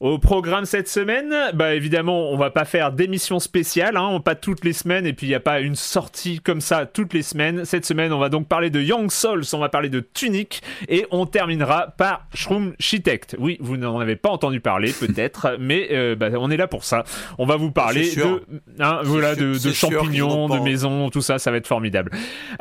Au programme cette semaine, bah évidemment, on va pas faire d'émission spéciale, hein, pas toutes les semaines, et puis il n'y a pas une sortie comme ça toutes les semaines. Cette semaine, on va donc parler de Young Souls, on va parler de Tunic, et on terminera par Shroom Architect. Oui, vous n'en avez pas entendu parler peut-être, mais euh, bah, on est là pour ça. On va vous parler de, hein, voilà, de, de champignons, de maisons, tout ça, ça va être formidable.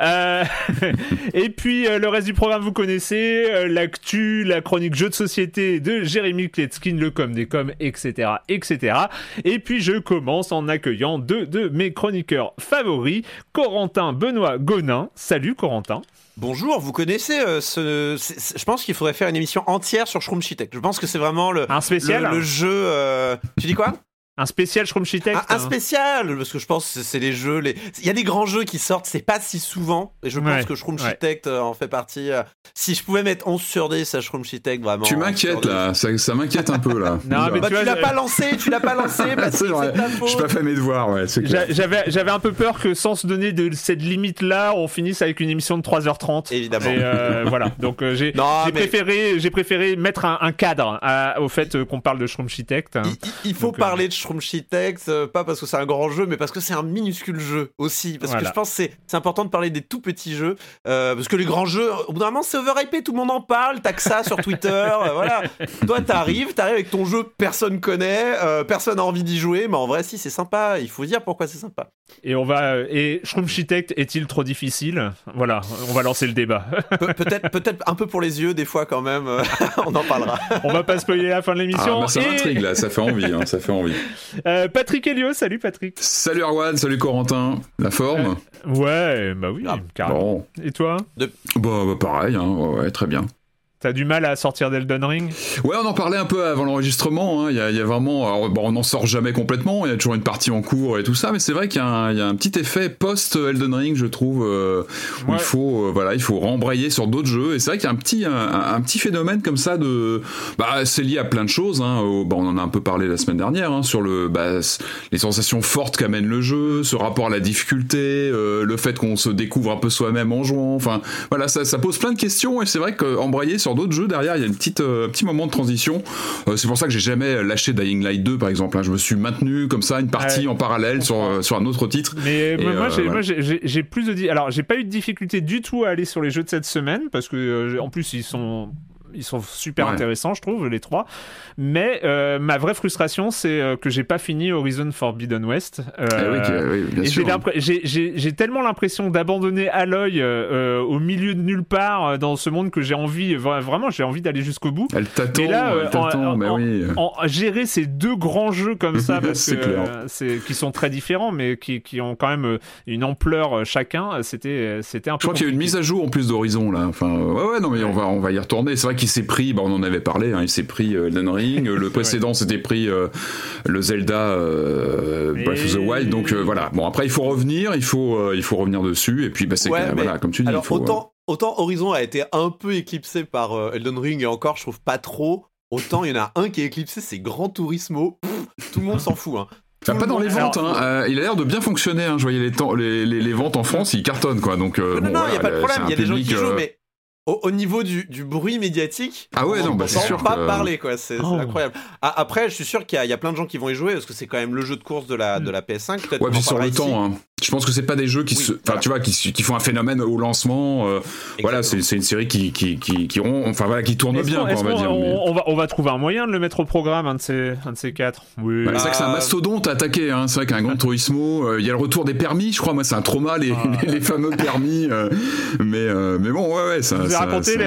Euh... et puis euh, le reste du programme, vous connaissez l'actu, la chronique jeux de société de Jérémy Kletskin, le com des coms, etc., etc. Et puis je commence en accueillant deux de mes chroniqueurs favoris, Corentin Benoît Gonin. Salut Corentin. Bonjour, vous connaissez euh, ce. Je pense qu'il faudrait faire une émission entière sur Shroom Je pense que c'est vraiment le, un spécial, le, jeu. Euh, tu dis quoi? Un spécial Shroom Un, un, hein. spécial Parce que je pense que c'est les jeux. Les... Il y a des grands jeux qui sortent, c'est pas si souvent. Et je pense que Shroom euh, en fait partie. Euh. Si je pouvais mettre 11 sur 10 à Shroom vraiment. Tu m'inquiètes là, ça, ça m'inquiète un peu là. non, mais bah, tu, l'as pas lancé, tu l'as pas lancé. c'est vrai. Je pas fait mes devoirs, ouais. J'avais, j'avais un peu peur que sans se donner de cette limite là, on finisse avec une émission de 3h30. Évidemment. Euh, voilà. Donc j'ai, préféré, j'ai préféré mettre un, cadre au fait qu'on parle de Shroom hein. Il, faut parler de Shroom euh, pas parce que c'est un grand jeu, mais parce que c'est un minuscule jeu aussi. Parce que je pense que c'est important de parler des tout petits jeux. Euh, parce que les grands jeux, au bout d'un moment, c'est overhypé, tout le monde en parle, t'as que ça sur Twitter. Euh, voilà. Toi, t'arrives, t'arrives avec ton jeu, personne connaît, personne a envie d'y jouer, mais en vrai, si, c'est sympa. Il faut dire pourquoi c'est sympa. Et on va. Et Shroomchitect est-il trop difficile? Voilà, on va lancer le débat. peut-être, peut-être un peu pour les yeux, des fois quand même. on en parlera. on va pas spoiler la fin de l'émission. Ah, bah, ça m'intrigue là, ça fait envie, hein, ça fait envie. Euh, Patrick Helio, salut Patrick. Salut Arwan, salut Corentin. La forme Ouais, bah oui, ah, carrément. Et toi? Bah, bah, pareil, hein, ouais, très bien. T'as du mal à sortir d'Elden Ring? Ouais, on en parlait un peu avant l'enregistrement. Hein. Il, y, a vraiment, bon, on n'en sort jamais complètement. Il y a toujours une partie en cours et tout ça, mais c'est vrai qu'il y, a un petit effet post Elden Ring, je trouve, euh, où il faut, euh, voilà, il faut rembrayer sur d'autres jeux. Et c'est vrai qu'il y a un petit, un, petit phénomène comme ça de, bah, c'est lié à plein de choses. Hein. Bon, on en a un peu parlé la semaine dernière hein, sur le, bah, les sensations fortes qu'amène le jeu, ce rapport à la difficulté, euh, le fait qu'on se découvre un peu soi-même en jouant. Enfin, voilà, ça, ça pose plein de questions. Et c'est vrai qu'embrayer sur d'autres jeux derrière, il y a une petite, euh, petit moment de transition. Euh, c'est pour ça que j'ai jamais lâché Dying Light 2 par exemple. Hein. Je me suis maintenu comme ça une partie en parallèle sur, euh, sur un autre titre. Mais moi, j'ai plus de. Alors, j'ai pas eu de difficulté du tout à aller sur les jeux de cette semaine parce que en plus, ils sont ils sont super intéressants, je trouve, les trois. Mais euh, ma vraie frustration, c'est euh, que j'ai pas fini Horizon Forbidden West. j'ai tellement l'impression d'abandonner Aloy euh, au milieu de nulle part dans ce monde que j'ai envie, vraiment, j'ai envie d'aller jusqu'au bout. Elle t'attend, elle t'attend, mais oui. gérer ces deux grands jeux comme ça, parce que, qui sont très différents, mais qui, qui, ont quand même une ampleur chacun, c'était, un peu. Je crois qu'il y a une mise à jour en plus d'Horizon là. Enfin, ouais, ouais, non, mais on va, on va y retourner. C'est vrai qu'il s'est pris, bah, on en avait parlé, hein, il s'est pris euh, Elden Ring, le précédent s'était pris euh, le Zelda euh, Breath of the Wild, donc voilà. Bon, après il faut revenir, il faut, il faut revenir dessus, et puis bah, c'est voilà, comme tu dis. Alors, autant, autant Horizon a été un peu éclipsé par Elden Ring, et encore, je trouve pas trop. Autant il y en a un qui est éclipsé, c'est Gran Turismo. tout le monde s'en fout. Hein. pas dans les ventes, hein. il a l'air de bien fonctionner. Hein. Je voyais les, temps, les, les, ventes en France, ils cartonnent quoi. Donc, non, non, il n'y a pas de problème. Il y a des gens qui jouent, mais au, niveau du, bruit médiatique, ah ouais, non, bah c'est sûr pas parler quoi, c'est oh. incroyable. après, je suis sûr qu'il y, a plein de gens qui vont y jouer parce que c'est quand même le jeu de course de la, de la PS5. Ouais, puis sur le temps, hein. je pense que c'est pas des jeux qui se, enfin tu vois, qui, qui, font un phénomène au lancement. Euh, voilà, c'est une série qui qui qui, qui enfin voilà, qui tourne bien, quoi, on va dire. On, va on va trouver un moyen de le mettre au programme, un de ces un de ces quatre? Oui. Bah, c'est vrai que c'est un mastodonte à attaquer. Hein. C'est vrai qu'un grand Turismo, euh, il y a le retour des permis. Je crois, moi, c'est un trauma les, ah. les, fameux permis. Euh, mais mais bon, ouais ouais. Ça, raconté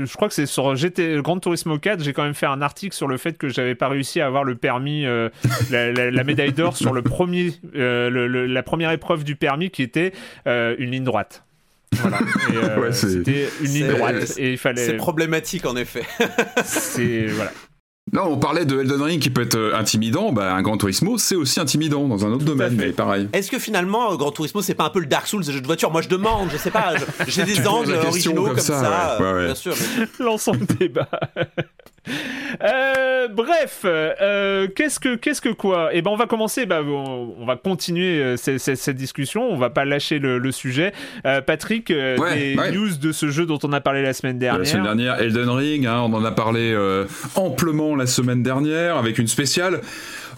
je crois que c'est sur GT Grand Turismo 4, j'ai quand même fait un article sur le fait que j'avais pas réussi à avoir le permis, euh, la, médaille d'or sur le premier, euh, la première épreuve du permis qui était euh, une ligne droite. Voilà. c'était une ligne droite et il fallait. C'est problématique en effet. c'est voilà. Non, on parlait de Elden Ring qui peut être euh, intimidant. Bah, un Gran Turismo, c'est aussi intimidant dans un autre domaine, mais pareil. Est-ce que finalement, Gran Turismo, c'est pas un peu le Dark Souls des jeux de voiture? Moi, je demande, je sais pas. J'ai des angles originaux comme, ça. Bien sûr. L'ensemble débat. Euh, bref, euh, qu'est-ce que qu'est-ce que quoi? Eh ben, on va commencer. Bah, on, va continuer cette, discussion. On va pas lâcher le, sujet. Patrick, les news de ce jeu dont on a parlé la semaine dernière. La semaine dernière, Elden Ring. Hein, on en a parlé amplement la semaine dernière avec une spéciale.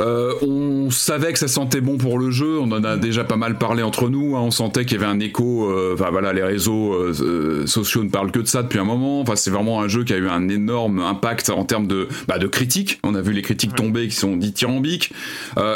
Euh, on savait que ça sentait bon pour le jeu, on en a déjà pas mal parlé entre nous, hein. on sentait qu'il y avait un écho, euh, enfin voilà, les réseaux euh, sociaux ne parlent que de ça depuis un moment, enfin c'est vraiment un jeu qui a eu un énorme impact en termes de, bah, de critiques, on a vu les critiques tomber qui sont dithyrambiques,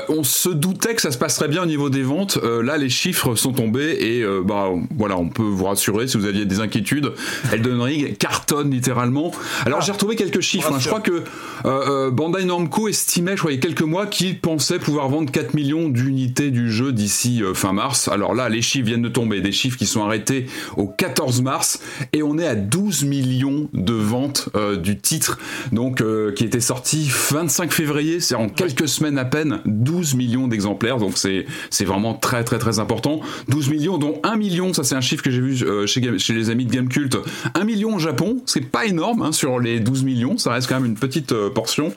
on se doutait que ça se passerait bien au niveau des ventes, là les chiffres sont tombés et bah voilà, on peut vous rassurer si vous aviez des inquiétudes, Elden Ring cartonne littéralement. Alors ah. j'ai retrouvé quelques chiffres, hein. je crois que Bandai Namco estimait, je crois il y a quelques mois, qui pensait pouvoir vendre 4 millions d'unités du jeu d'ici euh, fin mars. Alors là, les chiffres viennent de tomber, des chiffres qui sont arrêtés au 14 mars, et on est à 12 millions de ventes euh, du titre, donc euh, qui était sorti 25 février, c'est en quelques semaines à peine, 12 millions d'exemplaires, donc c'est vraiment très très très important. 12 millions, dont 1 million, ça c'est un chiffre que j'ai vu chez, chez les amis de Gamecult, 1 million au Japon, c'est pas énorme hein, sur les 12 millions, ça reste quand même une petite portion.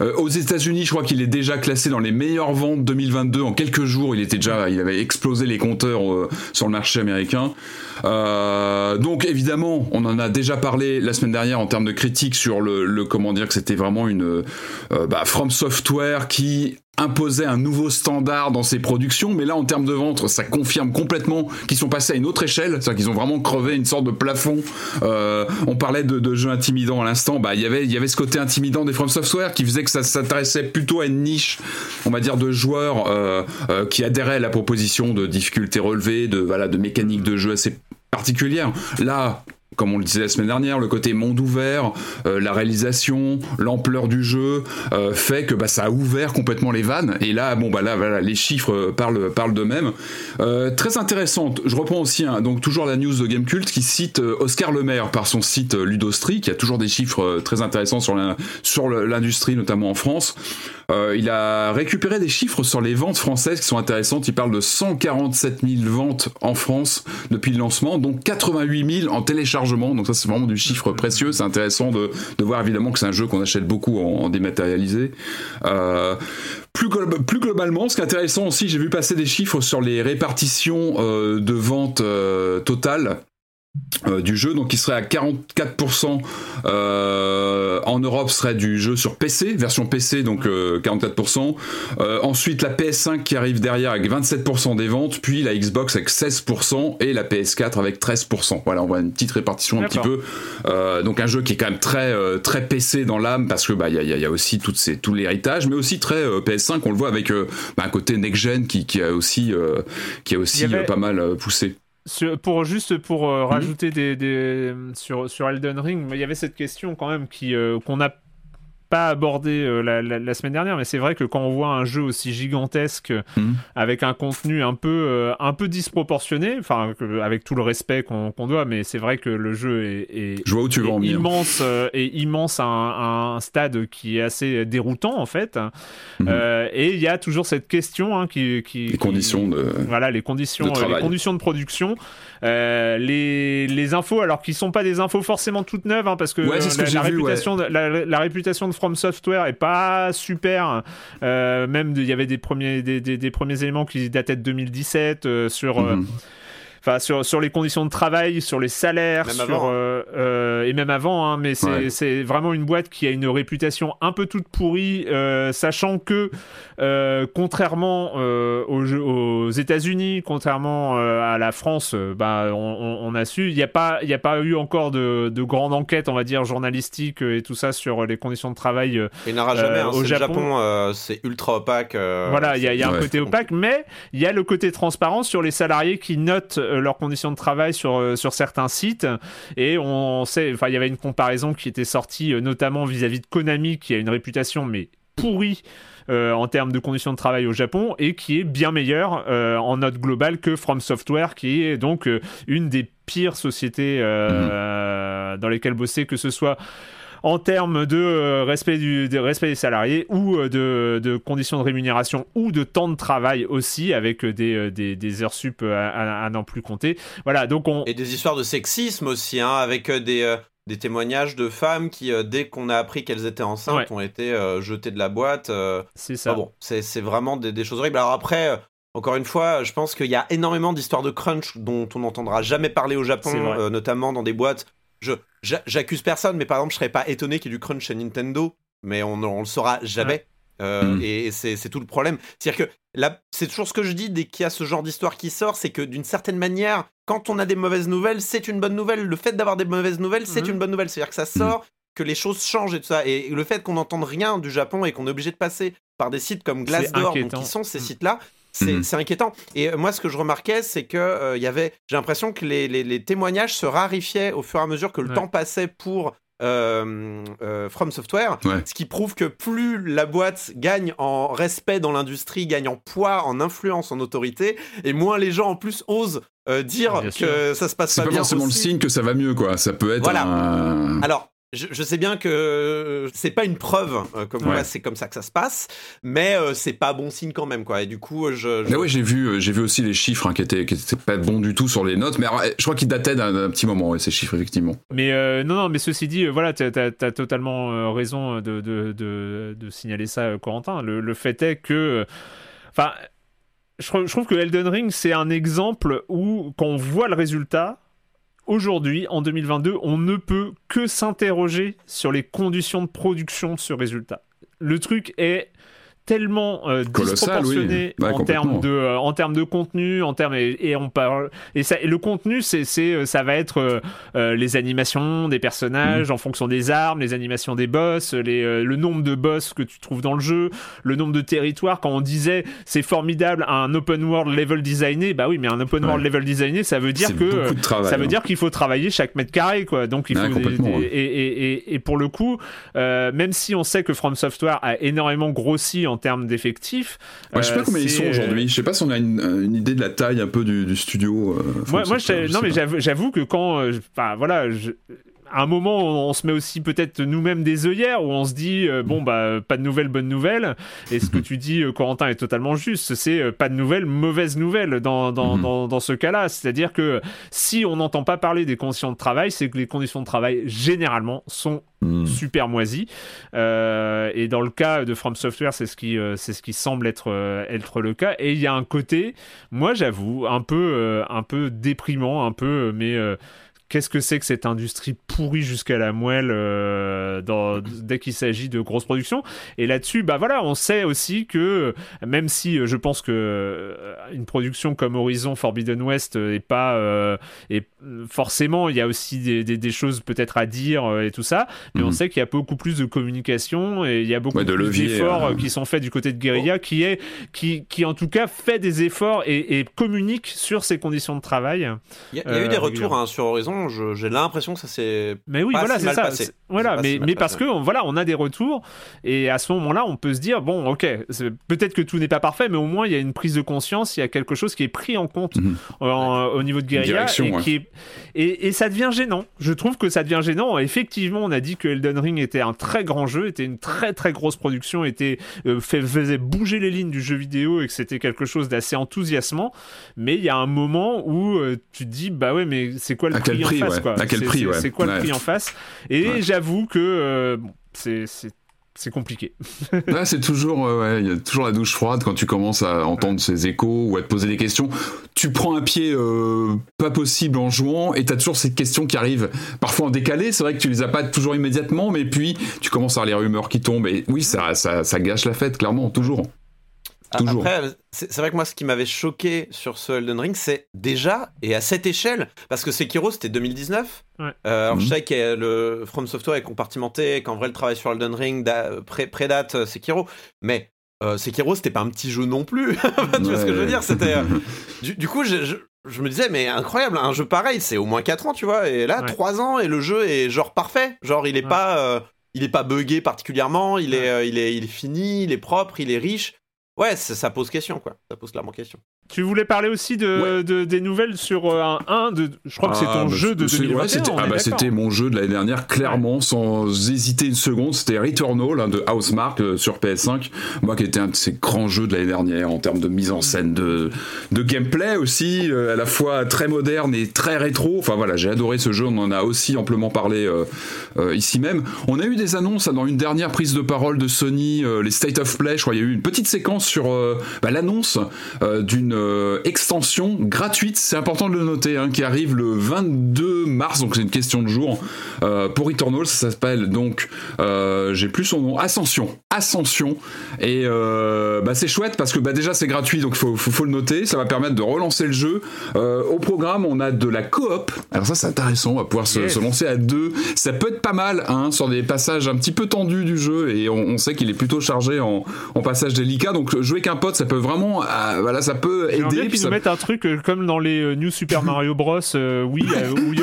Aux États-Unis, je crois qu'il est déjà classé dans les meilleures ventes 2022 en quelques jours. Il était déjà, il avait explosé les compteurs euh, sur le marché américain. Euh, donc évidemment, on en a déjà parlé la semaine dernière en termes de critiques sur le, le comment dire que c'était vraiment une euh, bah, From Software qui imposait un nouveau standard dans ses productions, mais là en termes de vente, ça confirme complètement qu'ils sont passés à une autre échelle, c'est-à-dire qu'ils ont vraiment crevé une sorte de plafond. Euh, on parlait de, de jeux intimidants à l'instant, bah il y avait il y avait ce côté intimidant des From Software qui faisait que ça s'intéressait plutôt à une niche, on va dire de joueurs euh, euh, qui adhéraient à la proposition de difficulté relevée, de voilà de mécanique de jeu assez particulière. Là, comme on le disait la semaine dernière, le côté monde ouvert, euh, la réalisation, l'ampleur du jeu euh, fait que bah, ça a ouvert complètement les vannes. Et là, bon bah là, voilà, les chiffres parlent parlent d'eux-mêmes. Euh, très intéressante. Je reprends aussi hein, donc toujours la news de Gamecult qui cite Oscar Lemaire par son site Ludostri, qui a toujours des chiffres très intéressants sur la, sur l'industrie, notamment en France. Euh, il a récupéré des chiffres sur les ventes françaises qui sont intéressantes. Il parle de 147 000 ventes en France depuis le lancement, donc 88 000 en téléchargement. Donc ça, c'est vraiment du chiffre précieux. C'est intéressant de, voir évidemment que c'est un jeu qu'on achète beaucoup en, dématérialisé. Euh, plus, plus, globalement, ce qui est intéressant aussi, j'ai vu passer des chiffres sur les répartitions euh, de ventes totales euh, du jeu, donc il serait à 44% euh, en Europe serait du jeu sur PC, version PC, donc 44%. Euh, ensuite la PS5 qui arrive derrière avec 27% des ventes, puis la Xbox avec 16% et la PS4 avec 13%. Voilà, on voit une petite répartition un petit peu. donc un jeu qui est quand même très très PC dans l'âme parce que bah il y a, aussi toutes ces, tout l'héritage, mais aussi très PS5. On le voit avec bah, un côté next gen qui, qui a aussi qui a aussi pas mal poussé pour juste pour euh, mhm. rajouter des, des, sur sur Elden Ring, il y avait cette question quand même qui euh, qu'on a pas abordé euh, la, semaine dernière, mais c'est vrai que quand on voit un jeu aussi gigantesque mhm. avec un contenu un peu, euh, un peu disproportionné, enfin avec tout le respect qu'on doit, mais c'est vrai que le jeu est, immense euh, immense à un, stade qui est assez déroutant en fait. Mhm. et il y a toujours cette question hein, qui, qui, les conditions de voilà les conditions les conditions de production, les, les infos alors qui sont pas des infos forcément toutes neuves hein, parce que, la, réputation la, réputation de From Software est pas super. Euh, même il y avait des premiers, des, des, premiers éléments qui dataient de 2017 euh, sur. Euh, mhm. Enfin, sur, sur les conditions de travail, sur les salaires, sur, et même avant, hein, mais c'est vraiment une boîte qui a une réputation un peu toute pourrie, sachant que euh, contrairement euh, aux, aux États-Unis, contrairement euh, à la France, bah, on, a su, il n'y a, pas, a pas eu encore de, de grande enquête, on va dire, journalistique et tout ça sur les conditions de travail il n'aura jamais, hein, au Japon. c'est ultra opaque. voilà, il y a, un côté opaque, mais il y a le côté transparent sur les salariés qui notent leurs conditions de travail sur, sur certains sites. Et on sait, enfin, il y avait une comparaison qui était sortie notamment vis-à-vis -vis de Konami, qui a une réputation, mais pourrie euh, en termes de conditions de travail au Japon et qui est bien meilleur euh, en note globale que From Software, qui est donc euh, une des pires sociétés mhm. dans lesquelles bosser, que ce soit en termes de respect, du, respect des salariés ou de, conditions de rémunération ou de temps de travail aussi, avec des, des, heures sup à, n'en plus compter. Voilà, donc on... Et des histoires de sexisme aussi, hein, avec des, des témoignages de femmes qui, euh, dès qu'on a appris qu'elles étaient enceintes, ont été euh, jetées de la boîte. Euh. c'est ça. bon, c'est vraiment des, choses horribles. Alors après, encore une fois, je pense qu'il y a énormément d'histoires de crunch dont on n'entendra jamais parler au Japon, notamment dans des boîtes. Je j'accuse personne, mais par exemple, je serais pas étonné qu'il y ait du crunch chez Nintendo, mais on, ne le saura jamais. Mm. Et c'est tout le problème. C'est-à-dire que c'est toujours ce que je dis dès qu'il y a ce genre d'histoire qui sort, c'est que d'une certaine manière, quand on a des mauvaises nouvelles, c'est une bonne nouvelle. Le fait d'avoir des mauvaises nouvelles, c'est mhm. une bonne nouvelle. C'est-à-dire que ça sort, que les choses changent et tout ça. Et le fait qu'on n'entende rien du Japon et qu'on est obligé de passer par des sites comme Glassdoor, qui sont ces sites-là, mhm. c'est inquiétant. Et euh, moi, ce que je remarquais, c'est que euh, il y avait, j'ai l'impression que les, témoignages se rarifiaient au fur et à mesure que le temps passait pour euh, euh, From Software, ce qui prouve que plus la boîte gagne en respect dans l'industrie, gagne en poids, en influence, en autorité, et moins les gens en plus osent euh, dire que ça se passe pas bien. C'est pas forcément le signe que ça va mieux, quoi. Ça peut être. Voilà. Alors, je, sais bien que c'est pas une preuve euh, comme moi c'est comme ça que ça se passe mais euh, c'est pas bon signe quand même quoi. Et du coup je, mais ouais j'ai vu euh, j'ai vu aussi les chiffres hein, qui étaient qui étaient pas bons du tout sur les notes mais je crois qu'ils dataient d'un petit moment ces chiffres effectivement. Mais non non mais ceci dit voilà tu as, totalement raison de, de, de, signaler ça Corentin. Le, le fait est que enfin je, je trouve que Elden Ring c'est un exemple où quand on voit le résultat aujourd'hui, en 2022, on ne peut que s'interroger sur les conditions de production de ce résultat. Le truc est tellement euh, disproportionné en termes de euh, en termes de contenu en termes et, on parle et ça et le contenu c'est c'est euh, ça va être les animations des personnages mm. en fonction des armes les animations des boss les le nombre de boss que tu trouves dans le jeu le nombre de territoires. Quand on disait c'est formidable un open world level designé bah oui mais un open world level designé ça veut dire que ça veut hein. dire qu'il faut travailler chaque mètre carré quoi. Donc il faut et, et, et, pour le coup même si on sait que From Software a énormément grossi en en termes d'effectifs. je sais pas combien ils sont aujourd'hui. Je sais pas si on a une, idée de la taille un peu du, studio. Euh, moi, moi non, mais j'avoue que quand, euh, enfin voilà, je, à un moment, on se met aussi peut-être nous-mêmes des œillères où on se dit euh, bon bah pas de nouvelles, bonnes nouvelles. Et ce que tu dis, euh, Corentin, est totalement juste. C'est euh, pas de nouvelles, mauvaises nouvelles dans, dans, mhm. dans, dans ce cas-là. C'est-à-dire que si on n'entend pas parler des conditions de travail, c'est que les conditions de travail généralement sont mhm. super moisies. et dans le cas de From Software, c'est ce qui c'est ce qui semble être être le cas. Et il y a un côté, moi j'avoue, un peu un peu déprimant, un peu mais qu'est-ce que c'est que cette industrie pourrie jusqu'à la moelle dans, dès qu'il s'agit de grosses productions? Et là-dessus, bah voilà, on sait aussi que même si je pense que une production comme Horizon Forbidden West est pas est forcément il y a aussi des, des, choses peut-être à dire et tout ça, mais on mhm. sait qu'il y a beaucoup plus de communication et il y a beaucoup plus d'efforts qui sont faits du côté de Guerilla, qui est qui, qui en tout cas fait des efforts et, communique sur ses conditions de travail. Il y, a, eu des retours hein, sur Horizon. J'ai l'impression que ça s'est mais oui, voilà, c'est ça. Voilà, mais, mais parce que voilà, on a des retours et à ce moment-là, on peut se dire bon, ok, peut-être que tout n'est pas parfait, mais au moins il y a une prise de conscience, il y a quelque chose qui est pris en compte mhm. au niveau de Guerilla et, qui est, et, et, ça devient gênant. Je trouve que ça devient gênant. Effectivement, on a dit que Elden Ring était un très grand jeu, était une très très grosse production, était euh, faisait bouger les lignes du jeu vidéo et que c'était quelque chose d'assez enthousiasmant. Mais il y a un moment où euh, tu te dis bah ouais, mais c'est quoi le prix, en face quoi À quel prix C'est quoi le prix en face? Et j'avoue que euh, c'est c'est compliqué. c'est toujours, ouais, il y a toujours la douche froide quand tu commences à entendre ces échos ou à te poser des questions. Tu prends un pied euh, pas possible en jouant et t'as toujours ces questions qui arrivent parfois en décalé. C'est vrai que tu les as pas toujours immédiatement, mais puis tu commences à avoir les rumeurs qui tombent et oui, ça, ça, ça gâche la fête, clairement, toujours. Après, c'est vrai que moi, ce qui m'avait choqué sur ce Elden Ring, c'est déjà, et à cette échelle, parce que Sekiro, c'était 2019. Euh, alors, je mhm. sais que le From Software est compartimenté, qu'en vrai, le travail sur Elden Ring prédate euh, Sekiro, mais euh, Sekiro, c'était pas un petit jeu non plus. tu vois ce que je veux dire? C'était. du, coup, je, me disais, mais incroyable, un jeu pareil, c'est au moins 4 ans, tu vois, et là, 3 ans, et le jeu est genre parfait. Genre, il est pas. il est pas buggé particulièrement, il est, il, est, il est fini, il est propre, il est riche. Ouais, ça, pose question, quoi. Ça pose clairement question. Tu voulais parler aussi de, des nouvelles sur euh, un 1 de. Je crois que c'est ton ah, bah, jeu de 2021. c'était ah bah, c'était mon jeu de l'année dernière, clairement, sans hésiter une seconde. C'était Returnal hein, de Housemark euh, sur PS5. Moi, qui était un de ces grands jeux de l'année dernière en termes de mise en scène, de, de gameplay aussi, euh, à la fois très moderne et très rétro. Enfin voilà, j'ai adoré ce jeu. On en a aussi amplement parlé ici même. On a eu des annonces hein, dans une dernière prise de parole de Sony, les State of Play. Je crois qu'il y a eu une petite séquence sur bah, l'annonce d'une euh, extension gratuite, c'est important de le noter, hein, qui arrive le 22 mars, donc c'est une question de jour. Euh, pour Eternal, ça s'appelle donc, euh, j'ai plus son nom, Ascension. Ascension. Et bah, c'est chouette parce que bah, déjà c'est gratuit, donc il faut, le noter. Ça va permettre de relancer le jeu. au programme, on a de la coop. Alors ça, c'est intéressant. On va pouvoir se, lancer à deux. Ça peut être pas mal hein, sur des passages un petit peu tendus du jeu et on, sait qu'il est plutôt chargé en, en passage délicat. Donc jouer qu'un pote, ça peut vraiment, voilà, ça peut aider. Bien qu'ils nous mettent un truc euh, comme dans les euh, New Super Mario Bros. Euh, oui,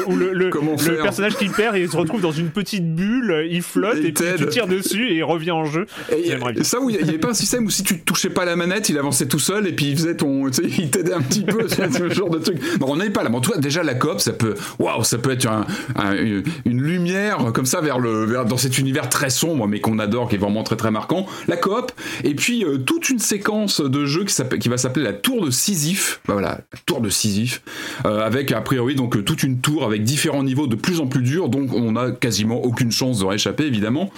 où, le, le, personnage qui perd, il se retrouve dans une petite bulle, il flotte et, puis tu tires dessus et il revient en jeu. Et, ça, où il n'y avait pas un système où si tu touchais pas la manette, il avançait tout seul et puis il faisait ton, il t'aidait un petit peu, ce genre de truc. Bon, on n'avait pas là. Bon, toi, déjà la coop, ça peut, waouh, ça peut être une lumière comme ça vers le, vers, dans cet univers très sombre, mais qu'on adore, qui est vraiment très très marquant. La coop, et puis toute une séquence de jeux qui, qui va s'appeler la Tour de Sisyphe, bah voilà, tour de Sisyphe, euh, avec a priori donc toute une tour avec différents niveaux de plus en plus durs, donc on a quasiment aucune chance de réchapper évidemment,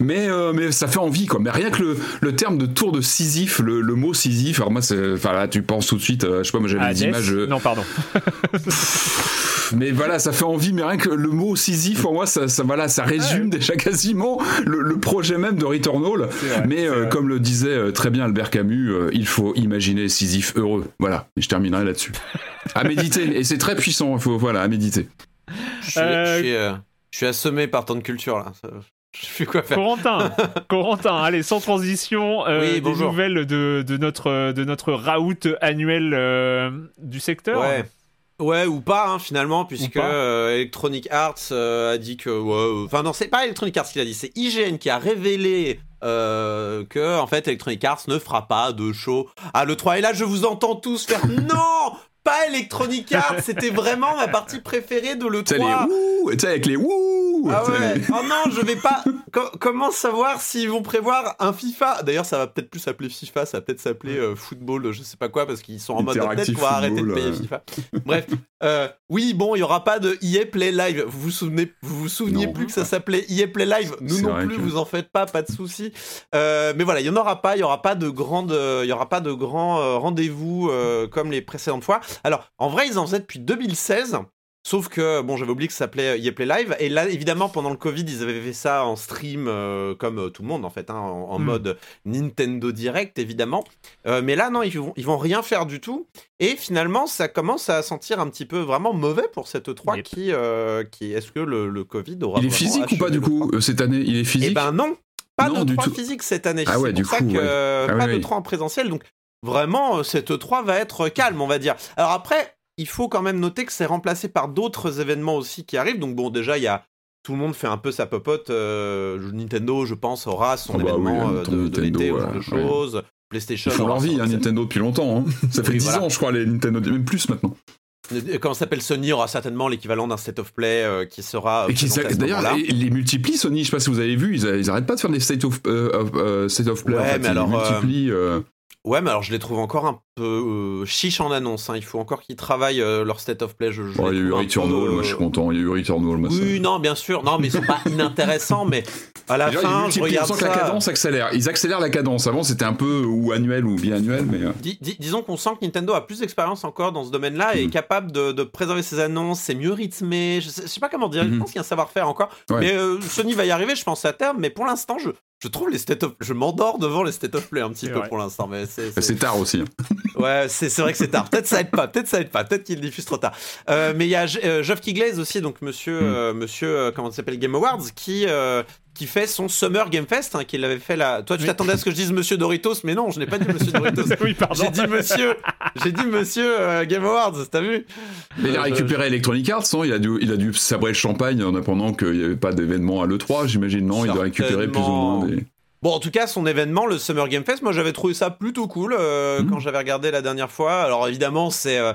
mais euh, mais ça fait envie quoi. Mais rien que le, le terme de tour de Sisyphe, le, le mot Sisyphe, alors moi c'est, enfin là tu penses tout de suite, euh, je sais pas moi j'avais des images. Non pardon. mais voilà, ça fait envie, mais rien que le mot Sisyphe pour moi ça, ça voilà, ça résume déjà quasiment le, projet même de Returnal. mais comme le disait très bien Albert Camus, il faut imaginer Sisyphe heureux. Voilà, je terminerai là-dessus. à méditer, et c'est très puissant, il faut, voilà, à méditer. Je suis, euh, euh, je suis, assommé par tant de culture là. Je sais quoi faire. Corentin, Corentin, allez, sans transition, euh, des nouvelles de, de, notre, de notre raout annuel du secteur Ouais. Ouais, ou pas, hein, finalement, puisque Electronic Arts a dit que. Enfin, non, c'est pas Electronic Arts qui l'a dit, c'est IGN qui a révélé euh, que en fait Electronic Arts ne fera pas de show à l'E3. Et là, je vous entends tous faire non pas Electronic Arts, c'était vraiment ma partie préférée de l'E3. Tu sais, avec les wouh ah ouais. Oh non, je vais pas. comment savoir s'ils vont prévoir un FIFA? D'ailleurs, ça va peut-être plus s'appeler FIFA, ça va peut-être s'appeler euh, football, je sais pas quoi, parce qu'ils sont en mode update pour arrêter de payer FIFA. Bref, euh, oui, bon, il y aura pas de EA Play Live. Vous vous souvenez, vous vous souveniez plus que ça s'appelait EA Play Live? Nous non plus, vous en faites pas, pas de souci. Euh, mais voilà, il y en aura pas, il y aura pas de grande, il y aura pas de grands rendez-vous comme les précédentes fois. Alors, en vrai, ils en faisaient depuis 2016. Sauf que, bon, j'avais oublié que ça s'appelait EA Play Live. Et là, évidemment, pendant le Covid, ils avaient fait ça en stream, comme tout le monde, en fait, hein, en, hmm. mode Nintendo Direct, évidemment. mais là, non, ils vont, ils vont rien faire du tout. Et finalement, ça commence à sentir un petit peu vraiment mauvais pour cette 3 qui, qui est-ce que le, Covid aura. Il est physique ou pas, du coup, cette année? Il est physique? Eh ben non, pas de 3 physique cette année. Ah ouais, du coup, ah pas de 3 en présentiel. Donc vraiment, cette 3 va être calme, on va dire. Alors après, il faut quand même noter que c'est remplacé par d'autres événements aussi qui arrivent. Donc bon, déjà, il y a tout le monde fait un peu sa popote. Euh, Nintendo, je pense, aura son ah bah événement euh, de, l'été ou de choses. PlayStation. Ils font leur vie, hein, Nintendo, depuis longtemps. Hein. Ça fait 10 ans, je crois, les Nintendo, même plus maintenant. Quand s'appelle Sony aura certainement l'équivalent d'un state of play euh, qui sera. Euh, d'ailleurs, les, les multiplis Sony, je sais pas si vous avez vu, ils, ils arrêtent pas de faire des state of, euh, state of play. Ouais, mais alors. Ouais, mais alors je les trouve encore un peu euh, chiche en annonce. Hein. Il faut encore qu'ils travaillent euh, leur state of play. Je, il y a eu Returnal, moi je suis content. Il y a eu Returnal. Moi, oui, non, bien sûr. Non, mais ils sont pas inintéressants. Mais à la fin, je regarde ça. que la cadence accélère. Ils accélèrent la cadence. Avant, c'était un peu ou annuel ou biannuel. Mais... Euh. disons qu'on sent que Nintendo a plus d'expérience encore dans ce domaine-là et est mm. capable de, préserver ses annonces. C'est mieux rythmé. Je sais, sais pas comment dire. Je mm-hmm. pense qu'il y a un savoir-faire encore. Mais Sony va y arriver, je pense, à terme. Mais pour l'instant, je, je trouve les state of je m'endors devant les state of play un petit peu pour l'instant mais c'est tard aussi hein. ouais c'est vrai que c'est tard peut-être ça aide pas peut-être ça aide pas peut-être qu'il diffuse trop tard euh, mais il y a euh, Geoff Keighley aussi donc monsieur mm. euh, monsieur comment ça s'appelle Game Awards qui qui fait son Summer Game Fest, hein, qu'il avait fait là. Toi, tu t'attendais à ce que je dise Monsieur Doritos, mais non, je n'ai pas dit Monsieur Doritos. oui, pardon. J'ai dit Monsieur, j'ai dit Monsieur Game Awards, t'as vu? Mais il a récupéré Electronic Arts, non il a dû, il a dû sabrer le champagne en apprenant qu'il n'y avait pas d'événement à l'E3, j'imagine. Non, il a récupéré plus ou moins des. Bon, en tout cas, son événement, le Summer Game Fest, moi j'avais trouvé ça plutôt cool euh, mmh. quand j'avais regardé la dernière fois. Alors évidemment, c'est euh,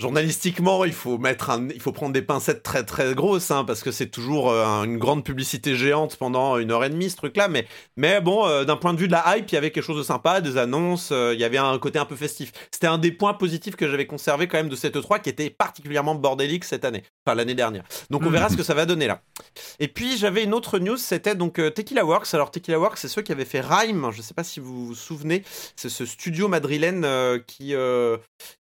journalistiquement, il faut mettre un, il faut prendre des pincettes très très grosses, hein, parce que c'est toujours euh, une grande publicité géante pendant une heure et demie ce truc-là. Mais, mais bon, euh, d'un point de vue de la hype, il y avait quelque chose de sympa, des annonces, euh, il y avait un côté un peu festif. C'était un des points positifs que j'avais conservé quand même de cette E3 qui était particulièrement bordélique cette année, enfin l'année dernière. Donc on verra ce que ça va donner là. Et puis j'avais une autre news, c'était donc Tequila Works. Alors Tequila Works, c'est ceux qui avaient fait Rhyme. Je sais pas si vous vous souvenez, c'est ce studio madrilène qui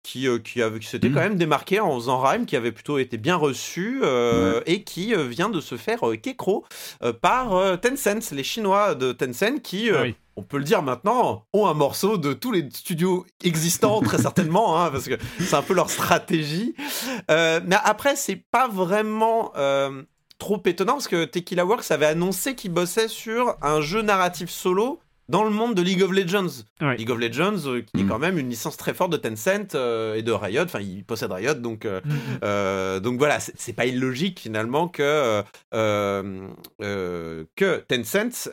qui qui, qui s'était mmh. Quand même démarqué en faisant Rhyme, qui avait plutôt été bien reçu euh, et qui euh, vient de se faire euh, Kekro par Tencent, les Chinois de Tencent qui. Ah on peut le dire maintenant, ont un morceau de tous les studios existants, très certainement, hein, parce que c'est un peu leur stratégie. mais après, c'est pas vraiment trop étonnant, parce que Tequila Works avait annoncé qu'il bossait sur un jeu narratif solo dans le monde de League of Legends. League of Legends, euh, qui est mm. quand même une licence très forte de Tencent euh, et de Riot. Enfin, il possède Riot, donc, euh, mm. donc voilà, c'est pas illogique finalement que, que Tencent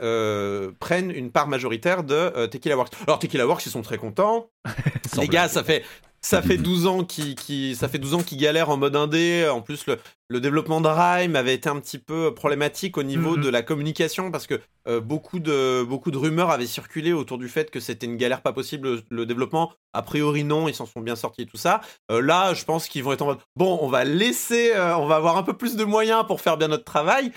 prenne une part majoritaire de Tequila Works. Alors, Tequila Works, ils sont très contents. Les gars, ça fait, ça fait 12 ans qu'ils ça fait 12 ans qu'ils galèrent en mode indé. En plus, le, le développement de Rime avait été un petit peu problématique au niveau mm-hmm. de la communication parce que euh, beaucoup, de, beaucoup de rumeurs avaient circulé autour du fait que c'était une galère pas possible le, développement. A priori non, ils s'en sont bien sortis et tout ça. Euh, là, je pense qu'ils vont être en mode bon, on va laisser, euh, on va avoir un peu plus de moyens pour faire bien notre travail.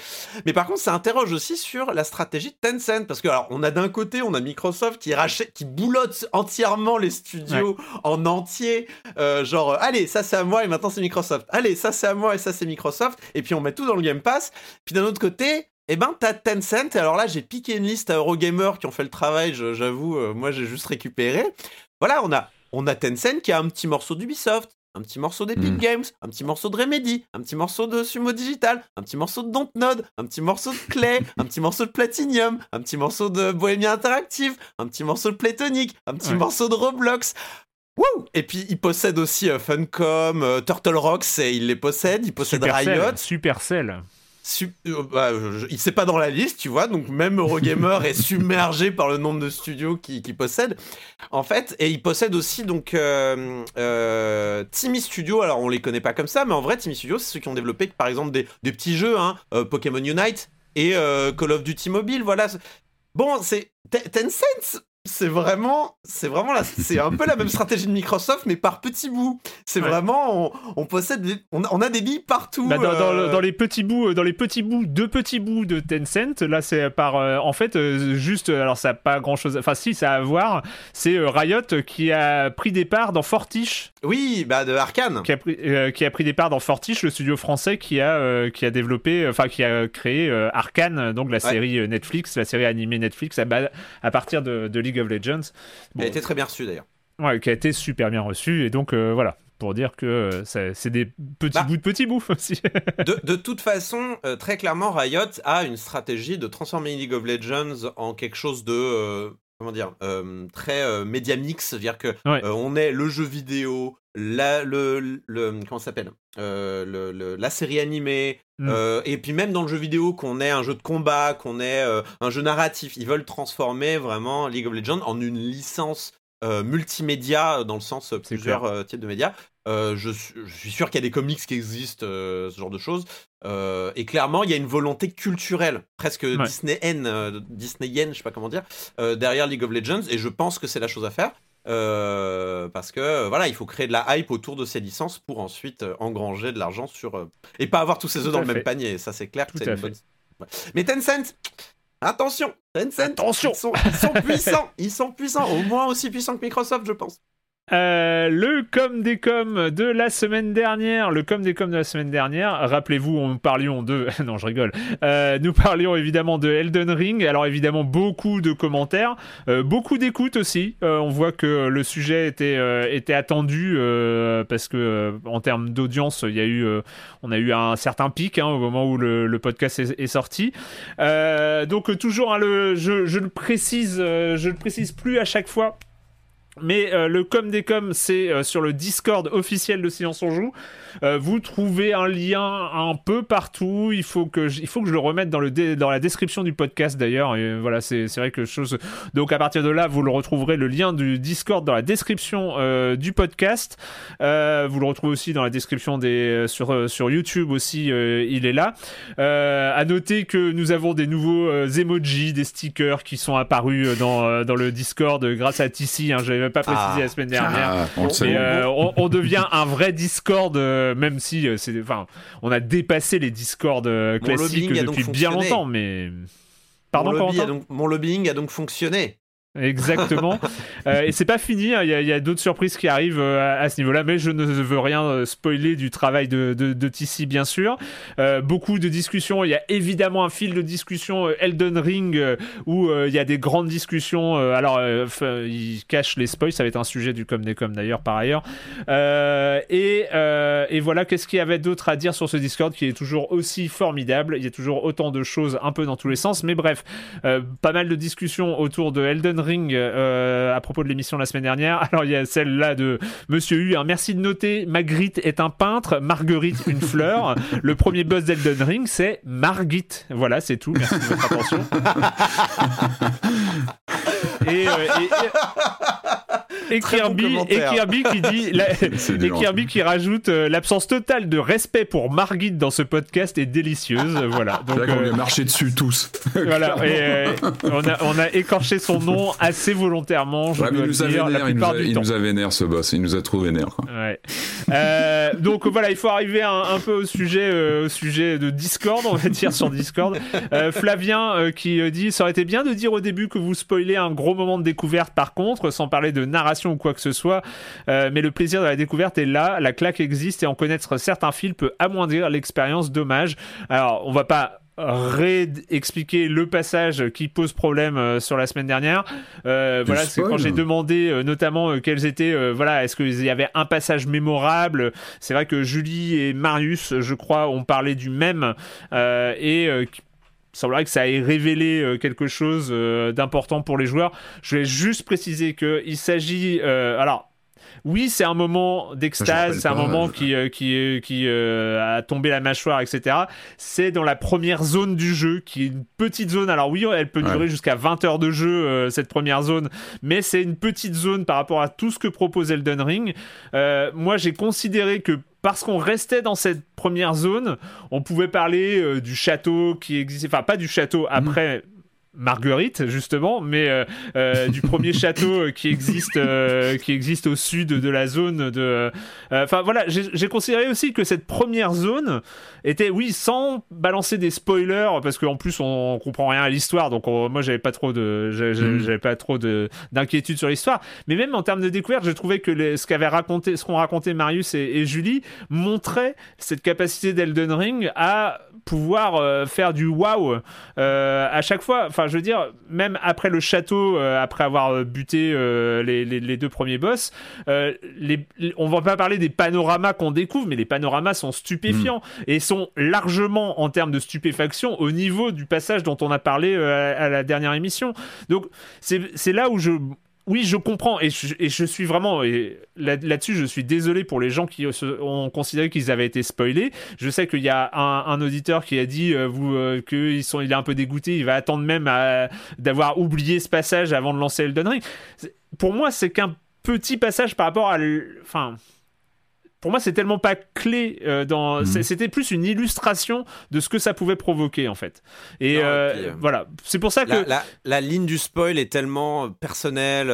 Mais par contre, ça interroge aussi sur la stratégie de Tencent parce que alors on a d'un côté, on a Microsoft qui rachète, qui boulotte entièrement les studios en entier, genre allez ça c'est à moi et maintenant c'est Microsoft. Allez ça c'est à moi et ça c'est Microsoft. Et puis on met tout dans le Game Pass. Puis d'un autre côté, eh ben, t'as Tencent. Alors là, j'ai piqué une liste à Eurogamer qui ont fait le travail. J'avoue, euh, moi, j'ai juste récupéré. Voilà, on a, on a Tencent qui a un petit morceau d'Ubisoft, un petit morceau d'Epic hmm. Games, un petit morceau de Remedy, un petit morceau de Sumo Digital, un petit morceau de Dontnod, un petit morceau de Clay, un petit morceau de Platinum, un petit morceau de Bohemia Interactive, un petit morceau de Playtonic, un petit morceau de Roblox. Wouh et puis il possède aussi euh, Funcom, euh, Turtle Rocks, et il les possède. Il possède Riot. Supercell. Euh, bah, il c'est pas dans la liste, tu vois, donc même Eurogamer est submergé par le nombre de studios qu'il qui possède. En fait, et il possède aussi donc euh, Timmy Studio. Alors on les connaît pas comme ça, mais en vrai Timmy Studio, c'est ceux qui ont développé par exemple des, des petits jeux, hein, Pokémon Unite et Call of Duty Mobile. Voilà. Bon, c'est Tencent c'est vraiment, c'est vraiment là, c'est un peu la même stratégie de Microsoft, mais par petits bouts. C'est vraiment, on, possède, on, a des billes partout. Bah, euh. dans, les petits bouts, euh, dans les petits bouts, deux petits bouts de Tencent. Là, c'est par, euh, en fait, juste, alors ça n'a pas grand chose, enfin si, ça a à voir. C'est Riot qui a pris des parts dans Fortiche. Oui, bah de Arkane. Qui a pris, qui a pris des parts dans Fortiche, le studio français qui a, qui a développé, enfin qui a créé Arkane, donc la série Netflix, la série animée Netflix à, à partir de, de League of Legends. Bon. a été très bien reçu d'ailleurs. Ouais, qui a été super bien reçu. Et donc, euh, voilà, pour dire que euh, c'est des petits bah, bouts de petits bouts aussi. de, toute façon, euh, très clairement, Riot a une stratégie de transformer League of Legends en quelque chose de. Comment dire Très média mix. C'est-à-dire que on est le jeu vidéo, la, le, le, comment s'appelle le, la série animée mm. et puis même dans le jeu vidéo qu'on ait un jeu de combat qu'on ait un jeu narratif ils veulent transformer vraiment League of Legends en une licence euh, multimédia euh, dans le sens euh, plusieurs types de médias. Je, suis sûr qu'il y a des comics qui existent, ce genre de choses. Et clairement, il y a une volonté culturelle, presque Disney Disneyen, Disneyen, je sais pas comment dire, derrière League of Legends. Et je pense que c'est la chose à faire. parce que voilà, il faut créer de la hype autour de ces licences pour ensuite engranger de l'argent sur et pas avoir tous ces œufs dans le même panier. Ça, c'est clair que c'est une bonne. Mais Tencent, Attention, Tencent, Attention. Ils sont, ils sont puissants, ils sont puissants, au moins aussi puissants que Microsoft, je pense. Euh, le com des com de la semaine dernière, le com des com de la semaine dernière, rappelez-vous, on parlions de, non je rigole, euh, nous parlions évidemment de Elden Ring, alors évidemment beaucoup de commentaires, euh, beaucoup d'écoutes aussi, on voit que le sujet était, était attendu parce que en termes d'audience, il y a eu, on a eu un certain pic hein, au moment où le, podcast est, sorti, donc toujours, hein, le, je, je, le précise, je le précise plus à chaque fois mais euh, le com des com, c'est euh, sur le Discord officiel de Silence on Joue. Euh, vous trouvez un lien un peu partout. Il faut que je, il faut que je le remette dans, le dans la description du podcast d'ailleurs. Voilà, c'est vrai que chose. Donc à partir de là, vous le retrouverez le lien du Discord dans la description du podcast. vous le retrouvez aussi dans la description des sur sur YouTube aussi. il est là. à noter que nous avons des nouveaux emojis, des stickers qui sont apparus dans, dans le Discord grâce à Tissi. Hein, même pas précisé la ah. semaine dernière. Ah, euh, on, devient un vrai Discord, euh, même si euh, c'est, enfin, on a dépassé les Discord classiques depuis bien longtemps, mais. Pardon, mon, mon lobbying a donc fonctionné. Exactement. euh, et c'est pas fini, hein. il y a, d'autres surprises qui arrivent euh, à, ce niveau-là, mais je ne veux rien euh, spoiler du travail de, de, de bien sûr. Euh, beaucoup de discussions, il y a évidemment un fil de discussion Elden Ring où il y a des grandes discussions. alors, il cache les spoils, ça va être un sujet du Com des Com d'ailleurs, par ailleurs. et, et voilà, qu'est-ce qu'il y avait d'autre à dire sur ce Discord qui est toujours aussi formidable? Il y a toujours autant de choses un peu dans tous les sens, mais bref, pas mal de discussions autour de Elden Ring euh, à propos de l'émission la semaine dernière. Alors il y a celle-là de Monsieur U. Merci de noter, Magritte est un peintre, Marguerite une fleur. Le premier boss d'Elden Ring, c'est Margit. Voilà, c'est tout. Merci de votre attention. et, euh, et, Kirby, et, Kirby, qui dit et Kirby qui rajoute euh, l'absence totale de respect pour Margit dans ce podcast est délicieuse voilà donc on est marché dessus tous voilà et, on, a, on a écorché son nom assez volontairement. Je il, nous a vénère, il, nous a, vénère ce boss, il nous a trop vénère. Euh, donc voilà, il faut arriver un, peu au sujet, euh, au sujet de Discord, on va dire sur Discord. Euh, Flavien qui dit ça aurait été bien de dire au début que vous spoilez un gros moment de découverte par contre, sans parler de narration ou quoi que ce soit. mais le plaisir de la découverte est là, la claque existe et en connaître certains fils peut amoindrir l'expérience. Dommage. Alors on va pas réexpliquer le passage qui pose problème euh, sur la semaine dernière. Euh, voilà, c'est quand j'ai demandé euh, notamment quels étaient, voilà, est-ce qu'il y avait un passage mémorable? C'est vrai que Julie et Marius, je crois, ont parlé du même et semblerait que ça ait révélé quelque chose d'important pour les joueurs. Je vais juste préciser qu'il s'agit, alors oui, c'est un moment d'extase, c'est un moment qui, euh, qui, qui euh, a tombé la mâchoire, etc. C'est dans la première zone du jeu, qui est une petite zone. Alors oui, elle peut durer jusqu'à 20 heures de jeu, euh, cette première zone, mais c'est une petite zone par rapport à tout ce que propose Elden Ring. moi, j'ai considéré que parce qu'on restait dans cette première zone, on pouvait parler du château qui existait, enfin pas du château après, Marguerite justement, mais euh, euh, du premier château qui existe qui existe au sud de la zone de. Enfin voilà, j'ai considéré aussi que cette première zone était, oui, sans balancer des spoilers parce qu'en plus on, comprend rien à l'histoire, donc moi j'avais pas trop de mm. j'avais pas trop de d'inquiétude sur l'histoire, mais même en termes de découverte, je trouvais que les, ce qu'avait raconté, ce qu'ont raconté Marius et, et Julie montrait cette capacité d'Elden Ring à pouvoir euh, faire du wow euh, à chaque fois. Enfin, je veux dire, même après le château, euh, après avoir buté les, les, deux premiers boss, les, on va pas parler des panoramas qu'on découvre, mais les panoramas sont stupéfiants mm. et sont largement en termes de stupéfaction au niveau du passage dont on a parlé à la dernière émission. Donc, c'est là où je oui, je comprends et je, suis vraiment là-dessus, je suis désolé pour les gens qui ont considéré qu'ils avaient été spoilés. Je sais qu'il y a un, auditeur qui a dit euh, euh, est un peu dégoûté, il va attendre même d'avoir oublié ce passage avant de lancer Elden Ring. Pour moi, c'est qu'un petit passage par rapport à, enfin, pour moi, c'est tellement pas clé euh, dans. Mhm. C'était plus une illustration de ce que ça pouvait provoquer en fait. Et, euh, euh, voilà, c'est pour ça que la, ligne du spoil est tellement personnelle,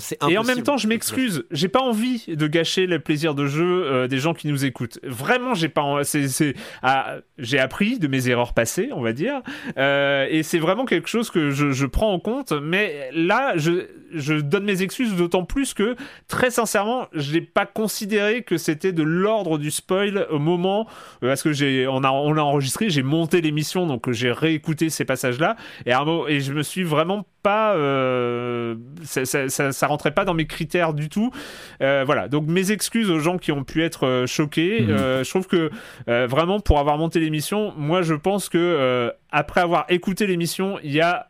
c'est Et en même temps, je m'excuse, j'ai pas envie de gâcher le plaisir de jeu des gens qui nous écoutent. Vraiment, j'ai pas. C'est, ah, j'ai appris de mes erreurs passées, on va dire, et c'est vraiment quelque chose que je, je, prends en compte. Mais là, je, je donne mes excuses d'autant plus que très sincèrement, je n'ai pas considéré que c'était de l'ordre du spoil au moment euh, parce que j'ai on a on a enregistré, j'ai monté l'émission donc j'ai réécouté ces passages là et et je me suis vraiment pas euh, ça, ça, rentrait pas dans mes critères du tout. Euh, voilà. Donc mes excuses aux gens qui ont pu être choqués. Mmh. je trouve que vraiment pour avoir monté l'émission moi je pense que après avoir écouté l'émission il y a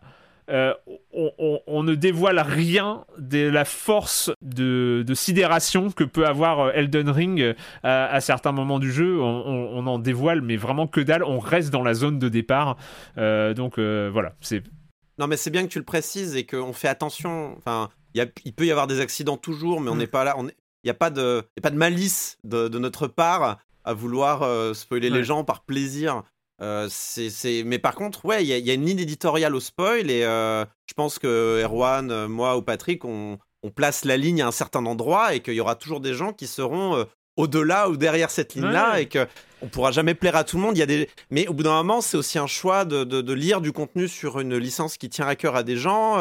euh, on, ne dévoile rien de la force de, sidération que peut avoir euh, Elden Ring euh, à, certains moments du jeu. On, en dévoile, mais vraiment que dalle. On reste dans la zone de départ. donc voilà, c'est. Non, mais c'est bien que tu le précises et qu'on fait attention. Enfin, il peut y avoir des accidents toujours, mais on mm. n'est pas là. Il n'y a, pas de, pas de malice de, notre part à vouloir spoiler les gens par plaisir. Euh, c'est, Mais par contre, ouais, il y, a une ligne éditoriale au spoil et euh, je pense que Erwan, euh, moi ou Patrick, on, place la ligne à un certain endroit et qu'il y aura toujours des gens qui seront au-delà ou derrière cette ligne-là et que on pourra jamais plaire à tout le monde. Il y a des, mais au bout d'un moment, c'est aussi un choix de, de, lire du contenu sur une licence qui tient à cœur à des gens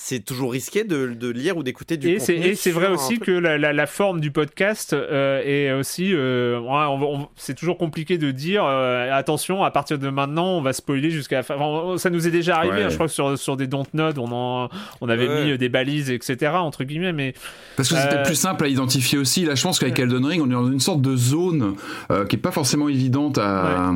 c'est toujours risqué de, de lire ou d'écouter du et contenu. Et c'est vrai aussi que la, la, forme du podcast euh, est aussi. Euh, c'est toujours compliqué de dire euh, attention, à partir de maintenant, on va spoiler jusqu'à la fin. ça nous est déjà arrivé, hein, je crois que sur, sur des Dontnod, on, en, on avait mis des balises, etc., entre guillemets. Mais, Parce que c'était plus simple à identifier aussi. Là, je pense qu'avec Elden Ring, on est dans une sorte de zone qui est pas forcément évidente à,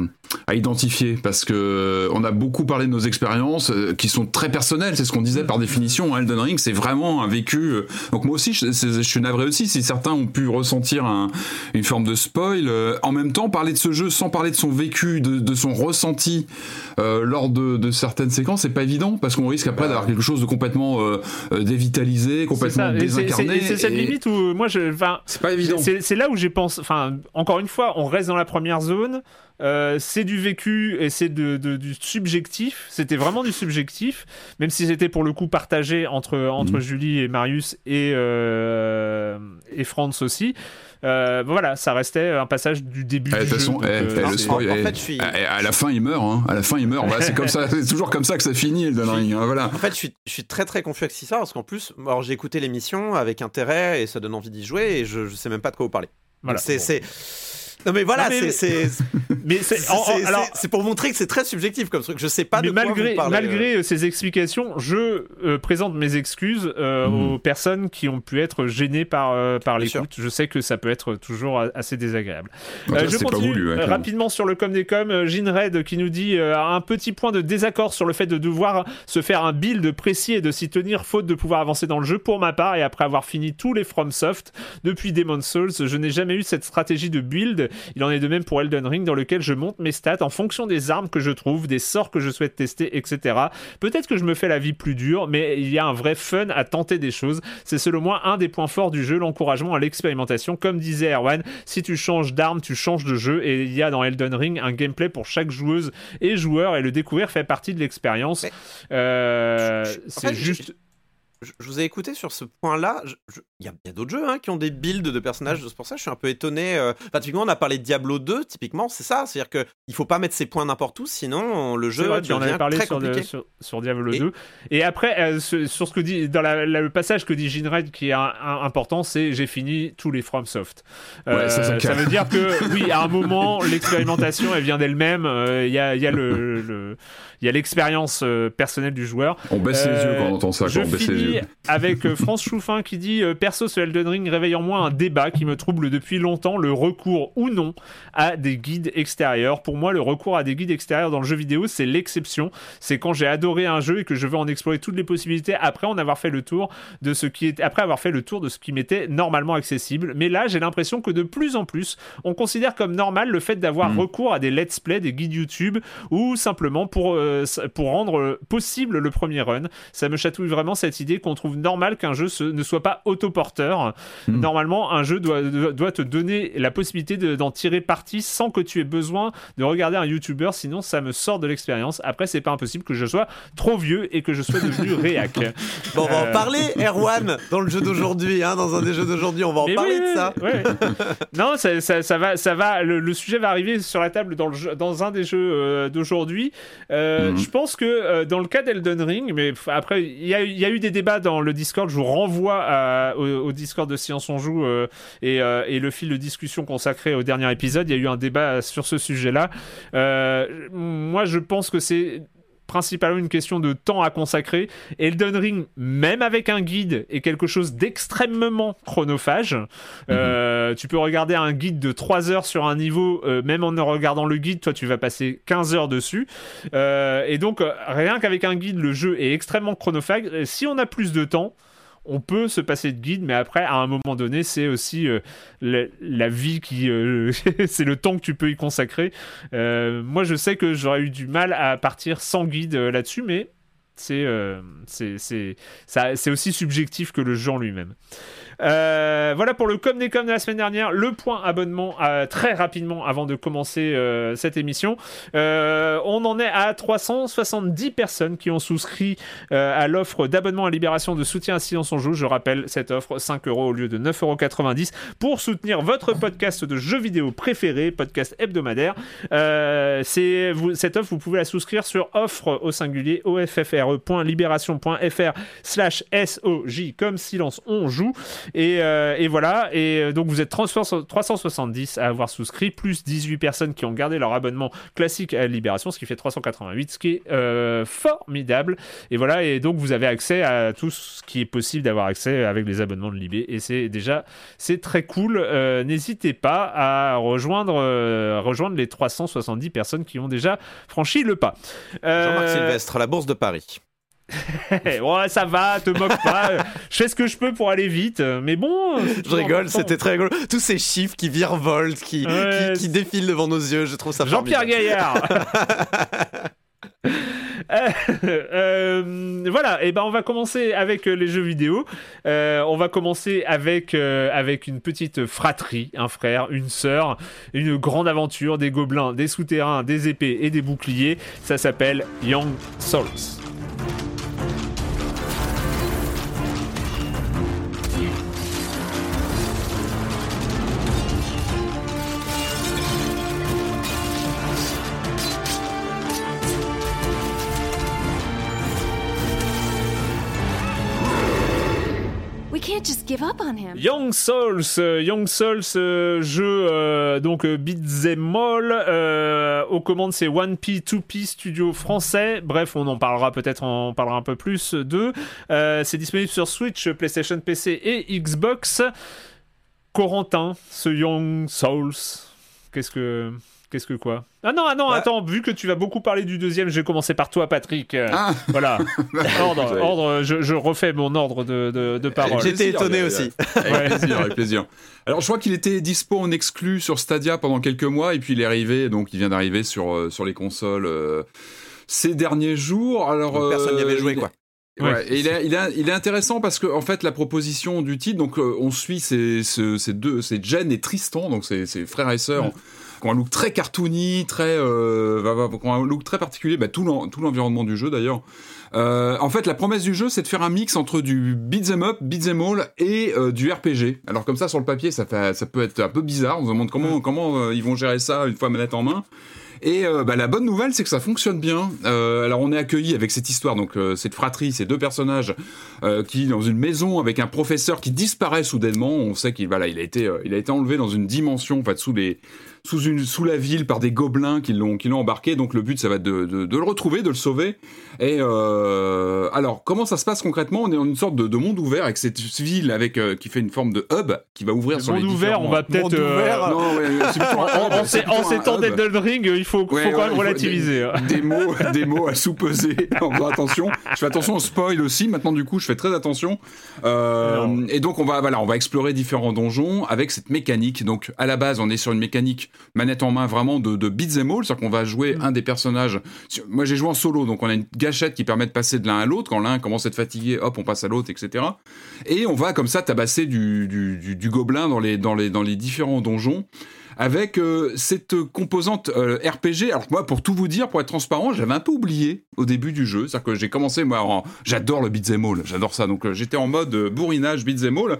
à identifier. Parce que on a beaucoup parlé de nos expériences qui sont très personnelles, c'est ce qu'on disait par définition Elden Ring, c'est vraiment un vécu. Euh, donc moi aussi, je, suis navré aussi si certains ont pu ressentir une forme de spoil. Euh, en même temps, parler de ce jeu sans parler de son vécu, de, son ressenti euh, lors de, certaines séquences, c'est pas évident parce qu'on risque après d'avoir quelque chose de complètement dévitalisé, complètement désincarné. C'est cette limite où moi, je, c'est pas évident. C'est là où j'ai pensé. Enfin, encore une fois, on reste dans la première zone. Euh, c'est du vécu et c'est du subjectif. C'était vraiment du subjectif, même si c'était pour le coup partagé entre, entre mhm. Julie et Marius et, euh, et Franz aussi. Euh, voilà, ça restait un passage du début eh, du jeu. à la fin, il meurt. Hein. À la fin, il meurt. c'est comme ça. C'est toujours comme ça que ça finit, le Ring. Hein, voilà. En fait, je suis, je suis très très confus avec ça parce qu'en plus, alors j'ai écouté l'émission avec intérêt et ça donne envie d'y jouer et je, je sais même pas de quoi vous parler. Voilà. C'est non mais voilà, c'est mais c'est pour montrer que c'est très subjectif comme truc. Je sais pas de malgré, quoi vous Malgré euh. ces explications, je euh, présente mes excuses euh, mhm. aux personnes qui ont pu être gênées par par l'écoute. Je sais que ça peut être toujours assez désagréable. je continue rapidement sur le com des com. Red qui nous dit un petit point de désaccord sur le fait de devoir se faire un build précis et de s'y tenir faute de pouvoir avancer dans le jeu. Pour ma part et après avoir fini tous les FromSoft depuis Demon's Souls, je n'ai jamais eu cette stratégie de build Il en est de même pour Elden Ring, dans lequel je monte mes stats en fonction des armes que je trouve, des sorts que je souhaite tester, etc. Peut-être que je me fais la vie plus dure, mais il y a un vrai fun à tenter des choses. C'est selon moi un des points forts du jeu, l'encouragement à l'expérimentation. Comme disait Erwan, si tu changes d'arme, tu changes de jeu, et il y a dans Elden Ring un gameplay pour chaque joueuse et joueur, et le découvrir fait partie de l'expérience. Euh, c'est juste je, vous ai écouté sur ce point-là. Il y a, d'autres jeux hein, qui ont des builds de personnages. C'est pour ça que je suis un peu étonné. Euh. typiquement, on a parlé de Diablo 2. Typiquement, c'est ça. C'est-à-dire qu'il ne faut pas mettre ses points n'importe où, sinon le jeu vrai, tu en avais parlé sur, sur, Diablo 2. Et après, euh, sur ce que dit dans le passage que dit Ginred qui est important, c'est j'ai fini tous les FromSoft. Euh, ça, veut dire que oui, à un moment, l'expérimentation elle vient d'elle-même. Il y a, y a le il y a l'expérience euh, personnelle du joueur. On baisse les yeux quand on entend ça. Je on baisse les yeux. avec euh, France Chouffin qui dit euh, Perso, ce Elden Ring réveille en moi un débat qui me trouble depuis longtemps le recours ou non à des guides extérieurs. Pour moi, le recours à des guides extérieurs dans le jeu vidéo, c'est l'exception. C'est quand j'ai adoré un jeu et que je veux en explorer toutes les possibilités après en avoir fait le tour de ce qui est après avoir fait le tour de ce qui m'était normalement accessible. Mais là, j'ai l'impression que de plus en plus, on considère comme normal le fait d'avoir hmm. recours à des let's play, des guides YouTube ou simplement pour euh, pour rendre possible le premier run. Ça me chatouille vraiment cette idée qu'on trouve normal qu'un jeu ne soit pas autoporteur. Hmm. Normalement, un jeu doit, doit te donner la possibilité d'en tirer parti sans que tu aies besoin de regarder un YouTuber, sinon ça me sort de l'expérience. Après, c'est pas impossible que je sois trop vieux et que je sois devenu réac. Bon, on va en euh, parler, Erwan, dans le jeu d'aujourd'hui, hein, dans un des jeux d'aujourd'hui, on va en parler de ça. non, ça, ça, va, ça va le, sujet va arriver sur la table dans, le dans un des jeux euh, d'aujourd'hui. Euh, je pense que euh, dans le cas d'Elden Ring, mais après, il y, a eu des débats dans le Discord. Je vous renvoie au, Discord de Science on Joue euh, et, et, le fil de discussion consacré au dernier épisode. Il y a eu un débat sur ce sujet-là. moi, je pense que c'est principalement une question de temps à consacrer. Elden Ring, même avec un guide, est quelque chose d'extrêmement chronophage. Euh, mhm. tu peux regarder un guide de 3 heures sur un niveau, euh, même en regardant le guide, toi tu vas passer 15 heures dessus. Euh, et donc, rien qu'avec un guide, le jeu est extrêmement chronophage. Si on a plus de temps, on peut se passer de guide, mais après, à un moment donné, c'est aussi euh, la, vie qui. Euh, c'est le temps que tu peux y consacrer. Euh, moi, je sais que j'aurais eu du mal à partir sans guide là-dessus, mais c'est c'est aussi subjectif que le genre lui-même. Euh, voilà pour le comme des comme de la semaine dernière. Le point abonnement euh, très rapidement avant de commencer euh, cette émission. on en est à 370 personnes qui ont souscrit à l'offre d'abonnement à Libération de soutien à Silence en Joue. Je rappelle cette offre 5 euros au lieu de 9,90 euros pour soutenir votre podcast de jeux vidéo préféré, podcast hebdomadaire. c'est cette offre, vous pouvez la souscrire sur offre au singulier offre.libération.fr slash SOJ comme silence on joue. Euh, et, voilà, et euh, donc vous êtes 370 à avoir souscrit, plus 18 personnes qui ont gardé leur abonnement classique à Libération, ce qui fait 388, ce qui est euh, formidable. Et voilà, et donc vous avez accès à tout ce qui est possible d'avoir accès avec les abonnements de Libé, et c'est déjà, c'est très cool. N'hésitez pas à rejoindre, rejoindre les 370 personnes qui ont déjà franchi le pas. Jean-Marc Sylvestre, la Bourse de Paris. ouais, ça va, te moque pas. je fais ce que je peux pour aller vite, mais bon. Je rigole, c'était très rigolo. Tous ces chiffres qui virevoltent, qui, qui, défilent devant nos yeux, je trouve ça Jean-Pierre Gaillard euh, euh, voilà, et ben on va commencer avec euh, les jeux vidéo. on va commencer avec avec une petite fratrie, un frère, une sœur, une grande aventure, des gobelins, des souterrains, des épées et des boucliers. Ça s'appelle Young Souls. Young Souls, euh, Young Souls, euh, jeu euh, donc beat'em all. aux commandes, c'est One P, 2P studio français. Bref, on en parlera peut-être, on parlera un peu plus d'eux. c'est disponible sur Switch, PlayStation, PC et Xbox. Corentin, ce Young Souls, qu'est-ce que Qu'est-ce que quoi? Ah non, ah non, bah. attends, vu que tu vas beaucoup parler du deuxième, je vais commencer par toi, Patrick. Ah. Voilà. ordre, ordre je, refais mon ordre de, de, parole. J'étais étonné aussi. Avec plaisir, avec plaisir. Alors, je crois qu'il était dispo en exclu sur Stadia pendant quelques mois, et puis il est arrivé, donc il vient d'arriver sur, euh, sur les consoles euh, ces derniers jours. Alors, personne n'y avait joué, quoi. Ouais, et il est, il, est, il est, intéressant parce que en fait la proposition du titre, donc on suit ces, ces, ces deux, c'est Jen et Tristan, donc c'est frères et sœurs qui ont un look très cartoony, très, euh, qui ont un look très particulier, bah, tout l'environnement du jeu d'ailleurs. Euh, en fait, la promesse du jeu, c'est de faire un mix entre du beat'em up, beat'em all et euh, du RPG. Alors comme ça, sur le papier, ça, fait, ça peut être un peu bizarre. On se demande comment, comment euh, ils vont gérer ça une fois manette en main. Et euh, bah, la bonne nouvelle, c'est que ça fonctionne bien. Euh, alors on est accueilli avec cette histoire, donc euh, cette fratrie, ces deux personnages qui dans une maison avec un professeur qui disparaît soudainement. On sait qu'il voilà, il a été, il a été enlevé dans une dimension, en fait, sous les sous, une, sous la ville par des gobelins qui l'ont, embarqué. Donc le but, ça va être de, le retrouver, de le sauver. Et euh, alors, comment ça se passe concrètement? On est dans une sorte de, de, monde ouvert avec cette ville avec euh, qui fait une forme de hub qui va ouvrir le sur monde ouvert. On va peut-être euh, non, ouais, en, ces temps d'Elden Ring, il faut, faut quand même relativiser. Hein. Des, mots, des mots à sous-peser en faisant attention. Je fais attention au spoil aussi. Maintenant, du coup, je fais très attention. Euh, et donc, on va voilà, on va explorer différents donjons avec cette mécanique. Donc, à la base, on est sur une mécanique manette en main vraiment de, de beat'em all, c'est-à-dire qu'on va jouer mm. un des personnages. Moi j'ai joué en solo, donc on a une gâchette qui permet de passer de l'un à l'autre. Quand l'un commence à être fatigué, hop, on passe à l'autre, etc. Et on va comme ça tabasser du, du, gobelin dans les, dans, les, dans les différents donjons avec euh, cette composante euh, RPG. Alors moi, pour tout vous dire, pour être transparent, j'avais un peu oublié au début du jeu. C'est-à-dire que j'ai commencé, moi, j'adore le beat'em all, j'adore ça. Donc euh, j'étais en mode bourrinage beat'em all,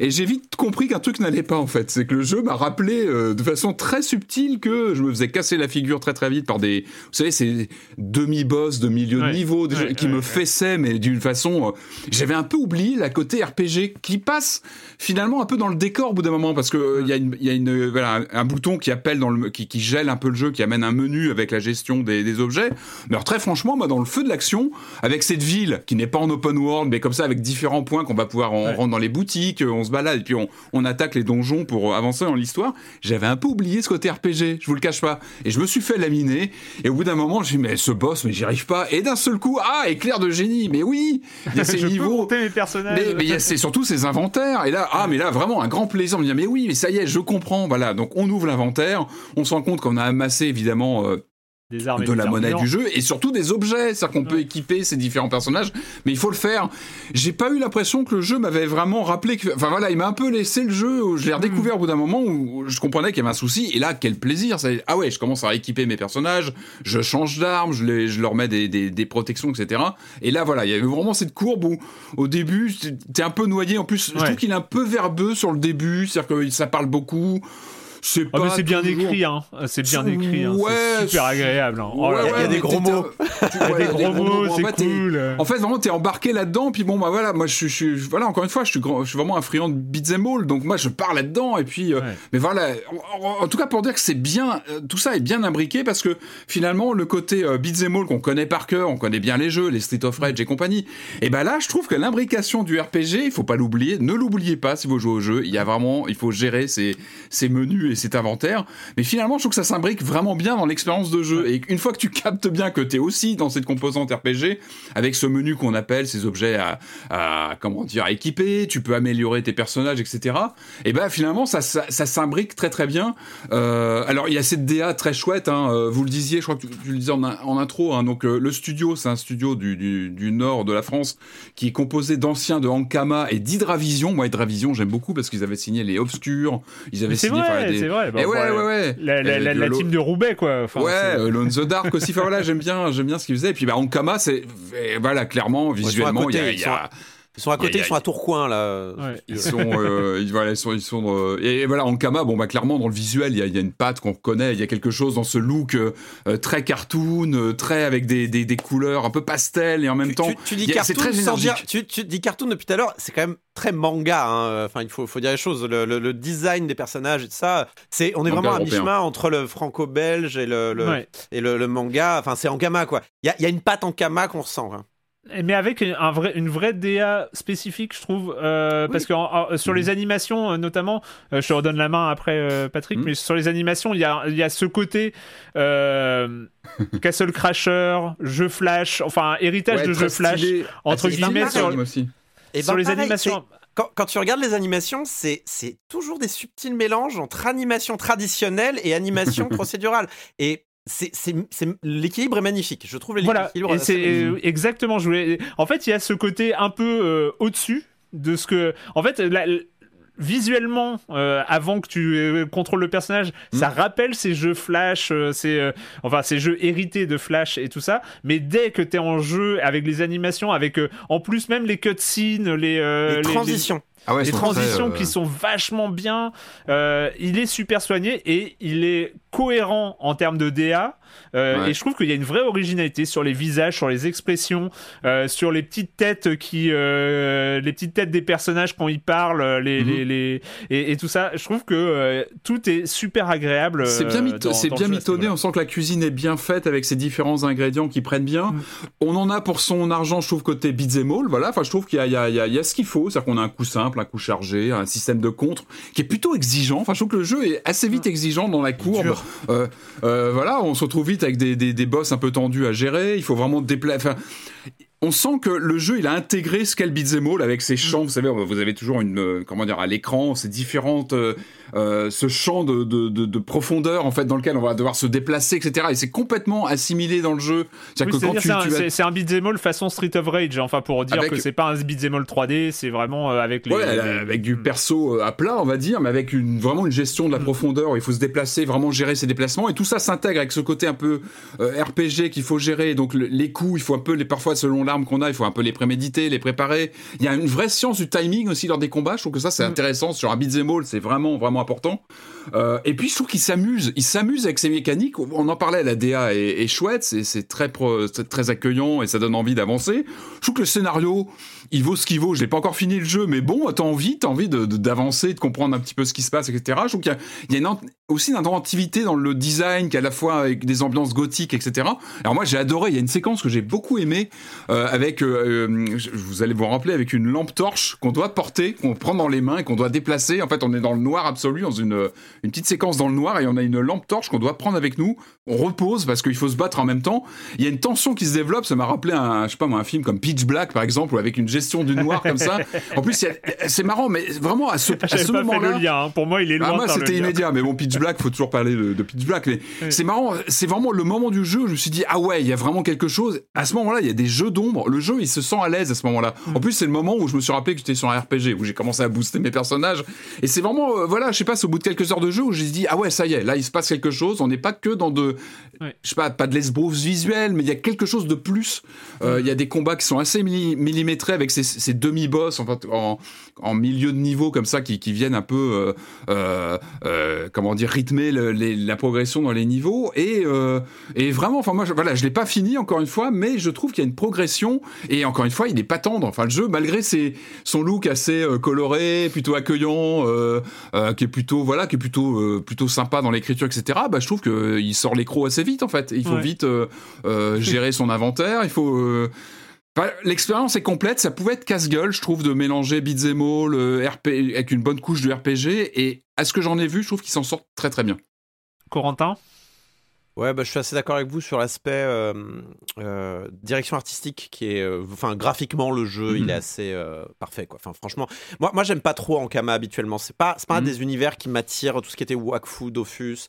et j'ai vite compris qu'un truc n'allait pas en fait. C'est que le jeu m'a rappelé de façon très subtile que je me faisais casser la figure très très vite par des, vous savez, ces demi-boss de milieu de niveau qui me fessaient, mais d'une façon, j'avais un peu oublié la côté RPG qui passe finalement un peu dans le décor au bout d'un moment parce que il y a une, y a une voilà, un bouton qui appelle dans le, qui, qui, gèle un peu le jeu, qui amène un menu avec la gestion des, des objets. Mais alors très franchement, moi dans le feu de l'action, avec cette ville qui n'est pas en open world, mais comme ça avec différents points qu'on va pouvoir, on rentre dans les boutiques, on se balade et puis on, on attaque les donjons pour avancer dans l'histoire. J'avais un peu oublié ce côté RPG, je vous le cache pas. Et je me suis fait laminer. Et au bout d'un moment, je me dit mais ce boss, mais j'y arrive pas. Et d'un seul coup, ah éclair de génie, mais oui, il y a ces niveaux. Mes personnages. Mais, mais c'est surtout ces inventaires. Et là, ah mais là vraiment un grand plaisir. On me dit mais oui, mais ça y est, je comprends. Voilà, donc on ouvre l'inventaire, on se rend compte qu'on a amassé évidemment euh, de la monnaie du jeu et surtout des objets, c'est-à-dire qu'on peut équiper ces différents personnages, mais il faut le faire. J'ai pas eu l'impression que le jeu m'avait vraiment rappelé que, enfin voilà, il m'a un peu laissé le jeu. Je l'ai redécouvert au bout d'un moment où je comprenais qu'il y avait un souci. Et là, quel plaisir Ah ouais, je commence à équiper mes personnages, je change d'armes, je, les, je leur mets des, des, des, protections, etc. Et là, voilà, il y avait vraiment cette courbe où, au début, t'es un peu noyé. En plus, je trouve qu'il est un peu verbeux sur le début, c'est-à-dire que ça parle beaucoup c'est ah, mais c'est bien écrit, hein. C'est bien écrit, hein. c'est super agréable. Hein. Oh il y a des gros mots. Il y a des gros mots, c'est cool. En fait, vraiment, t'es embarqué là-dedans. Puis bon, bah voilà, moi, je suis, voilà, encore une fois, je suis, je suis vraiment un friand de beat'em all. Donc moi, je pars là-dedans. Et puis, euh, mais voilà, en, tout cas pour dire que c'est bien, euh, tout ça est bien imbriqué parce que finalement, le côté euh, beat'em all qu'on connaît par cœur, on connaît bien les jeux, les Street of Rage et compagnie. Et ben là, je trouve que l'imbrication du RPG, il faut pas l'oublier. Ne l'oubliez pas si vous jouez au jeu. Il y a vraiment, il faut gérer ces, ces menus et cet inventaire. Mais finalement, je trouve que ça s'imbrique vraiment bien dans l'expérience de jeu. Et une fois que tu captes bien que tu es aussi dans cette composante RPG, avec ce menu qu'on appelle ces objets à, comment dire, à équiper, tu peux améliorer tes personnages, etc. Et ben finalement, ça, ça, s'imbrique très très bien. Euh, alors il y a cette DA très chouette, hein, euh, vous le disiez, je crois que tu, le disais en, intro. Hein, donc euh, le studio, c'est un studio du, du, nord de la France qui est composé d'anciens de Ankama et d'Hydravision. Moi, Hydravision, j'aime beaucoup parce qu'ils avaient signé les Obscurs, ils avaient signé c'est vrai. Bah, ouais, ouais, ouais, La, team de Roubaix, quoi. ouais, euh, the Dark aussi. Enfin voilà, j'aime bien, j'aime bien ce qu'ils faisaient. Et puis bah, Ankama, c'est voilà, clairement, visuellement, il y a ils sont à côté, ils sont à Tourcoing là. Ils sont, euh, voilà, ils sont, ils sont euh, et, voilà en Kama, bon bah clairement dans le visuel, il y a, y a, une patte qu'on reconnaît, il y a quelque chose dans ce look euh, très cartoon, très avec des, des, des, couleurs un peu pastel et en même temps, tu, dis cartoon très sans dire, tu, tu, dis cartoon depuis tout à l'heure, c'est quand même très manga. Hein. Enfin, il faut, faut dire les choses. Le, le, design des personnages et tout ça, c'est, on est vraiment à mi-chemin entre le franco-belge et le, et le, manga. Enfin, c'est en Kama quoi. Il y a, y a, une patte en Kama qu'on ressent. Hein. Mais avec un vrai, une vraie DA spécifique, je trouve, euh, parce que sur les animations, euh, notamment, je te redonne la main après Patrick, mhm. mais sur les animations, il y a, y a ce côté Castle Crasher, jeu Flash, enfin héritage de jeu Flash entre ah, guillemets sur, aussi. Et sur ben, les animations. Quand, quand, tu regardes les animations, c'est toujours des subtils mélanges entre animation traditionnelle et animation procédurale. Et l'équilibre est magnifique. Je trouve l'équilibre. Voilà, c'est euh, exactement. Je voulais... En fait, il y a ce côté un peu euh, au-dessus de ce que. En fait, visuellement, euh, avant que tu contrôles le personnage, hmm. ça rappelle ces jeux Flash, ces, enfin ces jeux hérités de Flash et tout ça. Mais dès que tu es en jeu avec les animations, avec en plus même les cutscenes, les, les transitions. Ah les transitions qui sont vachement bien. il est super soigné et il est cohérent en termes de DA. Euh, et je trouve qu'il y a une vraie originalité sur les visages, sur les expressions, euh, sur les petites têtes qui, euh, les petites têtes des personnages quand ils parlent, les, mhm. les, et, tout ça. Je trouve que tout est super agréable. C'est bien, c'est bien mitonné. On sent que la cuisine est bien faite avec ses différents ingrédients qui prennent bien. Mm. On en a pour son argent, je trouve côté all. Voilà. Enfin, je trouve qu'il y, y, y a, ce qu'il faut, c'est-à-dire qu'on a un coup simple, un coup chargé, un système de contre qui est plutôt exigeant. Enfin, je trouve que le jeu est assez vite mm. exigeant dans la courbe. voilà, on se retrouve vite avec des, des, boss un peu tendus à gérer. Il faut vraiment déplacer. Enfin, on sent que le jeu il a intégré ce qu'est le beat'em all avec ses champs. Vous savez, vous avez toujours une euh, comment dire à l'écran ces différentes euh, euh, ce champ de, de, de, profondeur en fait dans lequel on va devoir se déplacer, etc. Et c'est complètement assimilé dans le jeu. C'est un, un beat'em all façon Street of Rage. Enfin pour dire que c'est pas un beat'em all 3D, c'est vraiment avec les, avec du perso à plat, on va dire, mais avec une vraiment une gestion de la mm. profondeur. il faut se déplacer, vraiment gérer ses déplacements et tout ça s'intègre avec ce côté un peu RPG qu'il faut gérer. Donc les coups, il faut un peu les parfois selon qu'on a, il faut un peu les préméditer, les préparer. Il y a une vraie science du timing aussi lors des combats. Je trouve que ça, c'est mm. intéressant. Sur un beat'em all, c'est vraiment, vraiment important. Euh, et puis, je trouve qu'il s'amuse. Il s'amuse avec ses mécaniques. On en parlait, la DA est, chouette. C'est très, très accueillant et ça donne envie d'avancer. Je trouve que le scénario, il vaut ce qu'il vaut. Je n'ai pas encore fini le jeu, mais bon, t'as envie, envie d'avancer, de, de, comprendre un petit peu ce qui se passe, etc. Je trouve qu'il y y a aussi une inventivité dans le design, qui à la fois avec des ambiances gothiques, etc. Alors moi, j'ai adoré. Il y a une séquence que j'ai beaucoup aimée euh, avec, euh, euh vous allez vous rappeler, avec une lampe torche qu'on doit porter, qu'on prend dans les mains et qu'on doit déplacer. En fait, on est dans le noir absolu, dans une, une petite séquence dans le noir, et on a une lampe torche qu'on doit prendre avec nous. On repose parce qu'il faut se battre en même temps. Il y a une tension qui se développe. Ça m'a rappelé un, je sais pas moi, un film comme Pitch Black, par exemple, ou avec une gestion du noir comme ça. En plus, c'est marrant, mais vraiment à ce, à ce moment-là. Hein. Pour moi, il est loin. Ah, moi, c'était immédiat, mais bon, Pitch Black, faut toujours parler de, Pitch Black. Mais c'est marrant, c'est vraiment le moment du jeu. Où je me suis dit, ah ouais, il y a vraiment quelque chose. À ce moment-là, il y a des jeux d'ombre. Le jeu, il se sent à l'aise à ce moment-là. Mm. En plus, c'est le moment où je me suis rappelé que j'étais sur un RPG, où j'ai commencé à booster mes personnages. Et c'est vraiment, euh, voilà, je sais pas, au bout de quelques heures de jeu où j'ai dit, ah ouais, ça y est, là, il se passe quelque chose. On n'est pas que dans de, je sais pas, pas de l'esbrouve visuelle, mais il y a quelque chose de plus. Euh, mm. Il y a des combats qui sont assez millimétrés avec ces, ces demi-boss, en, fait, en, en milieu de niveau comme ça qui, qui viennent un peu euh, euh, euh comment dire rythmer le, les, la progression dans les niveaux. Et euh, et vraiment enfin moi je, voilà je l'ai pas fini encore une fois mais je trouve qu'il y a une progression. Et encore une fois il n'est pas tendre. Enfin le jeu malgré ses, son look assez euh, coloré plutôt accueillant qui est plutôt voilà qui est plutôt plutôt sympa dans l'écriture etc bah je trouve que il sort l'écro assez vite en fait. Il faut vite gérer son inventaire. Il faut L'expérience est complète, ça pouvait être casse-gueule, je trouve, de mélanger beat'em all euh, RP, avec une bonne couche de RPG, et à ce que j'en ai vu, je trouve qu'il s'en sort très très bien. Corentin? Ouais, bah, je suis assez d'accord avec vous sur l'aspect euh, euh, direction artistique qui est, enfin graphiquement le jeu, il est mhm. assez parfait quoi. Enfin franchement, moi, moi j'aime pas trop Ankama habituellement. C'est pas, c'est pas un mhm. des univers qui m'attire. Tout ce qui était Wakfu, Dofus,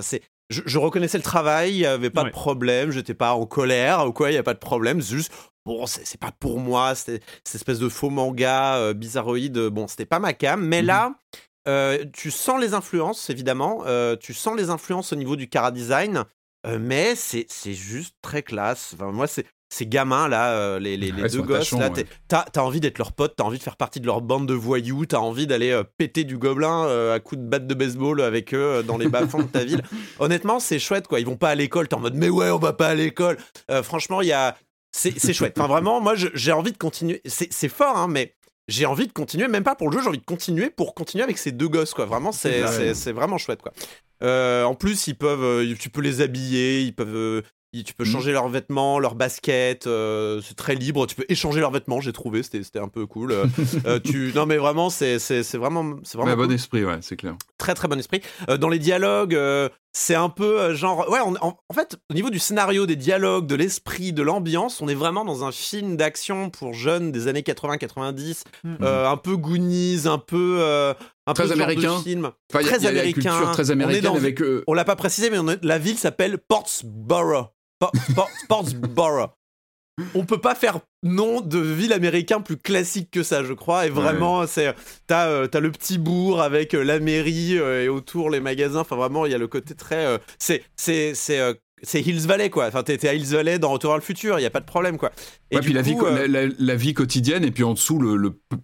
c'est je, reconnaissais le travail, il n'y avait pas de problème, j'étais pas en colère ou quoi, il n'y a pas de problème, juste bon, c'est pas pour moi, cette espèce de faux manga euh, bizarroïde, bon, c'était pas ma cam, mais mmh là, euh, tu sens les influences, évidemment, euh, tu sens les influences au niveau du cara design, mais c'est juste très classe. Enfin, moi, c'est ces gamins là, les, les, deux gosses là, t'as as envie d'être leur pote, t'as envie de faire partie de leur bande de voyous, t'as envie d'aller péter du gobelin à coups de batte de baseball avec eux dans les bas-fonds de ta ville. Honnêtement, c'est chouette quoi. Ils vont pas à l'école, t'es en mode mais ouais, on va pas à l'école. franchement, il y a c'est chouette. Enfin, vraiment, moi, j'ai envie de continuer. C'est fort, hein, mais j'ai envie de continuer, même pas pour le jeu, j'ai envie de continuer pour continuer avec ces deux gosses, quoi. Vraiment, c'est vraiment chouette, quoi. Euh, en plus, ils peuvent, euh, tu peux les habiller, ils peuvent, euh, tu peux changer leurs vêtements, leurs baskets, c'est très libre. Tu peux échanger leurs vêtements, j'ai trouvé, c'était un peu cool. tu... Non, mais vraiment, c'est vraiment. C'est vraiment bon esprit, ouais, c'est clair. Très, très bon esprit. dans les dialogues, c'est un peu genre. Ouais, en, fait, au niveau du scénario, des dialogues, de l'esprit, de l'ambiance, on est vraiment dans un film d'action pour jeunes des années 80-90, mm. un peu Goonies, un peu un très américain. film. très américain. très américaine avec. On l'a pas précisé, mais la ville s'appelle Portsboro. Portsboro. on peut pas faire nom de ville américain plus classique que ça, je crois. Et vraiment, c'est t'as euh, as le petit bourg avec euh, la mairie euh, et autour les magasins. Enfin, vraiment, il y a le côté très. c'est c'est c'est Hills Valley quoi. Enfin, t'es à Hills Valley dans Retour vers le futur, il y a pas de problème quoi. Et puis la, vie, euh, la, vie quotidienne et puis en dessous le,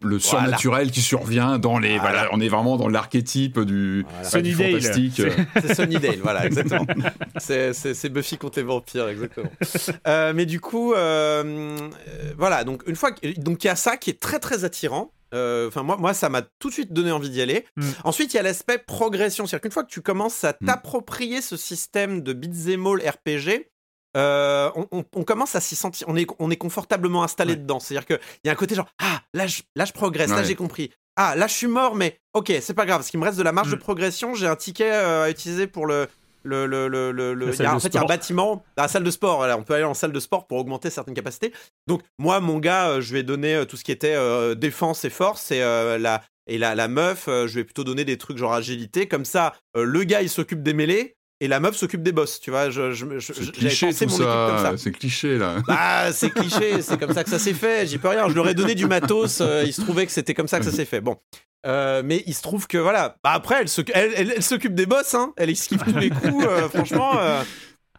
le, surnaturel qui survient dans les. Voilà. on est vraiment dans l'archétype du, fantastique. C'est Sunnydale, voilà, exactement. c'est Buffy contre les vampires, exactement. Euh, mais du coup, euh, voilà, donc une fois, donc il y a ça qui est très très attirant. Euh, enfin, moi, moi, ça m'a tout de suite donné envie d'y aller. Mm. Ensuite, il y a l'aspect progression. C'est-à-dire qu'une fois que tu commences à mm. t'approprier ce système de beat'em all RPG, euh, on, commence à s'y sentir, on est, on est confortablement installé dedans. C'est-à-dire qu'il y a un côté genre, ah, là, je, là, je progresse, là, j'ai compris. Ah, là, je suis mort, mais ok, c'est pas grave, parce qu'il me reste de la marge de mm. progression. J'ai un ticket euh, à utiliser pour le, le, le, le, le y a, en fait, il y a un bâtiment, la salle de sport. on peut aller en salle de sport pour augmenter certaines capacités. Donc, moi, mon gars, euh, je vais donner euh, tout ce qui était euh, défense et force. Et, la, et la, la meuf, je vais plutôt donner des trucs genre agilité. Comme ça, le gars, il s'occupe des mêlées. Et la meuf s'occupe des boss, tu vois. Je, je, c'est cliché tout ça. C'est cliché là. Bah, c'est cliché, c'est comme ça que ça s'est fait. J'y peux rien. Je leur ai donné du matos. il se trouvait que c'était comme ça que ça s'est fait. Bon, euh, mais il se trouve que voilà. Bah après, elle, s'occupe elle, des boss, hein. Elle esquive tous les coups, euh, franchement. Euh.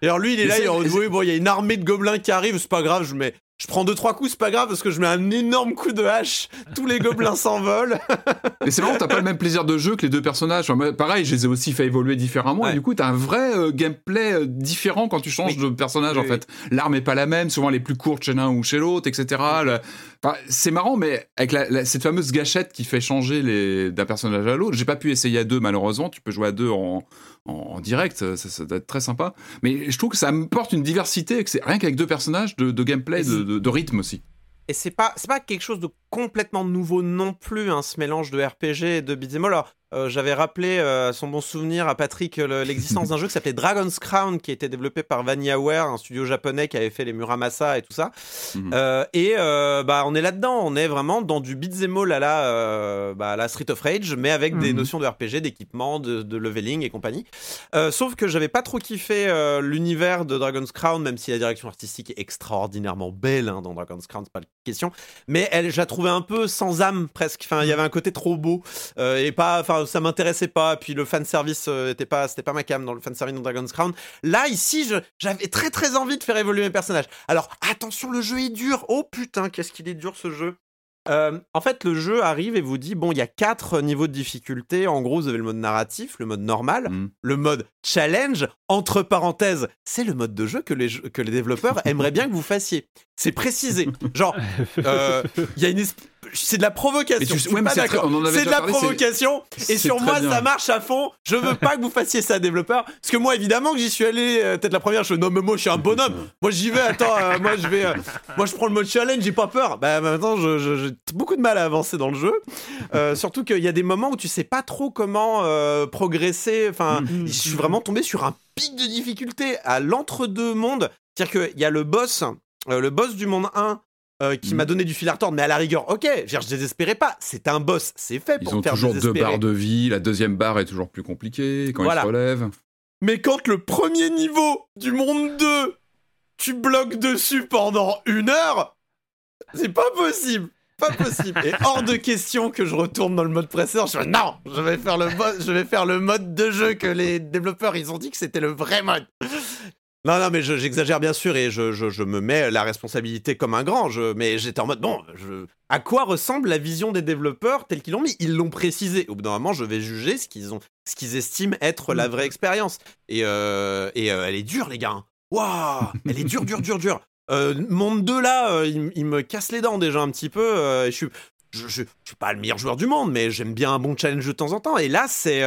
alors lui, il est là, il est bon, il y a une armée de gobelins qui arrive, c'est pas grave, je mets, je prends deux trois coups, c'est pas grave parce que je mets un énorme coup de hache, tous les gobelins s'envolent. Mais c'est marrant, t'as pas le même plaisir de jeu que les deux personnages. pareil, je les ai aussi fait évoluer différemment et du coup t'as un vrai euh, gameplay euh, différent quand tu changes de personnage en fait. L'arme est pas la même, souvent elle est plus courte chez l'un ou chez l'autre, etc. c'est marrant, mais avec cette fameuse gâchette qui fait changer d'un personnage à l'autre, j'ai pas pu essayer à deux malheureusement. Tu peux jouer à deux en, en, direct, ça, doit être très sympa. Mais je trouve que ça me porte une diversité, que c'est rien qu'avec deux personnages de, gameplay, de, rythme aussi. Et c'est pas, pas quelque chose de complètement nouveau non plus, hein, ce mélange de RPG et de beat'em Alors, euh, j'avais rappelé euh, son bon souvenir à Patrick euh, l'existence d'un jeu qui s'appelait Dragon's Crown, qui a été développé par Vanillaware, un studio japonais qui avait fait les Muramasa et tout ça. Mhm. et bah, on est là-dedans, on est vraiment dans du beat'em all à la, bah, la Street of Rage, mais avec des mhm. notions de RPG, d'équipement, de, leveling et compagnie. sauf que j'avais pas trop kiffé l'univers de Dragon's Crown, même si la direction artistique est extraordinairement belle hein, dans Dragon's Crown, c'est pas la question. Mais elle, je la trouvais un peu sans âme presque. Enfin, il y avait un côté trop beau et pas, enfin ça m'intéressait pas. Puis le fan service euh, était pas, c'était pas ma cam dans le fan service de Dragon's Crown. Là, ici, j'avais très très envie de faire évoluer mes personnages. Alors attention, le jeu est dur. Oh putain, qu'est-ce qu'il est dur ce jeu. Euh, en fait, le jeu arrive et vous dit bon, il y a quatre niveaux de difficulté. En gros, vous avez le mode narratif, le mode normal, mm. le mode challenge. Entre parenthèses, c'est le mode de jeu que les, que les développeurs aimeraient bien que vous fassiez. C'est précisé. Genre, euh, il y a une c'est de la provocation. c'est de la provocation. Et sur moi, ça marche à fond. Je veux pas que vous fassiez ça, développeur. Parce que moi, évidemment, que j'y suis allé. Euh, peut-être la première, je non, mais moi, je suis un bonhomme. Moi, j'y vais. Attends, euh, moi, je vais. Euh, moi, je prends le mode challenge. J'ai pas peur. Bah, maintenant, j'ai beaucoup de mal à avancer dans le jeu. surtout qu'il y a des moments où tu sais pas trop comment progresser. Enfin, mm. je suis vraiment tombé sur un pic de difficulté à l'entre-deux mondes. C'est-à-dire qu'il y a le boss. le boss du monde 1 euh, qui m'a mm. donné du fil à retordre, mais à la rigueur, ok, je, je désespérais pas. C'est un boss, c'est fait pour Ils ont faire toujours deux barres de vie, la deuxième barre est toujours plus compliquée quand ils se relèvent. Mais quand le premier niveau du monde 2, tu bloques dessus pendant une heure, c'est pas possible. Pas possible. Et hors de question que je retourne dans le mode presseur. Je fais non, je vais faire le je vais faire le mode de jeu que les développeurs ils ont dit que c'était le vrai mode. Non, non, mais j'exagère bien sûr et je, je, me mets la responsabilité comme un grand. Mais j'étais en mode, bon, à quoi ressemble la vision des développeurs telle qu'ils l'ont mis? Ils l'ont précisé. Au bout d'un moment, je vais juger ce qu'ils ont, ce qu'ils estiment être la vraie expérience. Et, euh, et euh, elle est dure, les gars. Hein. Waouh Elle est dure, dure, dure, dure. Euh, monde 2, là, il, me casse les dents déjà un petit peu. je, suis, je, je, suis pas le meilleur joueur du monde, mais j'aime bien un bon challenge de temps en temps. Et là, c'est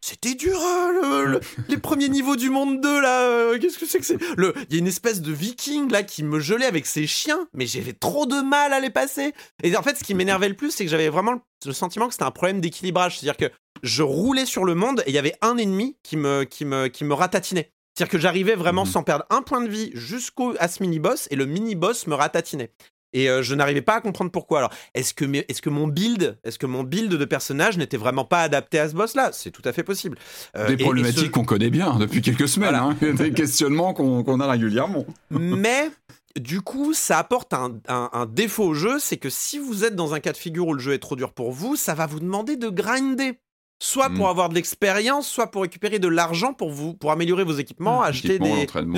c'était dur, hein, les premiers niveaux du monde 2, là. Euh, qu'est-ce que c'est que c'est? Il y a une espèce de viking, là, qui me gelait avec ses chiens, mais j'avais trop de mal à les passer. Et en fait, ce qui m'énervait le plus, c'est que j'avais vraiment le sentiment que c'était un problème d'équilibrage. C'est-à-dire que je roulais sur le monde et il y avait un ennemi qui me, qui me, qui me ratatinait. C'est-à-dire que j'arrivais vraiment mhm. sans perdre un point de vie jusqu'au à ce mini-boss et le mini-boss me ratatinait. Et euh, je n'arrivais pas à comprendre pourquoi. Alors, est-ce que, est que mon build, est-ce que mon build de personnage n'était vraiment pas adapté à ce boss-là? C'est tout à fait possible. Euh, des problématiques qu'on connaît bien depuis quelques semaines, hein. des questionnements qu'on a régulièrement. Mais du coup, ça apporte un, un défaut au jeu, c'est que si vous êtes dans un cas de figure où le jeu est trop dur pour vous, ça va vous demander de grinder soit pour mm. avoir de l'expérience, soit pour récupérer de l'argent pour vous pour améliorer vos équipements, mm. acheter des, trucs.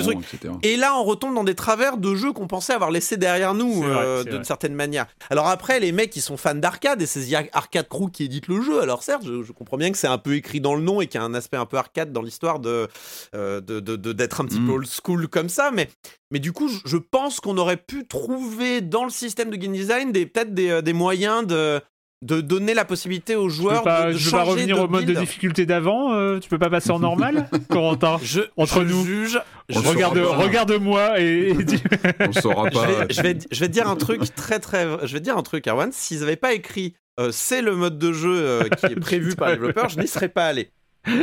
Et là, on retombe dans des travers de jeux qu'on pensait avoir laissés derrière nous euh, d'une certaine manière. Alors après, les mecs qui sont fans d'arcade et c'est Arcade Crew qui édite le jeu. Alors certes, je, comprends bien que c'est un peu écrit dans le nom et qu'il y a un aspect un peu arcade dans l'histoire de euh, d'être un petit mm. peu old school comme ça, mais mais du coup, je pense qu'on aurait pu trouver dans le système de game design des peut-être des, euh, des moyens de de donner la possibilité aux joueurs de, de je vais pas revenir au mode de difficulté d'avant. Euh, tu peux pas passer en normal, Corentin je, Entre nous, juge. Je regarde, regarde-moi et, on saura pas. Je vais, je vais, te dire un truc très très. Je vais te dire un truc, Erwan. S'ils avaient pas écrit euh, c'est le mode de jeu euh, qui est prévu par les développeurs, je n'y serais pas allé.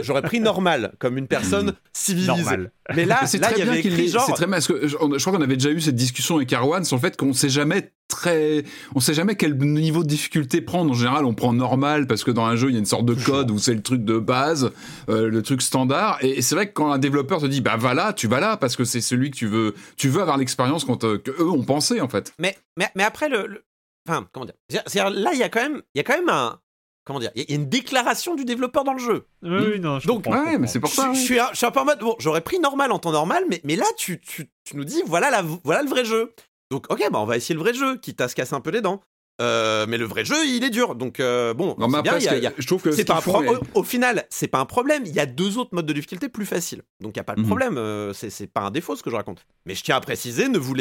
J'aurais pris normal, comme une personne civilisée. Normal. Mais là, c'est là, il y avait écrit genre. C'est très bien, parce que je, crois qu'on avait déjà eu cette discussion avec Arwan sur le fait qu'on sait jamais très, on sait jamais quel niveau de difficulté prendre. En général, on prend normal parce que dans un jeu, il y a une sorte de code où c'est le truc de base, euh, le truc standard. Et, c'est vrai que quand un développeur te dit, bah va là, tu vas là parce que c'est celui que tu veux, tu veux avoir l'expérience qu'eux ont pensé en fait. Mais, mais, mais après le, enfin, comment dire, là, il y a quand même, il y a quand même un, comment dire, il y a une déclaration du développeur dans le jeu. Oui, non, je Donc, comprends, mais c'est pour ça. Je, suis, un, peu en mode, bon, j'aurais pris normal en temps normal, mais, mais là, tu, tu, tu nous dis, voilà, la, voilà le vrai jeu. Donc, ok, bah, on va essayer le vrai jeu, quitte à se casser un peu les dents. Euh, mais le vrai jeu, il est dur. Donc, euh, bon, non, mais après, bien, je trouve que c'est pas un au, final, c'est pas un problème. Il y a deux autres modes de difficulté plus faciles. Donc, il y a pas de mhm. problème. Euh, c'est pas un défaut ce que je raconte. Mais je tiens à préciser, ne vous,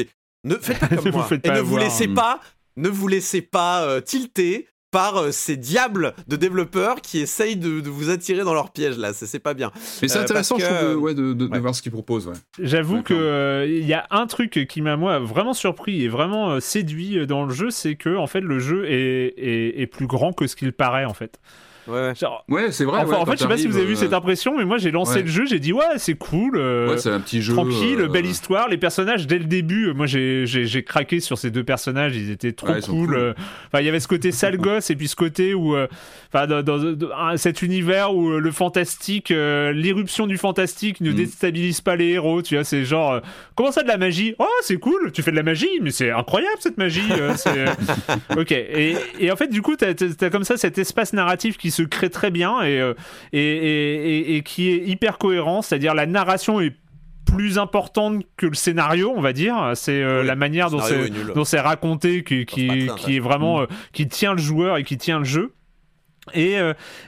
ne faites pas comme moi. et ne vous laissez pas ne vous laissez pas tilter par euh, ces diables de développeurs qui essayent de, vous attirer dans leur piège là. C'est pas bien. Mais c'est euh, intéressant, je trouve, de, voir ce qu'ils proposent. J'avoue que euh, il y a un truc qui m'a moi vraiment surpris et vraiment séduit dans le jeu, c'est que en fait le jeu est, est plus grand que ce qu'il paraît en fait. Ouais, ouais c'est vrai. en fait, je sais pas si vous avez vu euh, cette impression, mais moi j'ai lancé le jeu, j'ai dit ouais, c'est cool. Euh, ouais, c'est un petit jeu. Tranquille, euh, belle histoire. Les personnages, dès le début, moi j'ai craqué sur ces deux personnages, ils étaient trop cool. Enfin, il y avait ce côté sale gosse et puis ce côté où, enfin, dans, cet univers où le fantastique, l'irruption du fantastique ne mm. déstabilise pas les héros, tu vois, c'est genre, comment ça de la magie? Oh, c'est cool, tu fais de la magie, mais c'est incroyable cette magie. ok, et, et, en fait, du coup, t'as as comme ça cet espace narratif qui se crée très bien euh, et, et, et, qui est hyper cohérent, c'est-à-dire la narration est plus importante que le scénario, on va dire. C'est euh, la manière dont c'est, dont c'est raconté qui, qui, qui est vraiment mm. euh, qui tient le joueur et qui tient le jeu. Et,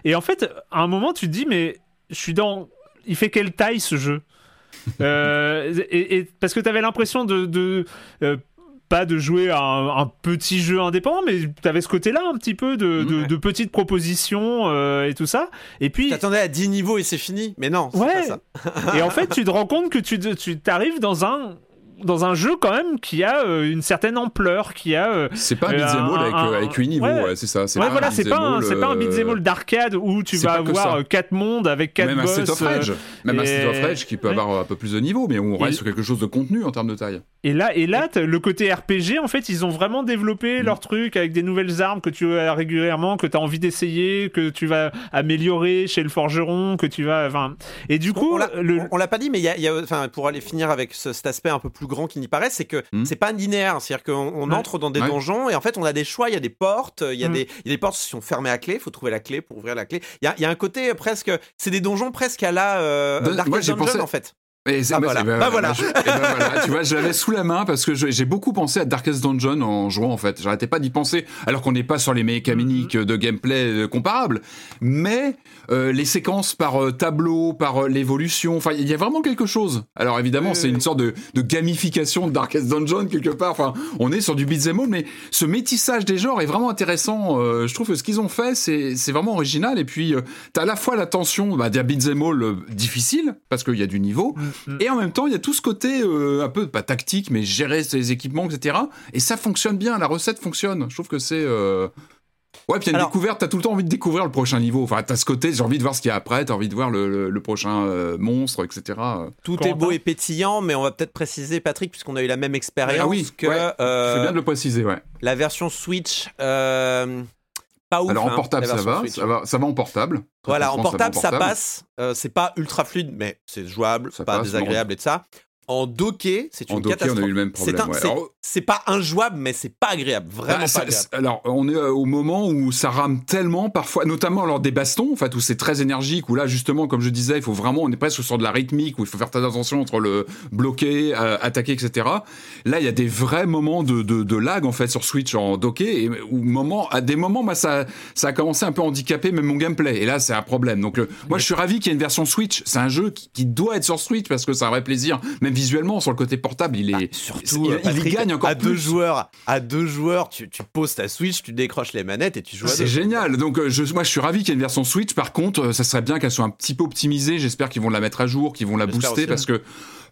et en fait, à un moment, tu te dis mais je suis dans, il fait quelle taille ce jeu? Et, parce que tu avais l'impression de, de pas de jouer à un, petit jeu indépendant, mais tu avais ce côté-là un petit peu de, de, petites propositions euh, et tout ça. Et puis. T'attendais à 10 niveaux et c'est fini, mais non, ouais. pas ça. et en fait, tu te rends compte que tu, tu arrives dans un dans un jeu quand même qui a euh, une certaine ampleur, qui a. Euh, c'est pas un beat'em all avec, un, avec 8 niveaux, ouais. c'est ça. C'est ouais, voilà, c'est pas, un, pas un beat'em all d'arcade où tu vas avoir 4 mondes avec 4 Même boss. Même un State of Rage, même un State of Rage qui peut avoir un peu plus de niveaux, mais on reste sur quelque chose de contenu en termes de taille. Et là, et là le côté RPG, en fait, ils ont vraiment développé mm. leur truc avec des nouvelles armes que tu as régulièrement, que tu as envie d'essayer, que tu vas améliorer chez le forgeron, que tu vas. Enfin, et du coup. On l'a pas dit, mais il y a, enfin, pour aller finir avec cet aspect un peu plus grand qui n'y paraît, c'est que hmm. c'est pas linéaire. C'est-à-dire qu'on entre dans des donjons et en fait, on a des choix, il y a des portes, il y, a hmm. des, y a des portes qui sont fermées à clé, il faut trouver la clé pour ouvrir la clé. Il y a, y a, un côté presque. C'est des donjons presque à la euh, Dungeon en fait. ah, voilà. bah, bah voilà. tu vois, je l'avais sous la main parce que j'ai beaucoup pensé à Darkest Dungeon en jouant en fait. J'arrêtais pas d'y penser, alors qu'on n'est pas sur les mécaniques mm-hmm. de gameplay euh, comparables. Mais euh, les séquences par euh, tableau, par l'évolution, enfin, il y a vraiment quelque chose. Alors évidemment, c'est une sorte de, de, gamification de Darkest Dungeon quelque part. Enfin, on est sur du beat'em all, mais ce métissage des genres est vraiment intéressant. je trouve que ce qu'ils ont fait, c'est vraiment original. Et puis, tu as à la fois la tension bah, d'un beat'em all difficile parce qu'il y a du niveau. Mm. Mm. Et en même temps, il y a tout ce côté euh, un peu, pas tactique, mais gérer ses équipements, etc. Et ça fonctionne bien, la recette fonctionne. Je trouve que c'est... Euh, ouais, puis il y a une découverte, t'as tout le temps envie de découvrir le prochain niveau. Enfin, t'as ce côté, j'ai envie de voir ce qu'il y a après, t'as envie de voir le, prochain euh, monstre, etc. Tout est beau et pétillant, mais on va peut-être préciser, Patrick, puisqu'on a eu la même expérience. Ah oui, que. c'est bien de le préciser, ouais. La version Switch. Pas ouf, Alors en hein, portable, ça, va, ça va, ça va en portable. Voilà, en portable, ça, passe. Euh, c'est pas ultra fluide, mais c'est jouable, c'est pas désagréable et tout ça. En docké, c'est une catastrophe. on a eu le même problème. C'est pas injouable, mais c'est pas agréable, vraiment ah, pas agréable. Alors, on est euh, au moment où ça rame tellement, parfois, notamment lors des bastons, en fait, où c'est très énergique, où là, justement, comme je disais, il faut vraiment, on est presque sur de la rythmique, où il faut faire très attention entre le bloquer, euh, attaquer, etc. Là, il y a des vrais moments de, de, lag, en fait, sur Switch en docké, et où moment, à des moments, moi, ça, ça a commencé un peu à handicaper même mon gameplay, et là, c'est un problème. Donc, moi, je suis ravi qu'il y ait une version Switch. C'est un jeu qui, doit être sur Switch, parce que c'est un vrai plaisir, même visuellement, sur le côté portable, il est. Bah, surtout, il, gagne encore à Deux joueurs, à deux joueurs, tu, tu, poses ta Switch, tu décroches les manettes et tu joues à C'est génial. Donc, euh, je, moi, je suis ravi qu'il y ait une version Switch. Par contre, euh, ça serait bien qu'elle soit un petit peu optimisée. J'espère qu'ils vont la mettre à jour, qu'ils vont la booster parce que.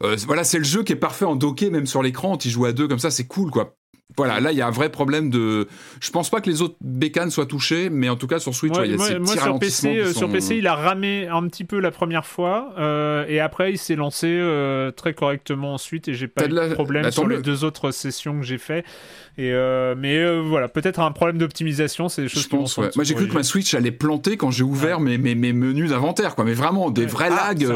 Euh, voilà, c'est le jeu qui est parfait en docké, même sur l'écran. Tu joues à deux comme ça, c'est cool, quoi. Voilà, là il y a un vrai problème de. Je pense pas que les autres bécanes soient touchées, mais en tout cas sur Switch, il y a ces petits sur PC, euh, sur PC, il a ramé un petit peu la première fois, euh, et après il s'est lancé euh, très correctement ensuite, et j'ai pas eu de problème sur les deux autres sessions que j'ai fait. Et mais voilà, peut-être un problème d'optimisation, c'est des choses je pense, Moi j'ai cru que ma Switch allait planter quand j'ai ouvert mes, mes, mes, menus d'inventaire, quoi. Mais vraiment des vrais ah, lags.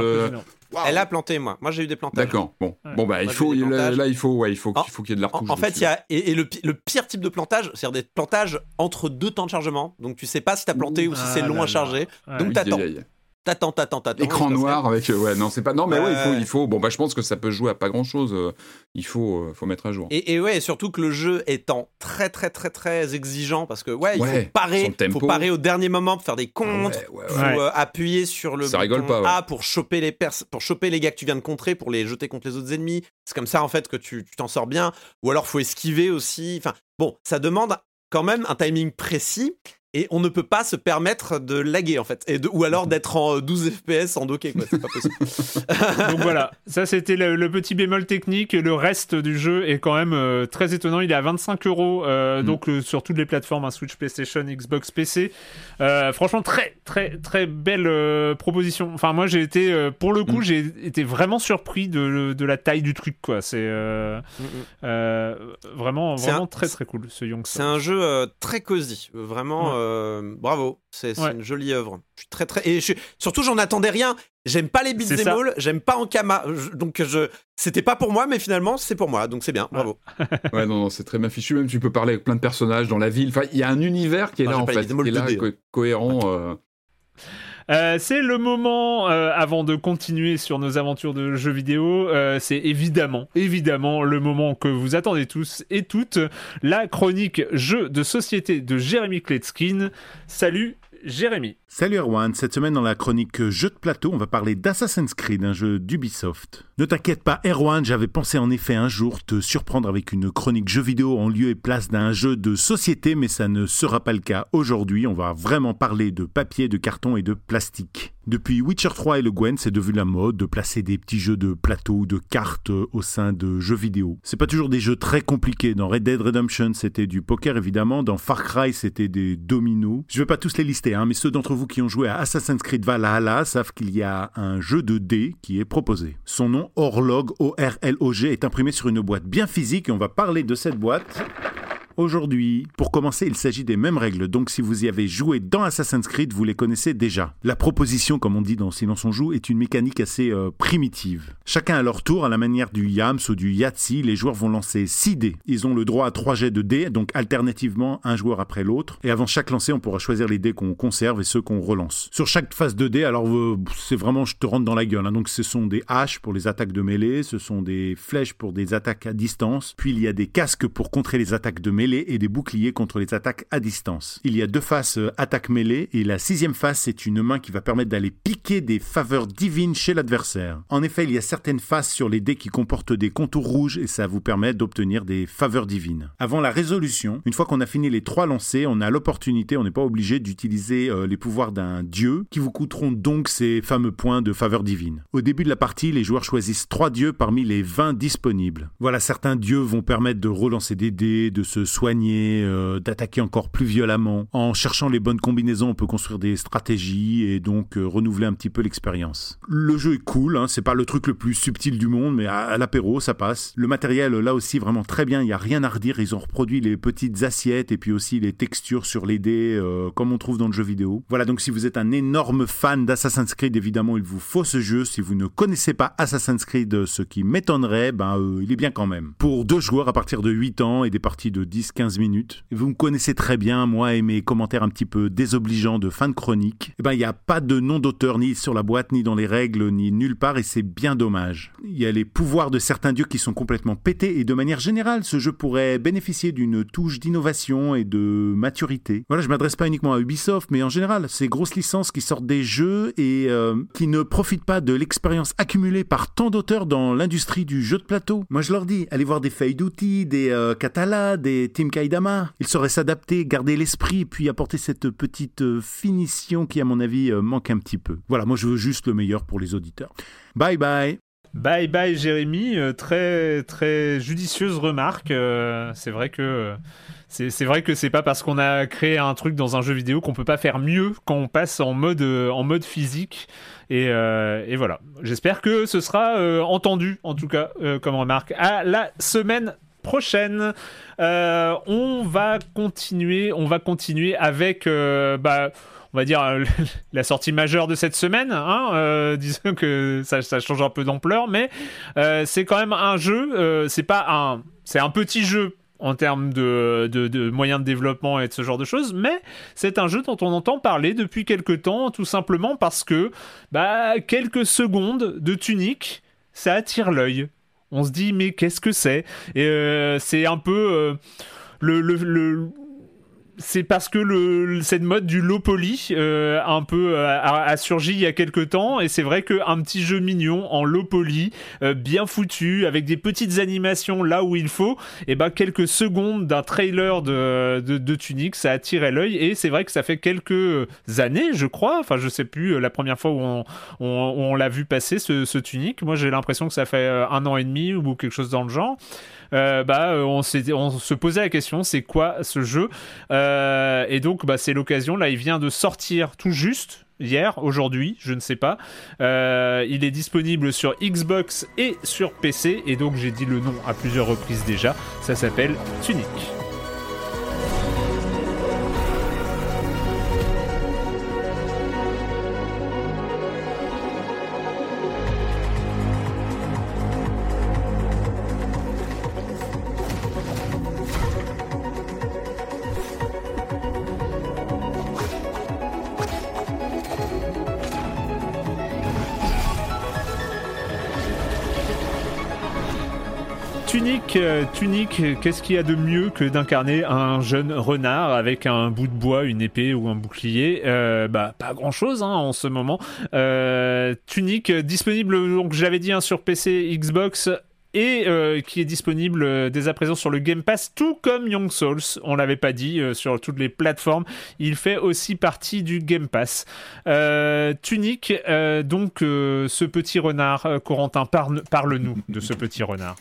Elle a planté, moi. Moi, j'ai eu des plantages. D'accord. Bon, bon bah, il faut, là, il faut, ouais, il faut, qu'il faut qu'il y ait de la retouche. En, fait, il y a et, le, pire type de plantage, c'est-à-dire des plantages entre deux temps de chargement. Donc, tu sais pas si tu as planté ou si c'est long à charger. Donc, t'attends. T'attends, t'attends, t'attends. Écran noir avec. Euh, ouais, non, c'est pas. Non, mais ouais, il faut, il faut. Bon, bah, je pense que ça peut jouer à pas grand chose. Euh, il faut, euh, faut mettre à jour. Et, et, ouais, surtout que le jeu étant très, très, très, très exigeant parce que, ouais, il faut parer. Il faut parer au dernier moment pour faire des comptes. faut appuyer sur le ça rigole pas, A pour choper, les pour choper les gars que tu viens de contrer, pour les jeter contre les autres ennemis. C'est comme ça, en fait, que tu t'en sors bien. Ou alors, faut esquiver aussi. Enfin, bon, ça demande quand même un timing précis et on ne peut pas se permettre de laguer en fait. Et de, ou alors d'être en 12 fps en docké quoi. C'est pas possible. Donc voilà. Ça c'était le, petit bémol technique. Le reste du jeu est quand même euh, très étonnant. Il est à 25 euros euh, mm. donc euh, sur toutes les plateformes hein, Switch PlayStation Xbox PC franchement très très très belle proposition. Enfin moi j'ai été pour le coup mm. j'ai été vraiment surpris de, de, la taille du truc quoi. C'est mm, vraiment vraiment très très cool ce Young c'est un jeu très cosy. Vraiment euh, bravo, c'est une jolie œuvre. Je suis très très et surtout j'en attendais rien. J'aime pas les beats all, j'aime pas en kama, donc je c'était pas pour moi, mais finalement c'est pour moi, donc c'est bien, bravo. ouais non, non c'est très bien fichu. Même tu peux parler avec plein de personnages dans la ville. Enfin, il y a un univers qui est là en fait, qui est là, cohérent. Euh. Euh, c'est le moment, euh, avant de continuer sur nos aventures de jeux vidéo, euh, c'est évidemment, évidemment le moment que vous attendez tous et toutes, la chronique jeux de société de Jérémy Kletskin. Salut Jérémy. Salut Erwan, cette semaine dans la chronique Jeux de plateau, on va parler d'Assassin's Creed, un jeu d'Ubisoft. Ne t'inquiète pas Erwan, j'avais pensé en effet un jour te surprendre avec une chronique jeux vidéo en lieu et place d'un jeu de société, mais ça ne sera pas le cas aujourd'hui, on va vraiment parler de papier, de carton et de plastique. Depuis Witcher 3 et le Gwen, c'est devenu la mode de placer des petits jeux de plateau ou de cartes au sein de jeux vidéo. C'est pas toujours des jeux très compliqués. Dans Red Dead Redemption, c'était du poker évidemment. Dans Far Cry, c'était des dominos. Je vais pas tous les lister, hein, mais ceux d'entre vous qui ont joué à Assassin's Creed Valhalla savent qu'il y a un jeu de dés qui est proposé. Son nom, Orlog, O-R-L-O-G, est imprimé sur une boîte bien physique et on va parler de cette boîte aujourd'hui. Pour commencer, il s'agit des mêmes règles, donc si vous y avez joué dans Assassin's Creed, vous les connaissez déjà. La proposition, comme on dit dans Silence on joue, est une mécanique assez euh, primitive. Chacun à leur tour, à la manière du Yams ou du Yahtzee, les joueurs vont lancer 6 dés. Ils ont le droit à 3 jets de dés, donc alternativement un joueur après l'autre. Et avant chaque lancer, on pourra choisir les dés qu'on conserve et ceux qu'on relance. Sur chaque phase de dés, alors euh, c'est vraiment je te rentre dans la gueule. Hein. Donc ce sont des haches pour les attaques de mêlée, ce sont des flèches pour des attaques à distance, puis il y a des casques pour contrer les attaques de mêlée et des boucliers contre les attaques à distance. Il y a deux faces euh, attaque mêlée et la sixième face c'est une main qui va permettre d'aller piquer des faveurs divines chez l'adversaire. En effet, il y a certaines faces sur les dés qui comportent des contours rouges et ça vous permet d'obtenir des faveurs divines. Avant la résolution, une fois qu'on a fini les trois lancers, on a l'opportunité, on n'est pas obligé d'utiliser euh, les pouvoirs d'un dieu qui vous coûteront donc ces fameux points de faveur divine. Au début de la partie, les joueurs choisissent trois dieux parmi les 20 disponibles. Voilà, certains dieux vont permettre de relancer des dés, de se soigner, euh, d'attaquer encore plus violemment. En cherchant les bonnes combinaisons, on peut construire des stratégies et donc euh, renouveler un petit peu l'expérience. Le jeu est cool, hein, c'est pas le truc le plus subtil du monde, mais à, l'apéro, ça passe. Le matériel, là aussi, vraiment très bien, il n'y a rien à redire. Ils ont reproduit les petites assiettes et puis aussi les textures sur les dés, euh, comme on trouve dans le jeu vidéo. Voilà, donc si vous êtes un énorme fan d'Assassin's Creed, évidemment, il vous faut ce jeu. Si vous ne connaissez pas Assassin's Creed, ce qui m'étonnerait, ben, il est bien quand même. Pour deux joueurs à partir de 8 ans et des parties de 10-15 minutes. Vous me connaissez très bien, moi et mes commentaires un petit peu désobligeants de fin de chronique. Eh ben, il n'y a pas de nom d'auteur ni sur la boîte, ni dans les règles, ni nulle part, et c'est bien dommage. Il y a les pouvoirs de certains dieux qui sont complètement pétés, et de manière générale, ce jeu pourrait bénéficier d'une touche d'innovation et de maturité. Voilà, je m'adresse pas uniquement à Ubisoft, mais en général, ces grosses licences qui sortent des jeux et euh, qui ne profitent pas de l'expérience accumulée par tant d'auteurs dans l'industrie du jeu de plateau. Moi, je leur dis, allez voir des feuilles d'outils, des euh, Katala, des Team Kaidama. Ils sauraient s'adapter, garder l'esprit, puis apporter cette petite euh, finition qui, à mon avis, manque un petit peu. Voilà, moi, je veux juste le meilleur pour les auditeurs. Bye bye Bye bye Jérémy, très très judicieuse remarque. c'est vrai que c'est vrai que c'est pas parce qu'on a créé un truc dans un jeu vidéo qu'on peut pas faire mieux quand on passe en mode, euh, en mode physique. Et, euh, et voilà. J'espère que ce sera euh, entendu, en tout cas, comme remarque. À la semaine prochaine. on va continuer, on va continuer avec, bah, on va dire la sortie majeure de cette semaine. Hein, disons que ça, change un peu d'ampleur, mais c'est quand même un jeu. c'est pas un petit jeu en termes de, moyens de développement et de ce genre de choses, mais c'est un jeu dont on entend parler depuis quelques temps, tout simplement parce que bah, quelques secondes de tunique, ça attire l'œil. On se dit mais qu'est-ce que c'est? Et euh, c'est un peu euh, le, c'est parce que le, cette mode du low poly euh, un peu euh, a, surgi il y a quelques temps et c'est vrai qu'un petit jeu mignon en low poly euh, bien foutu avec des petites animations là où il faut et ben quelques secondes d'un trailer de, de, de Tunic ça attirait l'œil et c'est vrai que ça fait quelques années je crois enfin je sais plus la première fois où on, on, l'a vu passer ce, ce Tunic moi j'ai l'impression que ça fait un an et demi ou quelque chose dans le genre euh, bah, euh, on, se posait la question, c'est quoi ce jeu? Euh, Et donc, bah, c'est l'occasion. Là, il vient de sortir tout juste hier, aujourd'hui, je ne sais pas. il est disponible sur Xbox et sur PC, et donc j'ai dit le nom à plusieurs reprises déjà. Ça s'appelle Tunic. Tunique, qu'est-ce qu'il y a de mieux que d'incarner un jeune renard avec un bout de bois, une épée ou un bouclier? Euh, Bah, pas grand-chose hein, en ce moment. Euh, Tunique, disponible, donc j'avais dit hein, sur PC, Xbox et euh, qui est disponible dès à présent sur le Game Pass, tout comme Young Souls. On l'avait pas dit sur toutes les plateformes. Il fait aussi partie du Game Pass. Tunique, donc ce petit renard, Corentin, parle-nous de ce petit renard.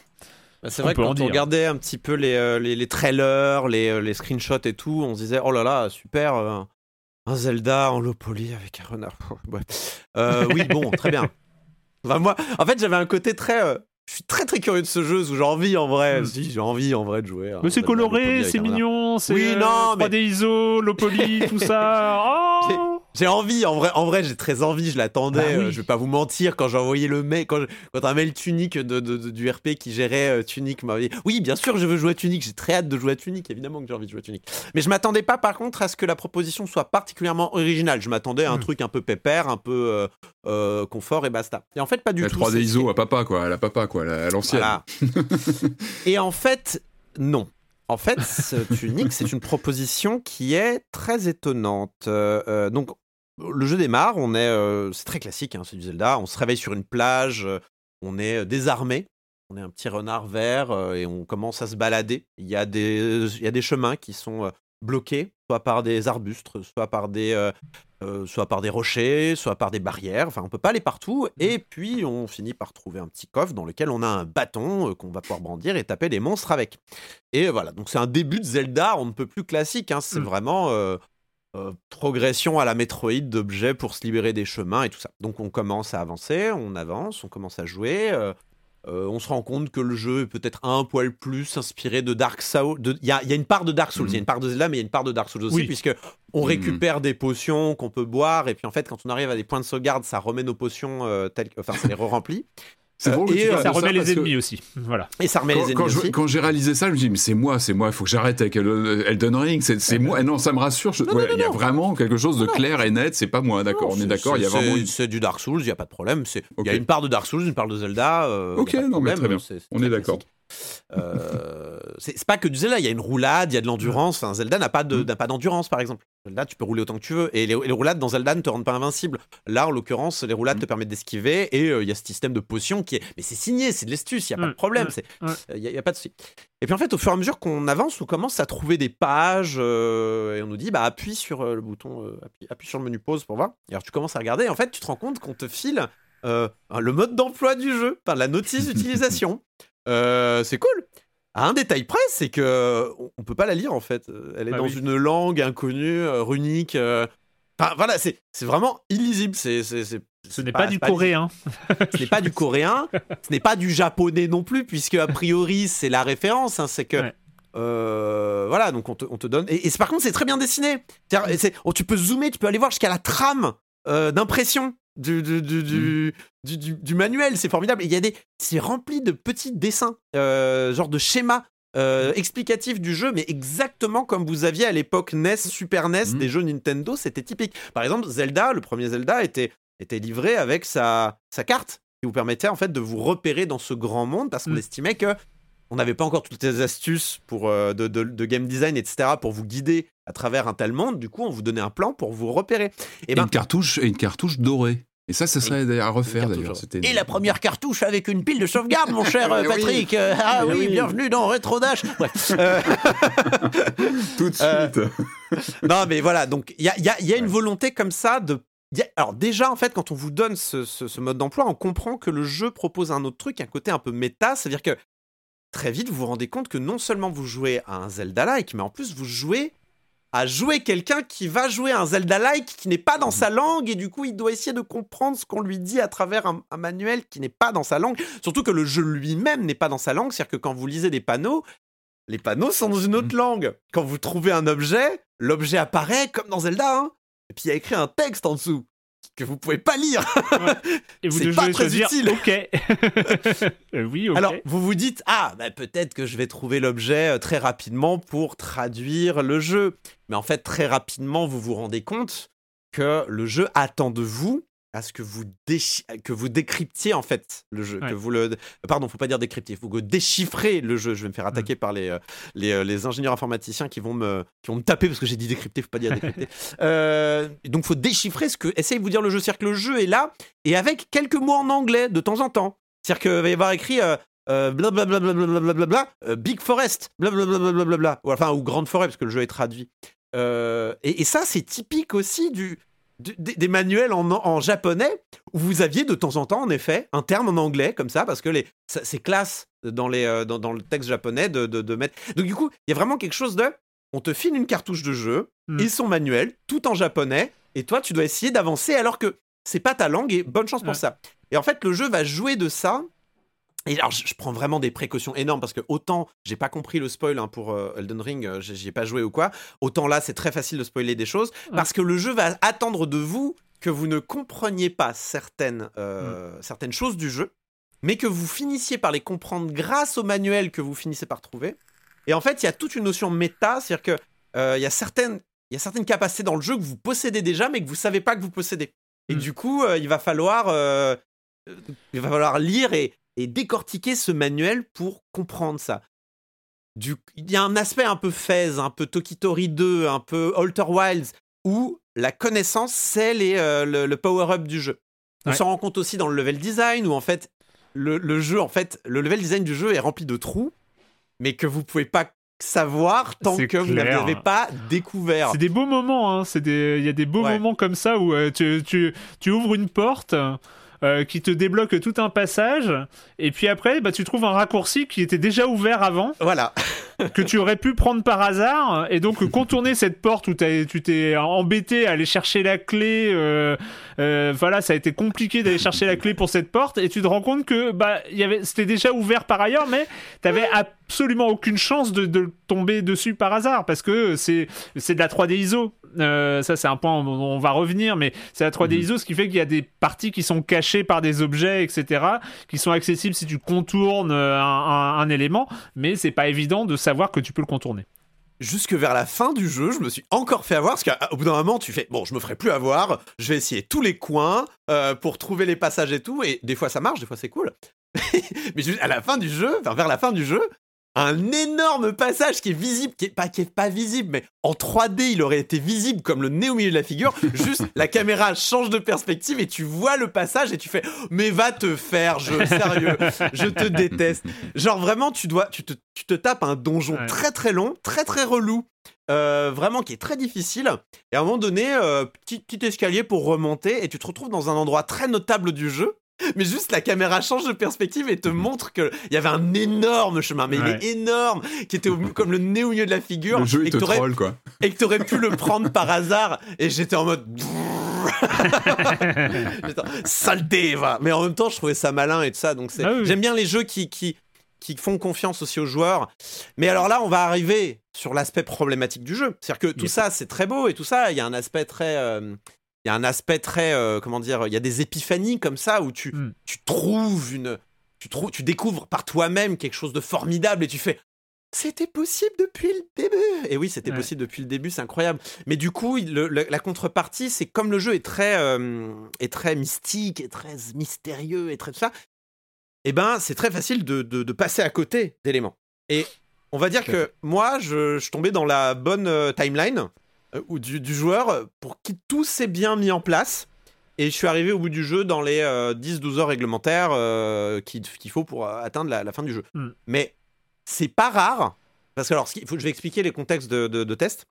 Bah, c'est vrai que quand on regardait un petit peu les, euh, les, trailers, les, euh, les, screenshots et tout, on se disait oh là là, super, euh, un Zelda en low poly avec un renard. oui, bon, très bien. moi, en fait, j'avais un côté très je suis très très curieux de ce jeu, où j'ai envie en vrai. Si, j'ai envie en vrai de jouer. Mais c'est coloré, c'est mignon, c'est oui, non, 3D ISO, low poly, tout ça. Oh j'ai envie, en vrai, en vrai j'ai très envie, je l'attendais. Bah euh, je vais pas vous mentir, quand j'ai envoyé le mail, quand, quand un mail Tunic de, du RP qui gérait euh, Tunic m'a dit Oui, bien sûr, je veux jouer à Tunic, j'ai très hâte de jouer à Tunic, évidemment que j'ai envie de jouer à Tunic. Mais je m'attendais pas, par contre, à ce que la proposition soit particulièrement originale. Je m'attendais à un hmm. truc un peu pépère, un peu euh, confort et basta. Et en fait, pas du tout. 3D ISO à papa, quoi, à la papa, quoi, à l'ancienne. et en fait, non. En fait, Tunic, c'est une proposition qui est très étonnante. donc, le jeu démarre, on est, euh, c'est très classique, hein, c'est du Zelda. On se réveille sur une plage, euh, on est euh, désarmé, on est un petit renard vert et on commence à se balader. Il y a des, il y a des chemins qui sont bloqués, soit par des arbustes, soit par des, soit par des rochers, soit par des barrières. Enfin, on peut pas aller partout. Mmh. Et puis, on finit par trouver un petit coffre dans lequel on a un bâton qu'on va pouvoir brandir et taper des monstres avec. Et voilà, donc c'est un début de Zelda, on ne peut plus classique. Hein. c'est mmh. vraiment euh, progression à la Metroid d'objets pour se libérer des chemins et tout ça. Donc on commence à avancer, on avance, on commence à jouer. Euh, euh, on se rend compte que le jeu est peut-être un poil plus inspiré de Dark Souls. Il y, a, une part de Dark Souls, il y a mhm. une part de Zelda, mais il y a une part de Dark Souls aussi, puisque on mhm. récupère des potions qu'on peut boire, et puis en fait, quand on arrive à des points de sauvegarde, ça remet nos potions telles, enfin, ça les re-remplit. C'est drôle et ça remet les ennemis aussi. Voilà. Et ça remet les ennemis quand aussi. quand j'ai réalisé ça, je me dis mais c'est moi, c'est moi, il faut que j'arrête avec Elden Ring, c'est moi. Et non, ça me rassure. il y a vraiment quelque chose de clair et net. C'est pas moi, d'accord. On est d'accord. Il y a vraiment. C'est du Dark Souls, il y a pas de problème. Il y a une part de Dark Souls, une part de Zelda. Euh, ok, non mais très bien. On est d'accord. Euh, c'est pas que du Zelda, il y a une roulade, il y a de l'endurance. Enfin, Zelda n'a pas mm. d'endurance, par exemple. Zelda, tu peux rouler autant que tu veux. Et les, roulades dans Zelda ne te rendent pas invincible. Là, en l'occurrence, les roulades mm. te permettent d'esquiver. Et euh, il y a ce système de potions qui est. Mais c'est signé, c'est de l'estus, il n'y a pas de mm. problème. Il n'y a, pas de souci. Et puis en fait, au fur et à mesure qu'on avance, on commence à trouver des pages. Euh, et on nous dit, bah, appuie sur le bouton, appuie, sur le menu pause pour voir. Et alors, tu commences à regarder. Et en fait, tu te rends compte qu'on te file. le mode d'emploi du jeu, par la notice d'utilisation. Euh, c'est cool. À un détail près, c'est que on peut pas la lire en fait. Elle est bah dans une langue inconnue, euh, runique. Euh. Enfin voilà, c'est vraiment illisible. C'est ce n'est pas, du coréen. ce n'est pas du coréen. Ce n'est pas du japonais non plus, puisque a priori c'est la référence. Hein, c'est que voilà, donc on te, donne. Et, par contre, c'est très bien dessiné. Oh, tu peux zoomer, tu peux aller voir jusqu'à la trame d'impression du, du, du, du, du manuel, c'est formidable. Il y a des, c'est rempli de petits dessins, euh, genre de schémas euh, explicatifs du jeu, mais exactement comme vous aviez à l'époque NES, Super NES, mhm. des jeux Nintendo, c'était typique. Par exemple, Zelda, le premier Zelda était, était livré avec sa, sa carte qui vous permettait en fait de vous repérer dans ce grand monde parce qu'on mhm. estimait que on n'avait pas encore toutes les astuces pour, euh, de, de, game design, etc., pour vous guider à travers un tel monde. Du coup, on vous donnait un plan pour vous repérer. Et, ben, une cartouche, et une cartouche dorée. Et ça, ça serait à refaire d'ailleurs. Et la première cartouche avec une pile de sauvegarde, mon cher euh, Patrick. Euh, ah oui, bienvenue dans Retro Dash. Euh, Tout de suite. non, mais voilà, donc il y a, y a, une volonté comme ça de. Alors, déjà, en fait, quand on vous donne ce, ce mode d'emploi, on comprend que le jeu propose un autre truc, un côté un peu méta, c'est-à-dire que très vite, vous vous rendez compte que non seulement vous jouez à un Zelda-like, mais en plus, vous jouez à jouer quelqu'un qui va jouer un Zelda-like qui n'est pas dans sa langue et du coup il doit essayer de comprendre ce qu'on lui dit à travers un, manuel qui n'est pas dans sa langue. Surtout que le jeu lui-même n'est pas dans sa langue, c'est-à-dire que quand vous lisez des panneaux, les panneaux sont dans une autre mm. langue. Quand vous trouvez un objet, l'objet apparaît comme dans Zelda, hein. et puis il y a écrit un texte en dessous que vous pouvez pas lire. Et vous pas très utile. Ok. Euh, oui. ok. Alors vous vous dites ah bah, peut-être que je vais trouver l'objet euh, très rapidement pour traduire le jeu. Mais en fait très rapidement vous vous rendez compte que le jeu attend de vous à ce que vous, que vous décryptiez en fait le jeu. Que vous le... Pardon, faut pas dire décrypter, il faut que déchiffrer le jeu. Je vais me faire mm. attaquer par les, euh, les, euh, les, ingénieurs informaticiens qui vont me, qui vont me taper parce que j'ai dit décrypter, faut pas dire décrypter. euh, donc faut déchiffrer ce que essaye de vous dire le jeu. C'est-à-dire que le jeu est là et avec quelques mots en anglais de temps en temps. C'est-à-dire qu'il va y avoir écrit. Euh, euh, blablabla, Big Forest, blablabla, ou enfin, ou Grande Forêt, parce que le jeu est traduit. et, et, ça, c'est typique aussi du, des, manuels en, japonais où vous aviez de temps en temps, en effet, un terme en anglais comme ça, parce que les, c'est classe dans, les, euh, dans, le texte japonais de, de, mettre. Donc, du coup, il y a vraiment quelque chose de. On te file une cartouche de jeu hmm. et son manuel, tout en japonais, et toi, tu dois essayer d'avancer alors que c'est pas ta langue et bonne chance pour ça. Et en fait, le jeu va jouer de ça et alors, je, prends vraiment des précautions énormes parce que autant j'ai pas compris le spoil hein, pour euh, Elden Ring, euh, j'y ai pas joué ou quoi, autant là c'est très facile de spoiler des choses parce que le jeu va attendre de vous que vous ne compreniez pas certaines, euh, mm. certaines choses du jeu, mais que vous finissiez par les comprendre grâce au manuel que vous finissez par trouver. Et en fait, il y a toute une notion méta, c'est-à-dire que il y a certaines il y a certaines capacités dans le jeu que vous possédez déjà, mais que vous savez pas que vous possédez. Et mm. du coup, il va falloir, il va falloir lire et, et décortiquer ce manuel pour comprendre ça. Du, il y a un aspect un peu Fez, un peu Tokitori 2, un peu Alter Wilds, où la connaissance, c'est euh, le, power-up du jeu. On s'en rend compte aussi dans le level design, où en fait, le, jeu, en fait, le level design du jeu est rempli de trous, mais que vous pouvez pas savoir tant que vous n'avez pas découvert. C'est des beaux moments, hein. il y a des beaux moments comme ça où euh, tu, tu, tu, ouvres une porte, euh, qui te débloque tout un passage, et puis après, bah, tu trouves un raccourci qui était déjà ouvert avant. Voilà. que tu aurais pu prendre par hasard, et donc contourner cette porte où tu t'es embêté à aller chercher la clé. Euh, euh, voilà, ça a été compliqué d'aller chercher la clé pour cette porte, et tu te rends compte que bah, c'était déjà ouvert par ailleurs, mais t'avais absolument aucune chance de, de, tomber dessus par hasard, parce que c'est de la 3D ISO. Euh, ça, c'est un point où on va revenir, mais c'est la 3D mhm. ISO, ce qui fait qu'il y a des parties qui sont cachées par des objets, etc., qui sont accessibles si tu contournes euh, un, élément, mais c'est pas évident de savoir que tu peux le contourner jusque vers la fin du jeu, je me suis encore fait avoir parce qu'au bout d'un moment, tu fais bon, je me ferai plus avoir, je vais essayer tous les coins euh, pour trouver les passages et tout, et des fois ça marche, des fois c'est cool. mais à la fin du jeu, enfin vers la fin du jeu, un énorme passage qui est visible, qui est pas, qui est pas visible, mais en 3D, il aurait été visible comme le nez au milieu de la figure. Juste, la caméra change de perspective et tu vois le passage et tu fais, mais va te faire, je, sérieux, je te déteste. Genre vraiment, tu dois, tu te, tu te tapes un donjon très très long, très très relou. Euh, vraiment qui est très difficile. Et à un moment donné, euh, petit, petit escalier pour remonter, et tu te retrouves dans un endroit très notable du jeu, mais juste la caméra change de perspective et te montre qu'il y avait un énorme chemin, mais il est énorme, qui était comme le nez au milieu de la figure. Le jeu, et, que troll, quoi. et que t'aurais pu le prendre par hasard. Et j'étais en mode. Saleté, va. Mais en même temps, je trouvais ça malin et tout ça. Donc ah j'aime bien les jeux qui, qui, qui font confiance aussi aux joueurs. Mais alors là, on va arriver sur l'aspect problématique du jeu. C'est-à-dire que tout ça, c'est très beau et tout ça. Il y a un aspect très. Euh, il y a un aspect très euh, comment dire il y a des épiphanies comme ça où tu, hmm. tu trouves une tu trouves tu découvres par toi-même quelque chose de formidable et tu fais c'était possible depuis le début. Et oui c'était possible depuis le début c'est incroyable. Mais du coup la contrepartie c'est comme le jeu est très euh, est très mystique et très mystérieux et très tout ça et eh ben c'est très facile de, de, passer à côté d'éléments. Et on va dire que moi je, je tombais dans la bonne euh, timeline ou du, joueur pour qui tout s'est bien mis en place. Et je suis arrivé au bout du jeu dans les 10-12 euh, heures réglementaires euh, qu'il faut pour atteindre la, fin du jeu. Hmm. Mais c'est pas rare, parce que alors, faut, je vais expliquer les contextes de, de test.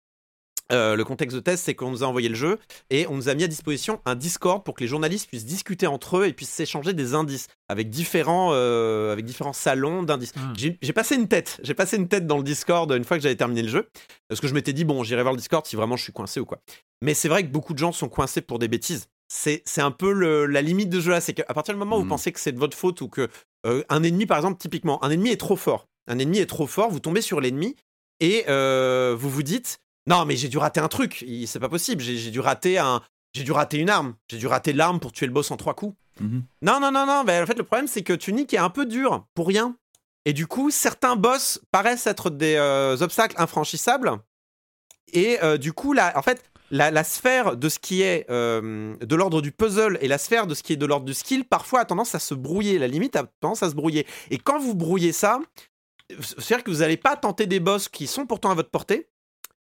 Euh, le contexte de test, c'est qu'on nous a envoyé le jeu et on nous a mis à disposition un Discord pour que les journalistes puissent discuter entre eux et puissent s'échanger des indices avec différents, euh, avec différents salons d'indices. Hmm. J'ai passé une tête, j'ai passé une tête dans le Discord une fois que j'avais terminé le jeu parce que je m'étais dit bon, j'irai voir le Discord si vraiment je suis coincé ou quoi. Mais c'est vrai que beaucoup de gens sont coincés pour des bêtises. C'est un peu la limite de ce jeu là, c'est qu'à partir du moment où vous hmm. pensez que c'est de votre faute ou que euh, un ennemi, par exemple, typiquement, un ennemi est trop fort, un ennemi est trop fort, vous tombez sur l'ennemi et vous vous dites non, mais j'ai dû rater un truc. C'est pas possible. J'ai dû rater un. J'ai dû rater une arme. J'ai dû rater l'arme pour tuer le boss en trois coups. Mhm. Non, non, non, non. Ben, en fait, le problème, c'est que Tunic est un peu dur pour rien. Et du coup, certains boss paraissent être des euh, obstacles infranchissables. Et euh, du coup, là, en fait, la, sphère de ce qui est euh, de l'ordre du puzzle et la sphère de ce qui est de l'ordre du skill, parfois a tendance à se brouiller. La limite a tendance à se brouiller. Et quand vous brouillez ça, c'est-à-dire que vous n'allez pas tenter des boss qui sont pourtant à votre portée.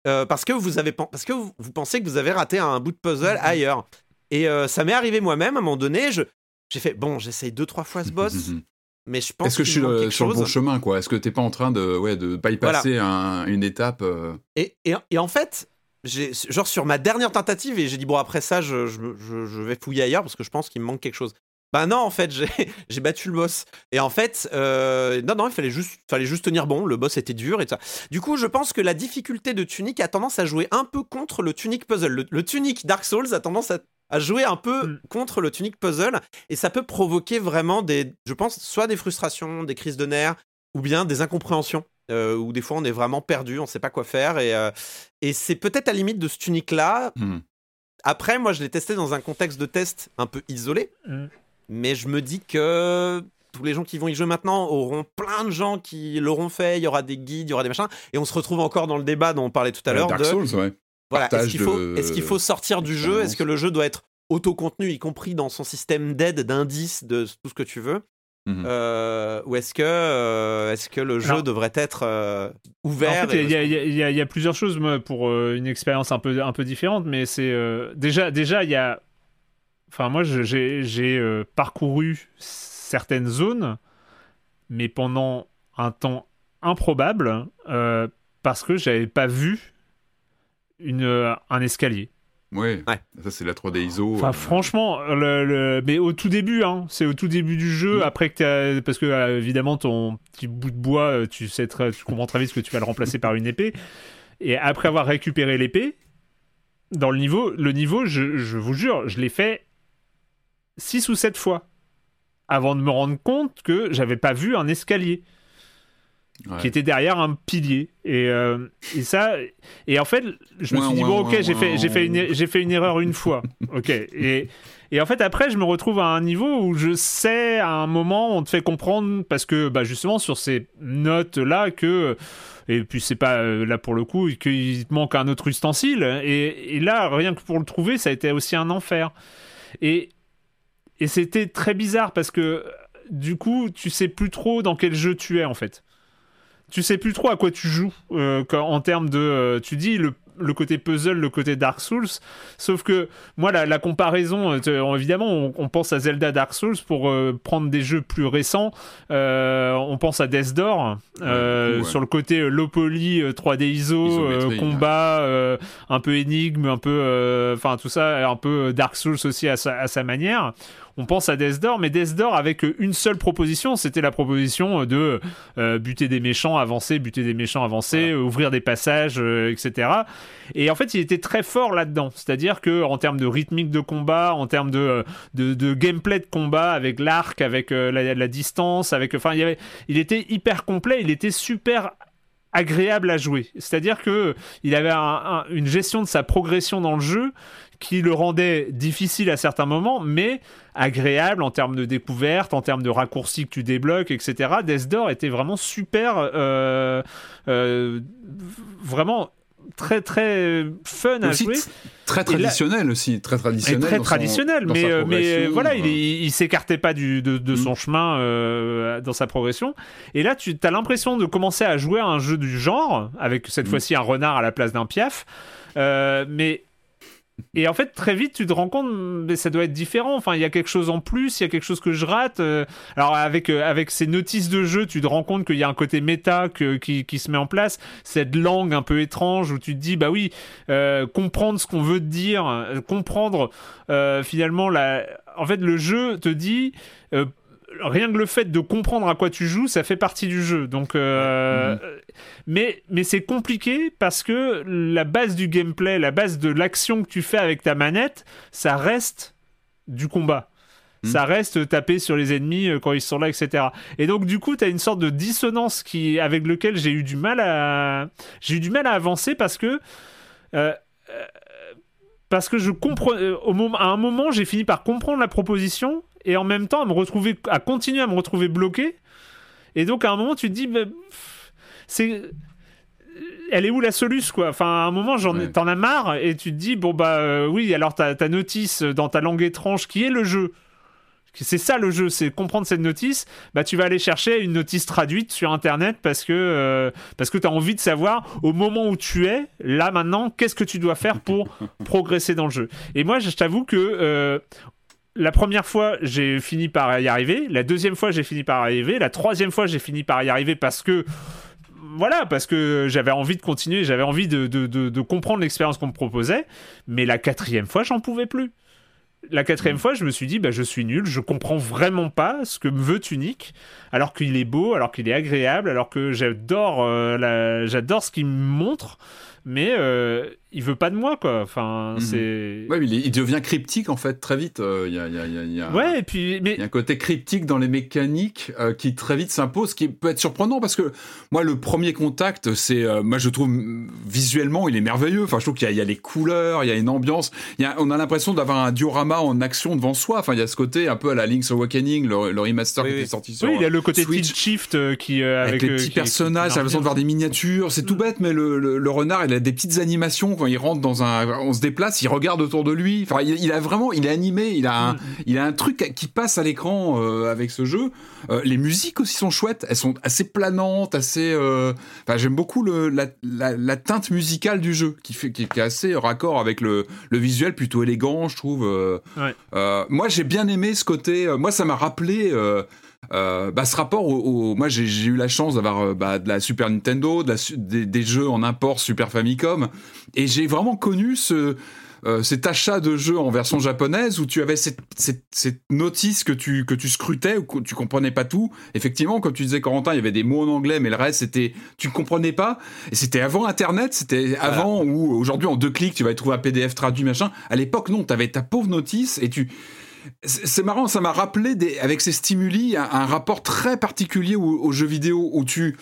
Euh, parce que vous avez parce que vous, pensez que vous avez raté un bout de puzzle mhm. ailleurs. Et euh, ça m'est arrivé moi-même à un moment donné. Je j'ai fait bon, j'essaye deux trois fois ce boss. Mhm. mais je pense Est-ce que je suis sur le bon chemin, quoi? Est-ce que t'es pas en train de, ouais, de bypasser une étape euh? et, et, et, en fait, genre sur ma dernière tentative, et j'ai dit bon après ça, je, je, je, vais fouiller ailleurs parce que je pense qu'il me manque quelque chose. Bah non, en fait, j'ai battu le boss. Et en fait, euh, non, non, il fallait juste, fallait juste tenir bon. Le boss était dur et ça. Du coup, je pense que la difficulté de Tunic a tendance à jouer un peu contre le Tunic Puzzle. Le, Tunic Dark Souls a tendance à, jouer un peu mm. contre le Tunic Puzzle. Et ça peut provoquer vraiment des, je pense, soit des frustrations, des crises de nerfs, ou bien des incompréhensions. Euh, où des fois on est vraiment perdu, on sait pas quoi faire. Et, euh, et c'est peut-être à la limite de ce Tunic-là. Mm. Après, moi, je l'ai testé dans un contexte de test un peu isolé. Mm mais je me dis que tous les gens qui vont y jouer maintenant auront plein de gens qui l'auront fait, il y aura des guides, il y aura des machins, et on se retrouve encore dans le débat dont on parlait tout à l'heure. Dark Souls, ouais. Voilà, est-ce qu'il faut, est faut, sortir du jeu? Est-ce que le jeu doit être auto-contenu, y compris dans son système d'aide, d'indices, de tout ce que tu veux? Mhm. euh, ou est-ce que, euh, est que le jeu devrait être euh, ouvert Il y, a plusieurs choses pour une expérience un peu, un peu différente, mais c'est déjà, déjà il y a Enfin, moi, j'ai euh, parcouru certaines zones, mais pendant un temps improbable, euh, parce que j'avais pas vu une, euh, un escalier. Ouais, ça c'est la 3D ISO. Enfin, franchement, le, mais au tout début, hein, c'est au tout début du jeu, après que as... parce que évidemment ton petit bout de bois, tu sais tu comprends très vite que tu vas le remplacer par une épée, et après avoir récupéré l'épée, dans le niveau, le niveau, je, je vous jure, je l'ai fait 6 ou 7 fois avant de me rendre compte que j'avais pas vu un escalier qui était derrière un pilier. Et, euh, et, ça et en fait je me suis dit bon ok j'ai fait j'ai fait une j'ai fait une erreur une fois. Ok. Et et en fait après je me retrouve à un niveau où je sais à un moment on te fait comprendre parce que bah justement sur ces notes là que et puis c'est pas euh, là pour le coup qu'il te manque un autre ustensile. Et, et là rien que pour le trouver ça a été aussi un enfer. Et et c'était très bizarre parce que du coup, tu sais plus trop dans quel jeu tu es en fait. Tu sais plus trop à quoi tu joues euh, en termes de. Euh, tu dis le, le côté puzzle, le côté Dark Souls. Sauf que moi, la, comparaison, euh, évidemment, on, pense à Zelda Dark Souls pour prendre des jeux plus récents. on pense à Death Door sur le côté low poly, 3D ISO, combat, un peu énigme, un peu, enfin tout ça, un peu Dark Souls aussi à sa, à sa manière on pense à Death Door, mais Death Door avec une seule proposition, c'était la proposition de euh, buter des méchants, avancer, buter des méchants, avancer, ouvrir des passages, euh, etc. Et en fait, il était très fort là-dedans. C'est-à-dire que en termes de rythmique de combat, en termes de, de, gameplay de combat, avec l'arc, avec euh, la, distance, avec, enfin, il, il était hyper complet, il était super agréable à jouer. C'est-à-dire que il avait une gestion de sa progression dans le jeu qui le rendait difficile à certains moments, mais agréable en termes de découverte, en termes de raccourcis que tu débloques, etc. Death Door était vraiment super, euh, euh, vraiment très très fun à jouer. Très traditionnel aussi, très traditionnel. très traditionnel, mais, euh, mais voilà, il, il s'écartait pas du, de, de son mm. chemin dans sa progression. Et là, tu as l'impression de commencer à jouer à un jeu du genre, avec cette mm. fois-ci un renard à la place d'un piaf. mais et en fait, très vite, tu te rends compte, mais ça doit être différent. Enfin, il y a quelque chose en plus, il y a quelque chose que je rate. Euh. alors, avec, euh, avec ces notices de jeu, tu te rends compte qu'il y a un côté méta qui, qui, se met en place. Cette langue un peu étrange où tu te dis, bah oui, euh, comprendre ce qu'on veut te dire, comprendre finalement la. En fait, le jeu te dit rien que le fait de comprendre à quoi tu joues, ça fait partie du jeu. Donc, euh, mhm. mais mais c'est compliqué parce que la base du gameplay, la base de l'action que tu fais avec ta manette, ça reste du combat. Mhm. Ça reste taper sur les ennemis euh, quand ils sont là, etc. Et donc du coup, tu as une sorte de dissonance qui, avec lequel j'ai eu du mal à, j'ai eu du mal à avancer parce que euh, parce que je comprends, au moment, à un moment, j'ai fini par comprendre la proposition et en même temps à me retrouver à continuer à me retrouver bloqué et donc à un moment tu te dis c'est elle est où la soluce quoi? Enfin à un moment j'en t'en as marre et tu te dis bon bah euh, oui alors ta, ta notice dans ta langue étrange qui est le jeu c'est ça le jeu, c'est comprendre cette notice. Bah, tu vas aller chercher une notice traduite sur Internet parce que, euh, parce que tu as envie de savoir au moment où tu es, là maintenant, qu'est-ce que tu dois faire pour progresser dans le jeu. Et moi, je t'avoue que euh, la première fois, j'ai fini par y arriver. La deuxième fois, j'ai fini par y arriver. La troisième fois, j'ai fini par y arriver parce que voilà, parce que j'avais envie de continuer, j'avais envie de, comprendre l'expérience qu'on me proposait. Mais la quatrième fois, j'en pouvais plus. la quatrième fois, je me suis dit, bah, je suis nul, je comprends vraiment pas ce que me veut Tunic, alors qu'il est beau, alors qu'il est agréable, alors que j'adore, euh, j'adore ce qu'il me montre mais euh, il veut pas de moi quoi. Enfin mhm. c'est ouais il, devient cryptique en fait très vite euh, il y, a, y, a, y, a, ouais et puis mais il y a un côté cryptique dans les mécaniques euh, qui très vite s'impose qui peut être surprenant parce que moi le premier contact c'est euh, moi je trouve visuellement il est merveilleux. Enfin je trouve qu'il y, a les couleurs il y a une ambiance. Y a, on a l'impression d'avoir un diorama en action devant soi. Enfin il y a ce côté un peu à la Link's Awakening le, remaster qui est sorti sur oui il y a le côté tilt shift qui avec, les petits personnages j'ai l'impression de voir des miniatures. C'est tout mm. bête mais le, le renard il a des petites animations quand il rentre dans un, on se déplace, il regarde autour de lui. Enfin, il, a vraiment, il est animé, il a un, mm. il a un truc qui passe à l'écran euh, avec ce jeu. Euh, les musiques aussi sont chouettes, elles sont assez planantes, assez. Euh, enfin, j'aime beaucoup le, la, la, teinte musicale du jeu qui fait, qui, est assez raccord avec le, le visuel plutôt élégant, je trouve. moi, j'ai bien aimé ce côté. moi, ça m'a rappelé. Euh, bah, ce rapport au, moi j'ai eu la chance d'avoir euh, bah, de la Super Nintendo, de la, des, jeux en import Super Famicom, et j'ai vraiment connu ce euh, cet achat de jeux en version japonaise où tu avais cette, cette, cette, notice que tu que tu scrutais ou que tu comprenais pas tout. Effectivement, comme tu disais Corentin, il y avait des mots en anglais, mais le reste c'était tu comprenais pas. Et c'était avant Internet, c'était avant où aujourd'hui en deux clics tu vas trouver un PDF traduit machin. À l'époque non, tu avais ta pauvre notice et tu c'est marrant, ça m'a rappelé avec ces stimuli un, rapport très particulier aux jeux vidéo où tu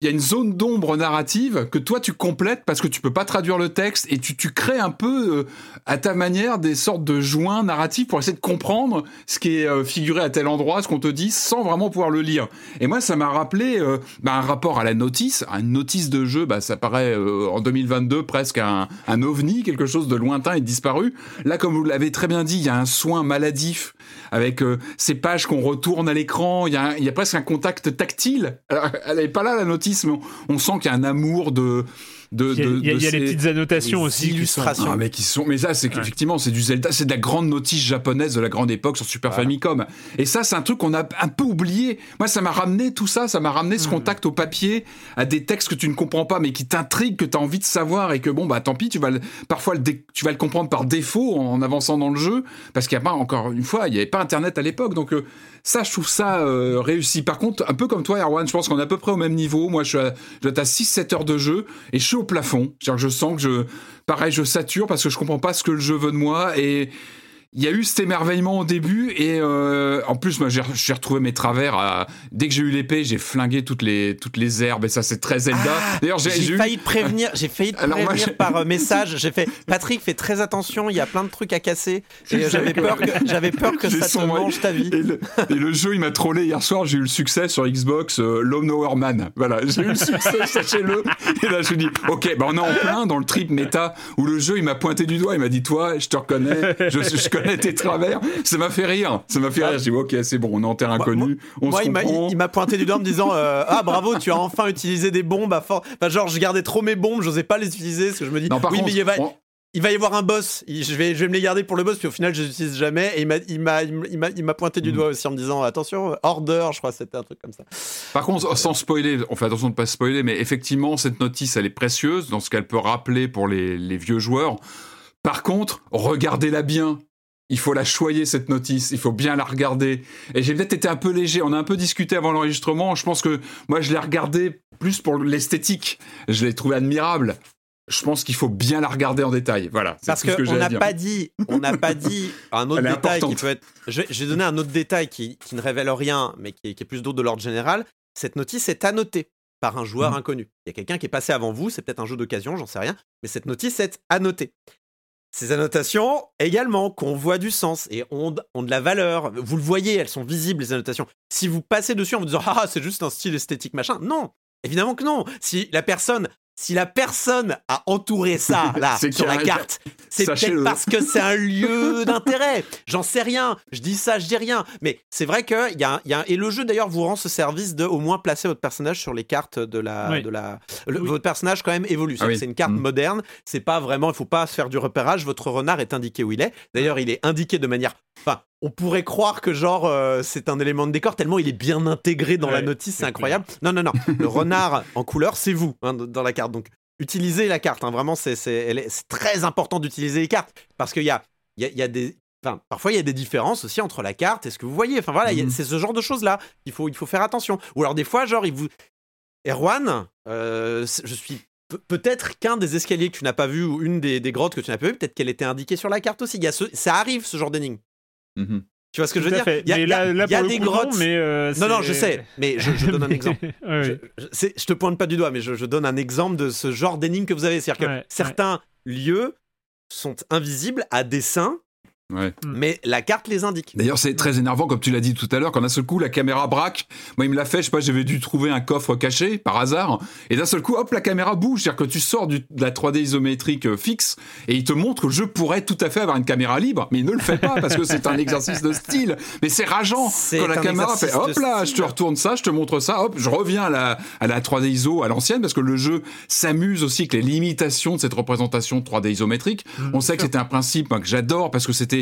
il y a une zone d'ombre narrative que toi tu complètes parce que tu peux pas traduire le texte et tu, tu crées un peu euh, à ta manière des sortes de joints narratifs pour essayer de comprendre ce qui est euh, figuré à tel endroit, ce qu'on te dit sans vraiment pouvoir le lire. Et moi ça m'a rappelé euh, bah, un rapport à la notice, une notice de jeu, bah, ça paraît en 2022 presque un, un ovni, quelque chose de lointain et disparu. Là comme vous l'avez très bien dit, il y a un soin maladif avec ces pages qu'on retourne à l'écran, il y, a, presque un contact tactile. Alors, elle n'est pas là la notice on sent qu'il y a un amour de il y a, les petites annotations aussi. Illustrations. Ah, mais qui sont. Mais ça, c'est qu'effectivement, c'est du Zelda, c'est de la grande notice japonaise de la grande époque sur Super Famicom. Et ça, c'est un truc qu'on a un peu oublié. Moi, ça m'a ramené tout ça, ça m'a ramené ce hmm. contact au papier, à des textes que tu ne comprends pas, mais qui t'intriguent, que tu as envie de savoir, et que bon, bah tant pis, tu vas parfois le tu vas le comprendre par défaut en avançant dans le jeu, parce qu'il n'y a pas, encore une fois, il n'y avait pas Internet à l'époque. Donc, euh, ça, je trouve ça euh, réussi. Par contre, un peu comme toi, Erwan, je pense qu'on est à peu près au même niveau. Moi, je suis à, à 6-7 heures de jeu et je suis au plafond. je sens que je, pareil, je sature parce que je comprends pas ce que le jeu veut de moi et il y a eu cet émerveillement au début et euh, en plus moi j'ai retrouvé mes travers dès que j'ai eu l'épée j'ai flingué toutes les toutes les herbes et ça c'est très Zelda. Ah, d'ailleurs j'ai failli te prévenir j'ai failli te prévenir par euh, message. J'ai fait Patrick fais très attention il y a plein de trucs à casser. Et j'avais peur que j'avais peur que ça te mange ta vie. et le, jeu il m'a trollé. Hier soir j'ai eu le succès sur Xbox euh, Lone Man. Voilà j'ai eu le succès sachez-le. Et là je me dis ok bah on est en plein dans le trip méta où le jeu il m'a pointé du doigt. Il m'a dit toi je te reconnais je, je tes travers. Ça m'a fait rire. Ça m'a fait rire. J'ai dit, ok, c'est bon, on est en terre inconnue. moi, il m'a pointé du doigt en me disant, euh, ah bravo, tu as enfin utilisé des bombes à. Enfin, genre, je gardais trop mes bombes, j'osais pas les utiliser parce que je me dis, oui, mais il va, il va y avoir un boss. Je vais, je vais me les garder pour le boss, puis au final, je les utilise jamais. Et il m'a, pointé du mm. doigt aussi en me disant attention, order, je crois, c'était un truc comme ça. Par contre, sans spoiler, on fait attention de ne pas spoiler, mais effectivement, cette notice, elle est précieuse dans ce qu'elle peut rappeler pour les, les vieux joueurs. Par contre, regardez-la bien il faut la choyer cette notice, il faut bien la regarder. Et j'ai peut-être été un peu léger, on a un peu discuté avant l'enregistrement, je pense que moi je l'ai regardé plus pour l'esthétique, je l'ai trouvé admirable. Je pense qu'il faut bien la regarder en détail. Voilà. Parce qu'on que n'a pas dit, on n'a pas dit un autre détail qui peut être. J'ai donné un autre détail qui, ne révèle rien, mais qui est, plus d'autre de l'ordre général. Cette notice est annotée par un joueur mmh. inconnu. Il y a quelqu'un qui est passé avant vous, c'est peut-être un jeu d'occasion, j'en sais rien, mais cette notice est annotée. Ces annotations également, qu'on voit du sens et ont, ont, de la valeur. Vous le voyez, elles sont visibles, les annotations. Si vous passez dessus en vous disant Ah, c'est juste un style esthétique, machin, non, évidemment que non. Si la personne si la personne a entouré ça là sur la carte, c'est peut-être parce que c'est un lieu d'intérêt. J'en sais rien. Je dis ça, je dis rien. Mais c'est vrai que il y a, y a et le jeu d'ailleurs vous rend ce service de au moins placer votre personnage sur les cartes de la de la votre personnage quand même évolue. Ah c'est une carte mmh. moderne. C'est pas vraiment. Il faut pas se faire du repérage. Votre renard est indiqué où il est. D'ailleurs, il est indiqué de manière. Enfin, on pourrait croire que genre euh, c'est un élément de décor tellement il est bien intégré dans la notice, c'est incroyable. Non, non, non. Le renard en couleur, c'est vous hein, dans la carte. Donc utilisez la carte. Hein. Vraiment, c'est très important d'utiliser les cartes parce qu'il y a, y, a, y a des Enfin, parfois il y a des différences aussi entre la carte et ce que vous voyez. Enfin voilà, mhm. c'est ce genre de choses là. Il faut, il faut faire attention. Ou alors des fois, genre, il vous. Erwan, euh, je suis peut-être qu'un des escaliers que tu n'as pas vu ou une des, grottes que tu n'as pas vu, peut-être qu'elle était indiquée sur la carte aussi. Il y a ça arrive ce genre d'énigme. Mhm. Tu vois ce que je veux dire? Il y a, y a des grottes. Non, mais euh, non, non, je sais, mais je, donne un exemple. je, je, te pointe pas du doigt, mais je, donne un exemple de ce genre d'énigme que vous avez. C'est-à-dire que certains lieux sont invisibles à dessein Ouais. Mm. Mais la carte les indique. D'ailleurs, c'est très énervant, comme tu l'as dit tout à l'heure, quand d'un seul coup la caméra braque. Moi, il me l'a fait, je sais pas, j'avais dû trouver un coffre caché par hasard, et d'un seul coup, hop, la caméra bouge. C'est-à-dire que tu sors de la 3D isométrique euh, fixe, et il te montre que je pourrais tout à fait avoir une caméra libre, mais il ne le fait pas parce que c'est un exercice de style. Mais c'est rageant quand la caméra fait, hop là, je te retourne ça, je te montre ça, hop, je reviens à la, à la 3D iso à l'ancienne, parce que le jeu s'amuse aussi avec les limitations de cette représentation 3D isométrique. Mm, On sait que c'était un principe que j'adore parce que c'était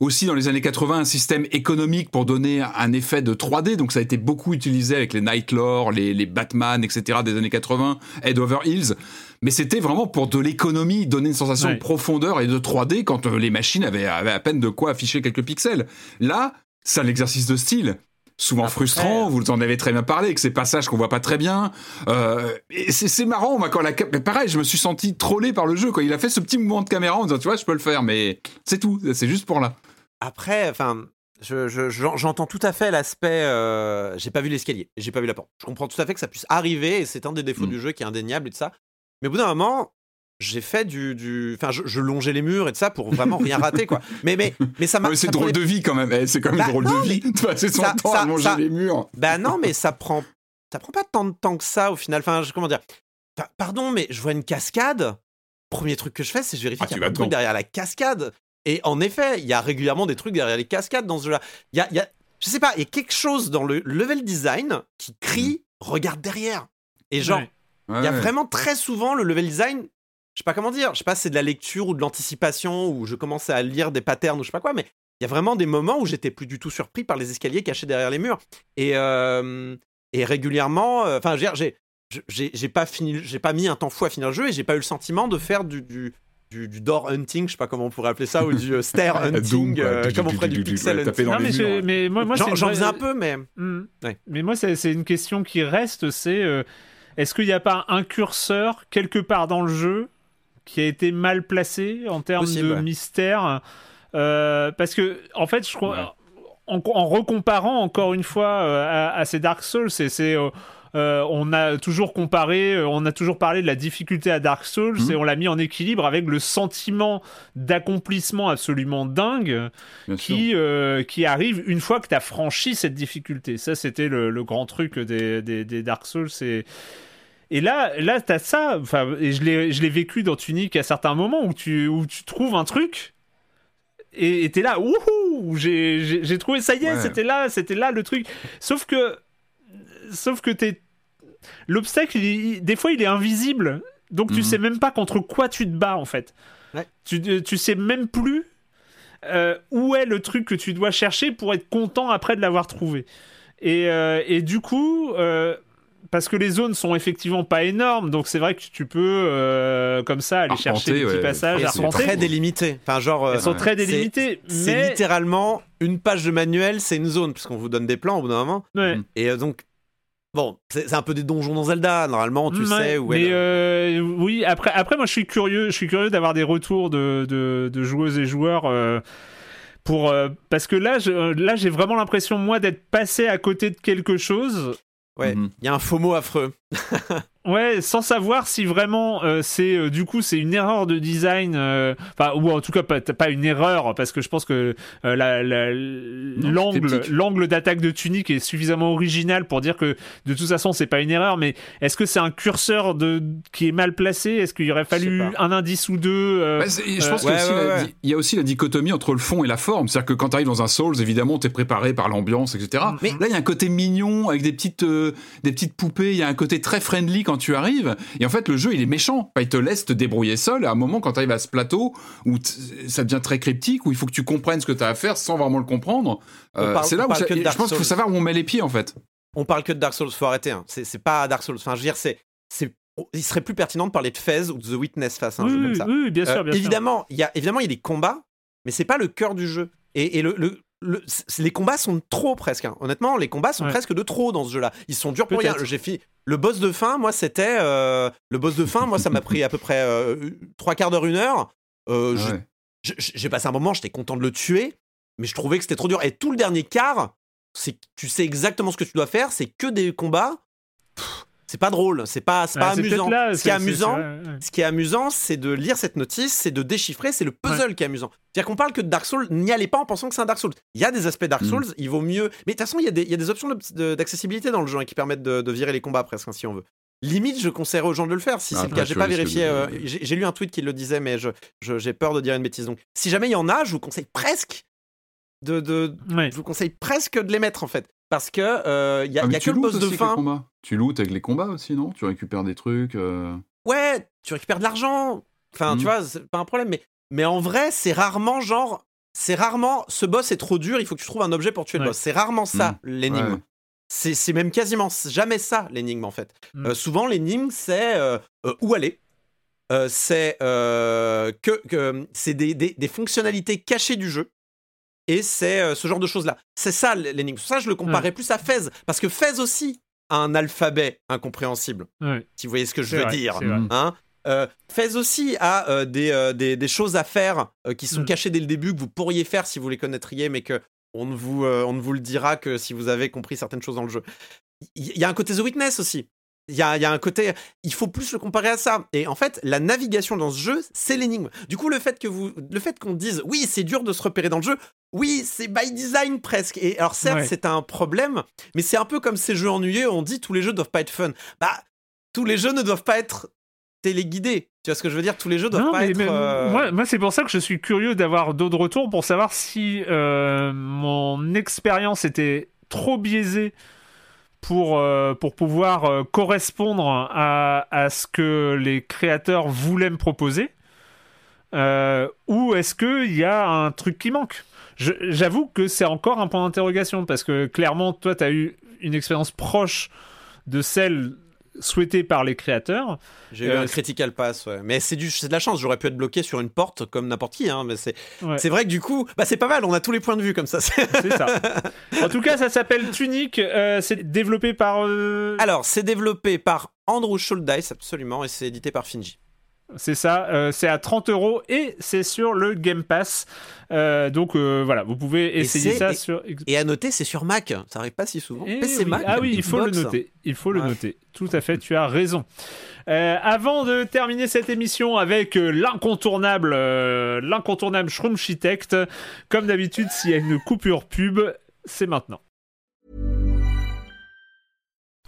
aussi dans les années 80 un système économique pour donner un effet de 3D. Donc ça a été beaucoup utilisé avec les Nightlore, les, les Batman, etc. des années 80, Head Over Heels. Mais c'était vraiment pour de l'économie, donner une sensation de profondeur et de 3D quand euh, les machines avaient, à peine de quoi afficher quelques pixels. Là, c'est l'exercice de style souvent frustrant. Vous en avez très bien parlé, avec ces passages qu'on voit pas très bien. Euh, et c'est marrant, moi, quand la pareil, je me suis senti trollé par le jeu. Quand il a fait ce petit mouvement de caméra en disant, tu vois, je peux le faire, mais c'est tout. C'est juste pour là. Après, enfin, j'entends tout à fait l'aspect. Euh, j'ai pas vu l'escalier, j'ai pas vu la porte. Je comprends tout à fait que ça puisse arriver, et c'est un des défauts mm. du jeu qui est indéniable et de ça. Mais au bout d'un moment, j'ai fait du, du... enfin, je, longeais les murs et de ça pour vraiment rien rater, quoi. Mais, mais, mais ça m'a. c'est drôle de vie quand même. Eh, c'est quand même bah, drôle de vie. Tu passer son temps à longer les murs. Bah non, mais ça prend, ça prend pas tant de temps que ça au final. Enfin, comment dire? pardon, mais je vois une cascade. Premier truc que je fais, c'est je vérifie ah, qu'il y a un truc derrière la cascade. Et en effet, il y a régulièrement des trucs derrière les cascades dans ce jeu-là. Il y a, y a, je sais pas, il y a quelque chose dans le level design qui crie mm. regarde derrière. Et genre, il y a vraiment très souvent le level design. Je sais pas comment dire, je sais pas si c'est de la lecture ou de l'anticipation ou je commençais à lire des patterns ou je sais pas quoi, mais il y a vraiment des moments où j'étais plus du tout surpris par les escaliers cachés derrière les murs. Et, euh, et régulièrement, euh, enfin, j'ai j'ai pas fini, j'ai pas mis un temps fou à finir le jeu et j'ai pas eu le sentiment de faire du, du, du, door hunting, je sais pas comment on pourrait appeler ça, ou du euh, stair hunting, euh, comme on ferait du pixel hunting. Non, mais, mais, moi, moi j'en faisais un peu, mais. Hmm. Mais moi, c'est une question qui reste c'est euh, est-ce qu'il n'y a pas un curseur quelque part dans le jeu qui a été mal placé en termes de mystère Parce que, en fait, je crois. En, recomparant encore une fois à, à, ces Dark Souls, c'est euh, on a toujours comparé, euh, on a toujours parlé de la difficulté à Dark Souls mhm. et on l'a mis en équilibre avec le sentiment d'accomplissement absolument dingue qui, euh, qui arrive une fois que tu as franchi cette difficulté. Ça, c'était le, grand truc des, des, Dark Souls. Et, et là, là tu as ça, et je l'ai vécu dans Tunic à certains moments où tu, où tu trouves un truc et t'es là, ouhou, j'ai trouvé ça y est, c'était là, c'était là le truc. Sauf que sauf que t'es l'obstacle des fois il est invisible. Donc tu mhm. sais même pas contre quoi tu te bats en fait. Tu, tu sais même plus euh, où est le truc que tu dois chercher pour être content après de l'avoir trouvé. Et, euh, et, du coup euh, parce que les zones sont effectivement pas énormes, donc c'est vrai que tu peux comme ça aller chercher des petits passages. Elles sont très délimitées. Enfin, genre, elles sont très délimitées. C'est littéralement une page de manuel, c'est une zone, puisqu'on vous donne des plans au bout d'un moment. Et donc, Bon, c'est un peu des donjons dans Zelda, normalement, tu sais. Où mais euh, oui, après, après, moi, je suis curieux, je suis curieux d'avoir des retours de, de, joueuses et joueurs. Euh, pour, euh, parce que là, là, j'ai vraiment l'impression, moi, d'être passé à côté de quelque chose. Ouais, mhm. il y a un faux mot affreux. Ouais, sans savoir si vraiment euh, c'est euh, du coup c'est une erreur de design, euh, enfin ou en tout cas pas, pas une erreur parce que je pense que l'angle l'angle d'attaque de Tunic est suffisamment original pour dire que de toute façon c'est pas une erreur. Mais est-ce que c'est un curseur de qui est mal placé? Est-ce qu'il aurait fallu un indice ou deux bah, Je pense qu'il y a aussi la dichotomie entre le fond et la forme. C'est-à-dire que quand tu arrives dans un Souls, évidemment, tu es préparé par l'ambiance, etc. Mais là, il y a un côté mignon avec des petites des petites poupées. Il y a un côté très friendly quand tu arrives. Et en fait, le jeu, il est méchant. Il te laisse te débrouiller seul. Et à un moment, quand tu arrives à ce plateau où ça devient très cryptique, où il faut que tu comprennes ce que tu as à faire sans vraiment le comprendre, euh, c'est là où je pense qu'il faut savoir où on met les pieds, en fait. On parle que de Dark Souls, faut arrêter. Hein. C'est pas Dark Souls. Enfin, je veux dire, c'est il serait plus pertinent de parler de Fez ou de The Witness face à un oui, jeu comme ça. Oui, bien sûr, euh, bien évidemment, il y a évidemment il y a des combats mais c'est pas le cœur du jeu. Et, et le, le, les combats sont trop presque. Hein. Honnêtement, les combats sont presque de trop dans ce jeu-là. Ils sont durs pour rien. J'ai le boss de fin. Moi, c'était euh, le boss de fin. Moi, ça m'a pris à peu près euh, trois quarts d'heure, une heure. Euh, j'ai passé un moment. J'étais content de le tuer, mais je trouvais que c'était trop dur. Et tout le dernier quart, c'est tu sais exactement ce que tu dois faire. C'est que des combats c'est pas drôle, c'est pas, pas amusant. ce, qui est amusant ce qui est amusant, c'est de lire cette notice, c'est de déchiffrer, c'est le puzzle qui est amusant. C'est-à-dire qu'on parle que de Dark Souls, n'y allez pas en pensant que c'est un Dark Souls. Il y a des aspects Dark mm. Souls, il vaut mieux. Mais de toute façon, il y, a des, il y a des options d'accessibilité dans le jeu hein, qui permettent de, virer les combats presque, hein, si on veut. Limite, je conseillerais aux gens de le faire si c'est le cas. J'ai pas vérifié. Euh, j'ai lu un tweet qui le disait, mais j'ai je, peur de dire une bêtise. Donc, si jamais il y en a, je vous conseille presque de, de je vous conseille presque de les mettre en fait parce que il euh, y a, ah, y a que le boss de fin. Tu lootes avec les combats aussi, non? Tu récupères des trucs. Euh. Ouais, tu récupères de l'argent. Enfin, tu mmh. vois, c'est pas un problème. Mais, mais en vrai, c'est rarement genre. C'est rarement. Ce boss est trop dur, il faut que tu trouves un objet pour tuer le boss. C'est rarement ça, mmh. l'énigme. C'est même quasiment jamais ça, l'énigme, en fait. Mmh. Euh, souvent, l'énigme, c'est où aller. c'est que, que c'est des, des, des, fonctionnalités cachées du jeu et c'est euh, ce genre de choses-là. C'est ça l'énigme. Ça, je le comparais plus à Fez, parce que Fez aussi a un alphabet incompréhensible. Si vous voyez ce que je veux dire. Hein euh, Fez aussi a euh, des, des, choses à faire qui sont mm. cachées dès le début, que vous pourriez faire si vous les connaîtriez, mais que on ne vous, on ne vous le dira que si vous avez compris certaines choses dans le jeu. Il y a un côté The Witness aussi. Il y a, un côté, il faut plus le comparer à ça. Et en fait, la navigation dans ce jeu, c'est l'énigme. Du coup, le fait que vous, le fait qu'on dise, oui, c'est dur de se repérer dans le jeu, oui, c'est by design presque. Et alors certes, c'est un problème, mais c'est un peu comme ces jeux ennuyeux. On dit tous les jeux doivent pas être fun. Bah, tous les jeux ne doivent pas être téléguidés. Tu vois ce que je veux dire? Tous les jeux doivent pas être. Euh, moi, c'est pour ça que je suis curieux d'avoir d'autres retours pour savoir si euh, mon expérience était trop biaisée pour, euh, pour pouvoir euh, correspondre à, à, ce que les créateurs voulaient me proposer euh, Ou est-ce qu'il y a un truc qui manque? J'avoue que c'est encore un point d'interrogation parce que clairement, toi, tu as eu une expérience proche de celle souhaité par les créateurs. J'ai eu un euh, critical pass, ouais. mais c'est de la chance. J'aurais pu être bloqué sur une porte comme n'importe qui, hein, mais c'est vrai que du coup, bah c'est pas mal. On a tous les points de vue comme ça. C'est ça. En tout cas, ça s'appelle Tunic. Euh, c'est développé par. Euh, Alors, c'est développé par Andrew Schuldice, absolument, et c'est édité par Finji. C'est ça, euh, c'est à 30 euros et c'est sur le Game Pass. Euh, donc euh, voilà, vous pouvez essayer ça sur. Et à noter, c'est sur Mac. Ça arrive pas si souvent. PC Mac. Ah oui, il faut le noter. Il faut le noter. Tout à fait, tu as raison. avant de terminer cette émission avec l'incontournable, l'incontournable Shroomchitect, comme d'habitude, s'il y a une coupure pub, c'est maintenant.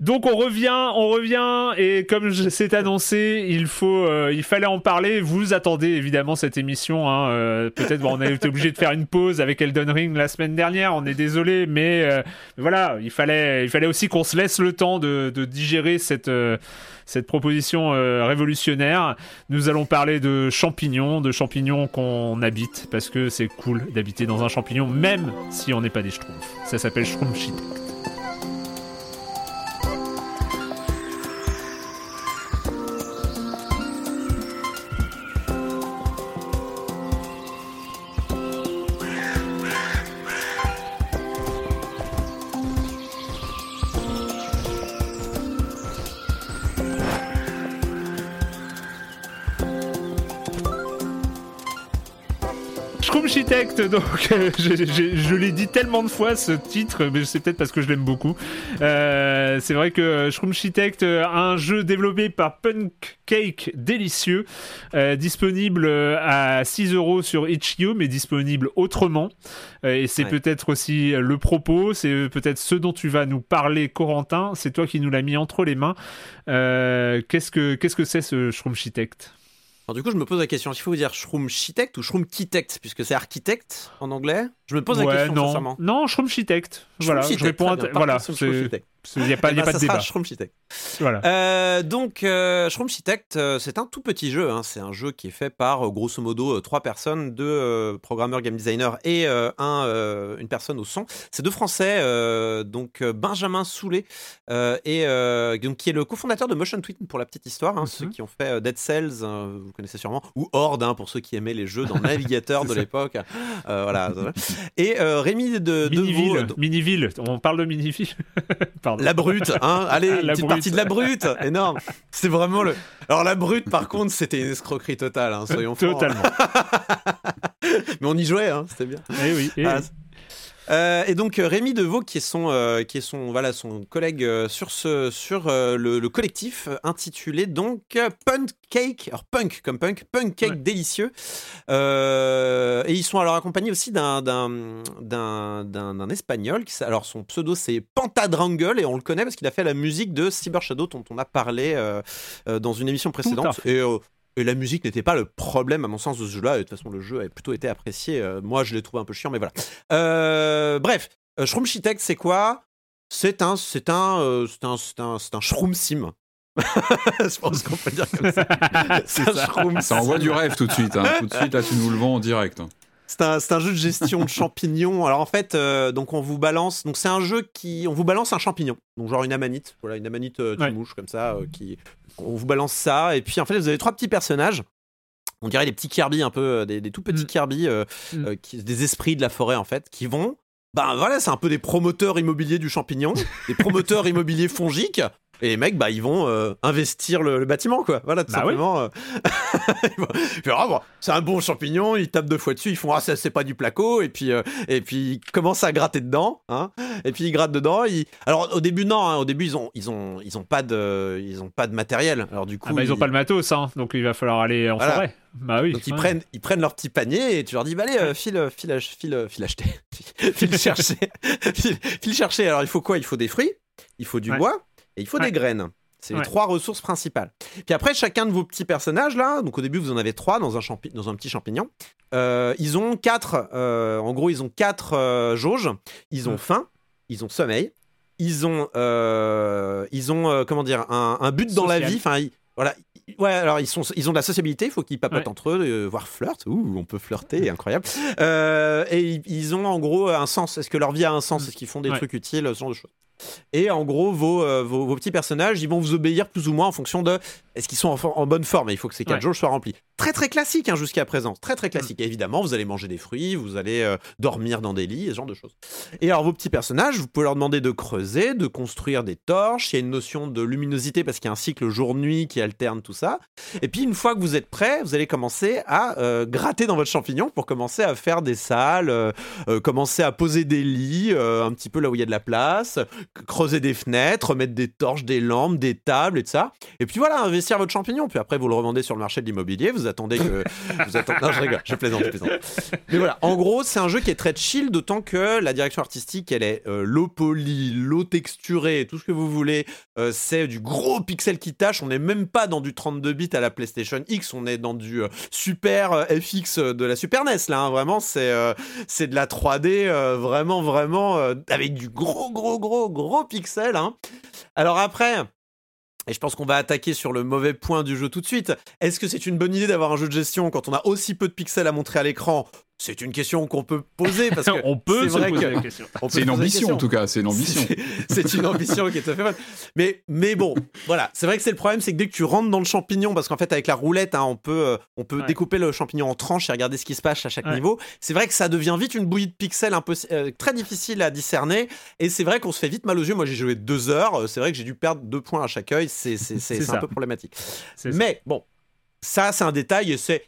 Donc on revient, on revient et comme c'est annoncé, il faut, euh, il fallait en parler. Vous attendez évidemment cette émission. Hein, euh, Peut-être bon, on a été obligé de faire une pause avec Elden Ring la semaine dernière. On est désolé, mais euh, voilà, il fallait, il fallait aussi qu'on se laisse le temps de, digérer cette cette proposition révolutionnaire. Nous allons parler de champignons, de champignons qu'on habite parce que c'est cool d'habiter dans un champignon, même si on n'est pas des schtroumpfs. Ça s'appelle Shroomshit. Architecte, donc je, l'ai dit tellement de fois ce titre, mais c'est peut-être parce que je l'aime beaucoup. Euh, c'est vrai que Shroomchitect, un jeu développé par Cake délicieux, euh, disponible à 6 euros sur Itch.io, mais disponible autrement. Euh, et c'est peut-être aussi le propos, c'est peut-être ce dont tu vas nous parler, Corentin. C'est toi qui nous l'as mis entre les mains. qu'est-ce que qu'est-ce que c'est ce Shroomchitect Alors, du coup, je me pose la question il faut vous dire Shroomchitect ou Shroomkitect Puisque c'est architecte en anglais? Je me pose la question, non. sincèrement. Non, Shroomchitect. Voilà, je réponds à. Voilà, il n'y a pas, eh ben, pas de débat. Voilà. Euh, donc, euh, euh, c'est un tout petit jeu. Hein. C'est un jeu qui est fait par, euh, grosso modo, trois personnes, deux programmeurs game designers et un, une personne au son. C'est deux Français, donc Benjamin Soulet, et, donc, qui est le cofondateur de Motion Tweet, pour la petite histoire. Hein, Ceux mhm. qui ont fait Dead Cells, vous connaissez sûrement, ou Horde, hein, pour ceux qui aimaient les jeux dans le navigateur de l'époque. voilà. Et Rémi de... Miniville, Miniville, on parle de Miniville. La brute, hein Allez, la petite partie de la brute, énorme. C'est vraiment le. Alors la brute, par contre, c'était une escroquerie totale, hein, soyons francs. Totalement. Mais on y jouait, hein, c'était bien. Eh oui. Eh ah, euh, et donc euh, Rémi Deveau, qui est son, euh, qui est son, voilà, son collègue sur, ce, sur le, collectif intitulé donc Punk Cake, alors punk comme punk, punk cake délicieux. et ils sont alors accompagnés aussi d'un, d'un, d'un, espagnol. Qui, alors son pseudo c'est Pantadrangle et on le connaît parce qu'il a fait la musique de Cyber Shadow dont on a parlé dans une émission précédente. Et et la musique n'était pas le problème, à mon sens, de ce jeu-là. De toute façon, le jeu a plutôt été apprécié. Euh, moi, je l'ai trouvé un peu chiant, mais voilà. Euh, bref, euh, Shroom c'est quoi? C'est un, c'est un, euh, c'est un, c'est un, c'est un Shroom Sim. je pense qu'on peut dire comme ça. c'est un Shroom Ça envoie du rêve tout de suite. Hein. Tout de suite, là, tu nous le vends en direct. Hein. C'est un, un, jeu de gestion de champignons. Alors en fait, donc on vous balance. Donc c'est un jeu qui, on vous balance un champignon. Donc genre une amanite. Voilà, une amanite euh, mouche comme ça qui on vous balance ça, et puis en fait, vous avez trois petits personnages. On dirait des petits Kirby, un peu, euh, des, tout petits mm. Kirby, euh, mm. euh, des esprits de la forêt, en fait, qui vont. Ben voilà, c'est un peu des promoteurs immobiliers du champignon, des promoteurs immobiliers fongiques, et les mecs, bah, ils vont euh, investir le, bâtiment, quoi. Voilà, tout bah simplement. Euh. Ah, c'est un bon champignon, ils tapent deux fois dessus, ils font Ah, c'est pas du placo, et puis, euh, et puis ils commencent à gratter dedans, hein. Et puis ils grattent dedans. Alors, au début, non, hein, au début, ils ont, ils, ont, ils, ont pas de, ils ont pas de matériel. Alors, du coup. Ah bah, ils, ont pas le matos, hein, donc il va falloir aller en forêt. Bah oui. Donc ils, prennent, ils prennent leur petit panier et tu leur dis bah, Allez, file, file, file, file acheter. file chercher. file, chercher. Alors, il faut quoi? Il faut des fruits, il faut du bois et il faut des graines. C'est les trois ressources principales. Puis après, chacun de vos petits personnages là, donc au début vous en avez trois dans un, dans un petit champignon. Euh, ils ont quatre, euh, en gros ils ont quatre euh, jauges. Ils ont faim, ils ont sommeil, ils ont, ils ont comment dire, un, but dans la vie. Enfin, voilà. Ouais, alors ils, sont, ils ont de la sociabilité, il faut qu'ils papotent entre eux, voire flirtent. Ouh, on peut flirter, incroyable. et ils, ont en gros un sens. Est-ce que leur vie a un sens? Mm. Est-ce qu'ils font des trucs utiles, ce genre de choses et en gros, euh, vos, vos, petits personnages, ils vont vous obéir plus ou moins en fonction de est-ce qu'ils sont en, bonne forme. Et il faut que ces quatre jauges soient remplis. Très très classique hein, jusqu'à présent. Très très classique. Mm. évidemment, vous allez manger des fruits, vous allez euh, dormir dans des lits, ce genre de choses. Et alors, vos petits personnages, vous pouvez leur demander de creuser, de construire des torches. Il y a une notion de luminosité parce qu'il y a un cycle jour-nuit qui alterne tout ça. Et puis, une fois que vous êtes prêt, vous allez commencer à euh, gratter dans votre champignon pour commencer à faire des salles, commencer à poser des lits un petit peu là où il y a de la place, creuser des fenêtres, mettre des torches, des lampes, des tables et tout ça. Et puis voilà, investir votre champignon. Puis après, vous le revendez sur le marché de l'immobilier. Vous attendez que. vous attendez... Non, je rigole, je plaisante, je plaisante. Mais voilà, en gros, c'est un jeu qui est très chill, d'autant que la direction artistique, elle est euh, low poly, low texturée, tout ce que vous voulez. Euh, c'est du gros pixel qui tâche. On n'est même pas dans du 32 bits à la PlayStation X, on est dans du euh, super FX de la Super NES, là. Hein. Vraiment, c'est c'est de la 3D, vraiment, vraiment, avec du gros, gros, gros, gros gros pixels. Hein. Alors après, et je pense qu'on va attaquer sur le mauvais point du jeu tout de suite. Est-ce que c'est une bonne idée d'avoir un jeu de gestion quand on a aussi peu de pixels à montrer à l'écran c'est une question qu'on peut poser parce que on peut se poser la question. C'est une ambition en tout cas, c'est une ambition. C'est une ambition qui est tout à fait bonne. Mais mais bon, voilà, c'est vrai que c'est le problème, c'est que dès que tu rentres dans le champignon, parce qu'en fait avec la roulette, hein, on peut euh, on peut découper le champignon en tranches et regarder ce qui se passe à chaque niveau. C'est vrai que ça devient vite une bouillie de pixels un peu euh, très difficile à discerner et c'est vrai qu'on se fait vite mal aux yeux. Moi j'ai joué deux heures, euh, c'est vrai que j'ai dû perdre deux points à chaque œil, c'est c'est un peu problématique. Mais bon, ça c'est un détail et c'est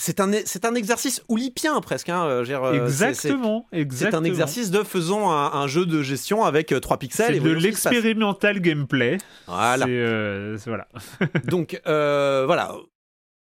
c'est un, c'est un exercice oulipien presque. Hein, euh, euh, exactement, C'est un exercice de faisons un, jeu de gestion avec 3 euh, pixels. C'est de l'expérimental gameplay. Voilà. voilà. Donc voilà.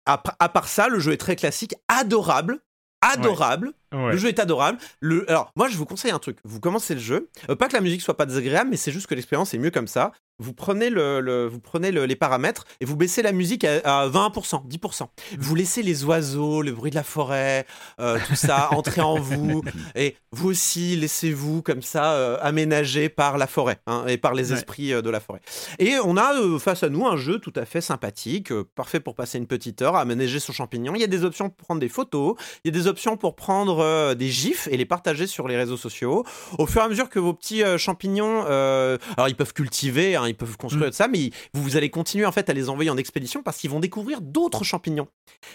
À, part ça, le jeu est très classique, adorable, adorable. Le jeu est adorable. Le... Alors, moi, je vous conseille un truc. Vous commencez le jeu. Euh, pas que la musique soit pas désagréable, mais c'est juste que l'expérience est mieux comme ça. Vous prenez, le, vous prenez les paramètres et vous baissez la musique à, 20%, 10%. Vous laissez les oiseaux, le bruit de la forêt, euh, tout ça entrer en vous. Et vous aussi, laissez-vous comme ça euh, aménager par la forêt hein, et par les esprits de la forêt. Et on a face à nous un jeu tout à fait sympathique, parfait pour passer une petite heure, aménager son champignon. Il y a des options pour prendre des photos, il y a des options pour prendre euh, des gifs et les partager sur les réseaux sociaux. Au fur et à mesure que vos petits euh, champignons, euh, alors ils peuvent cultiver, hein, ils peuvent construire mm. ça, mais vous, vous, allez continuer en fait à les envoyer en expédition parce qu'ils vont découvrir d'autres champignons.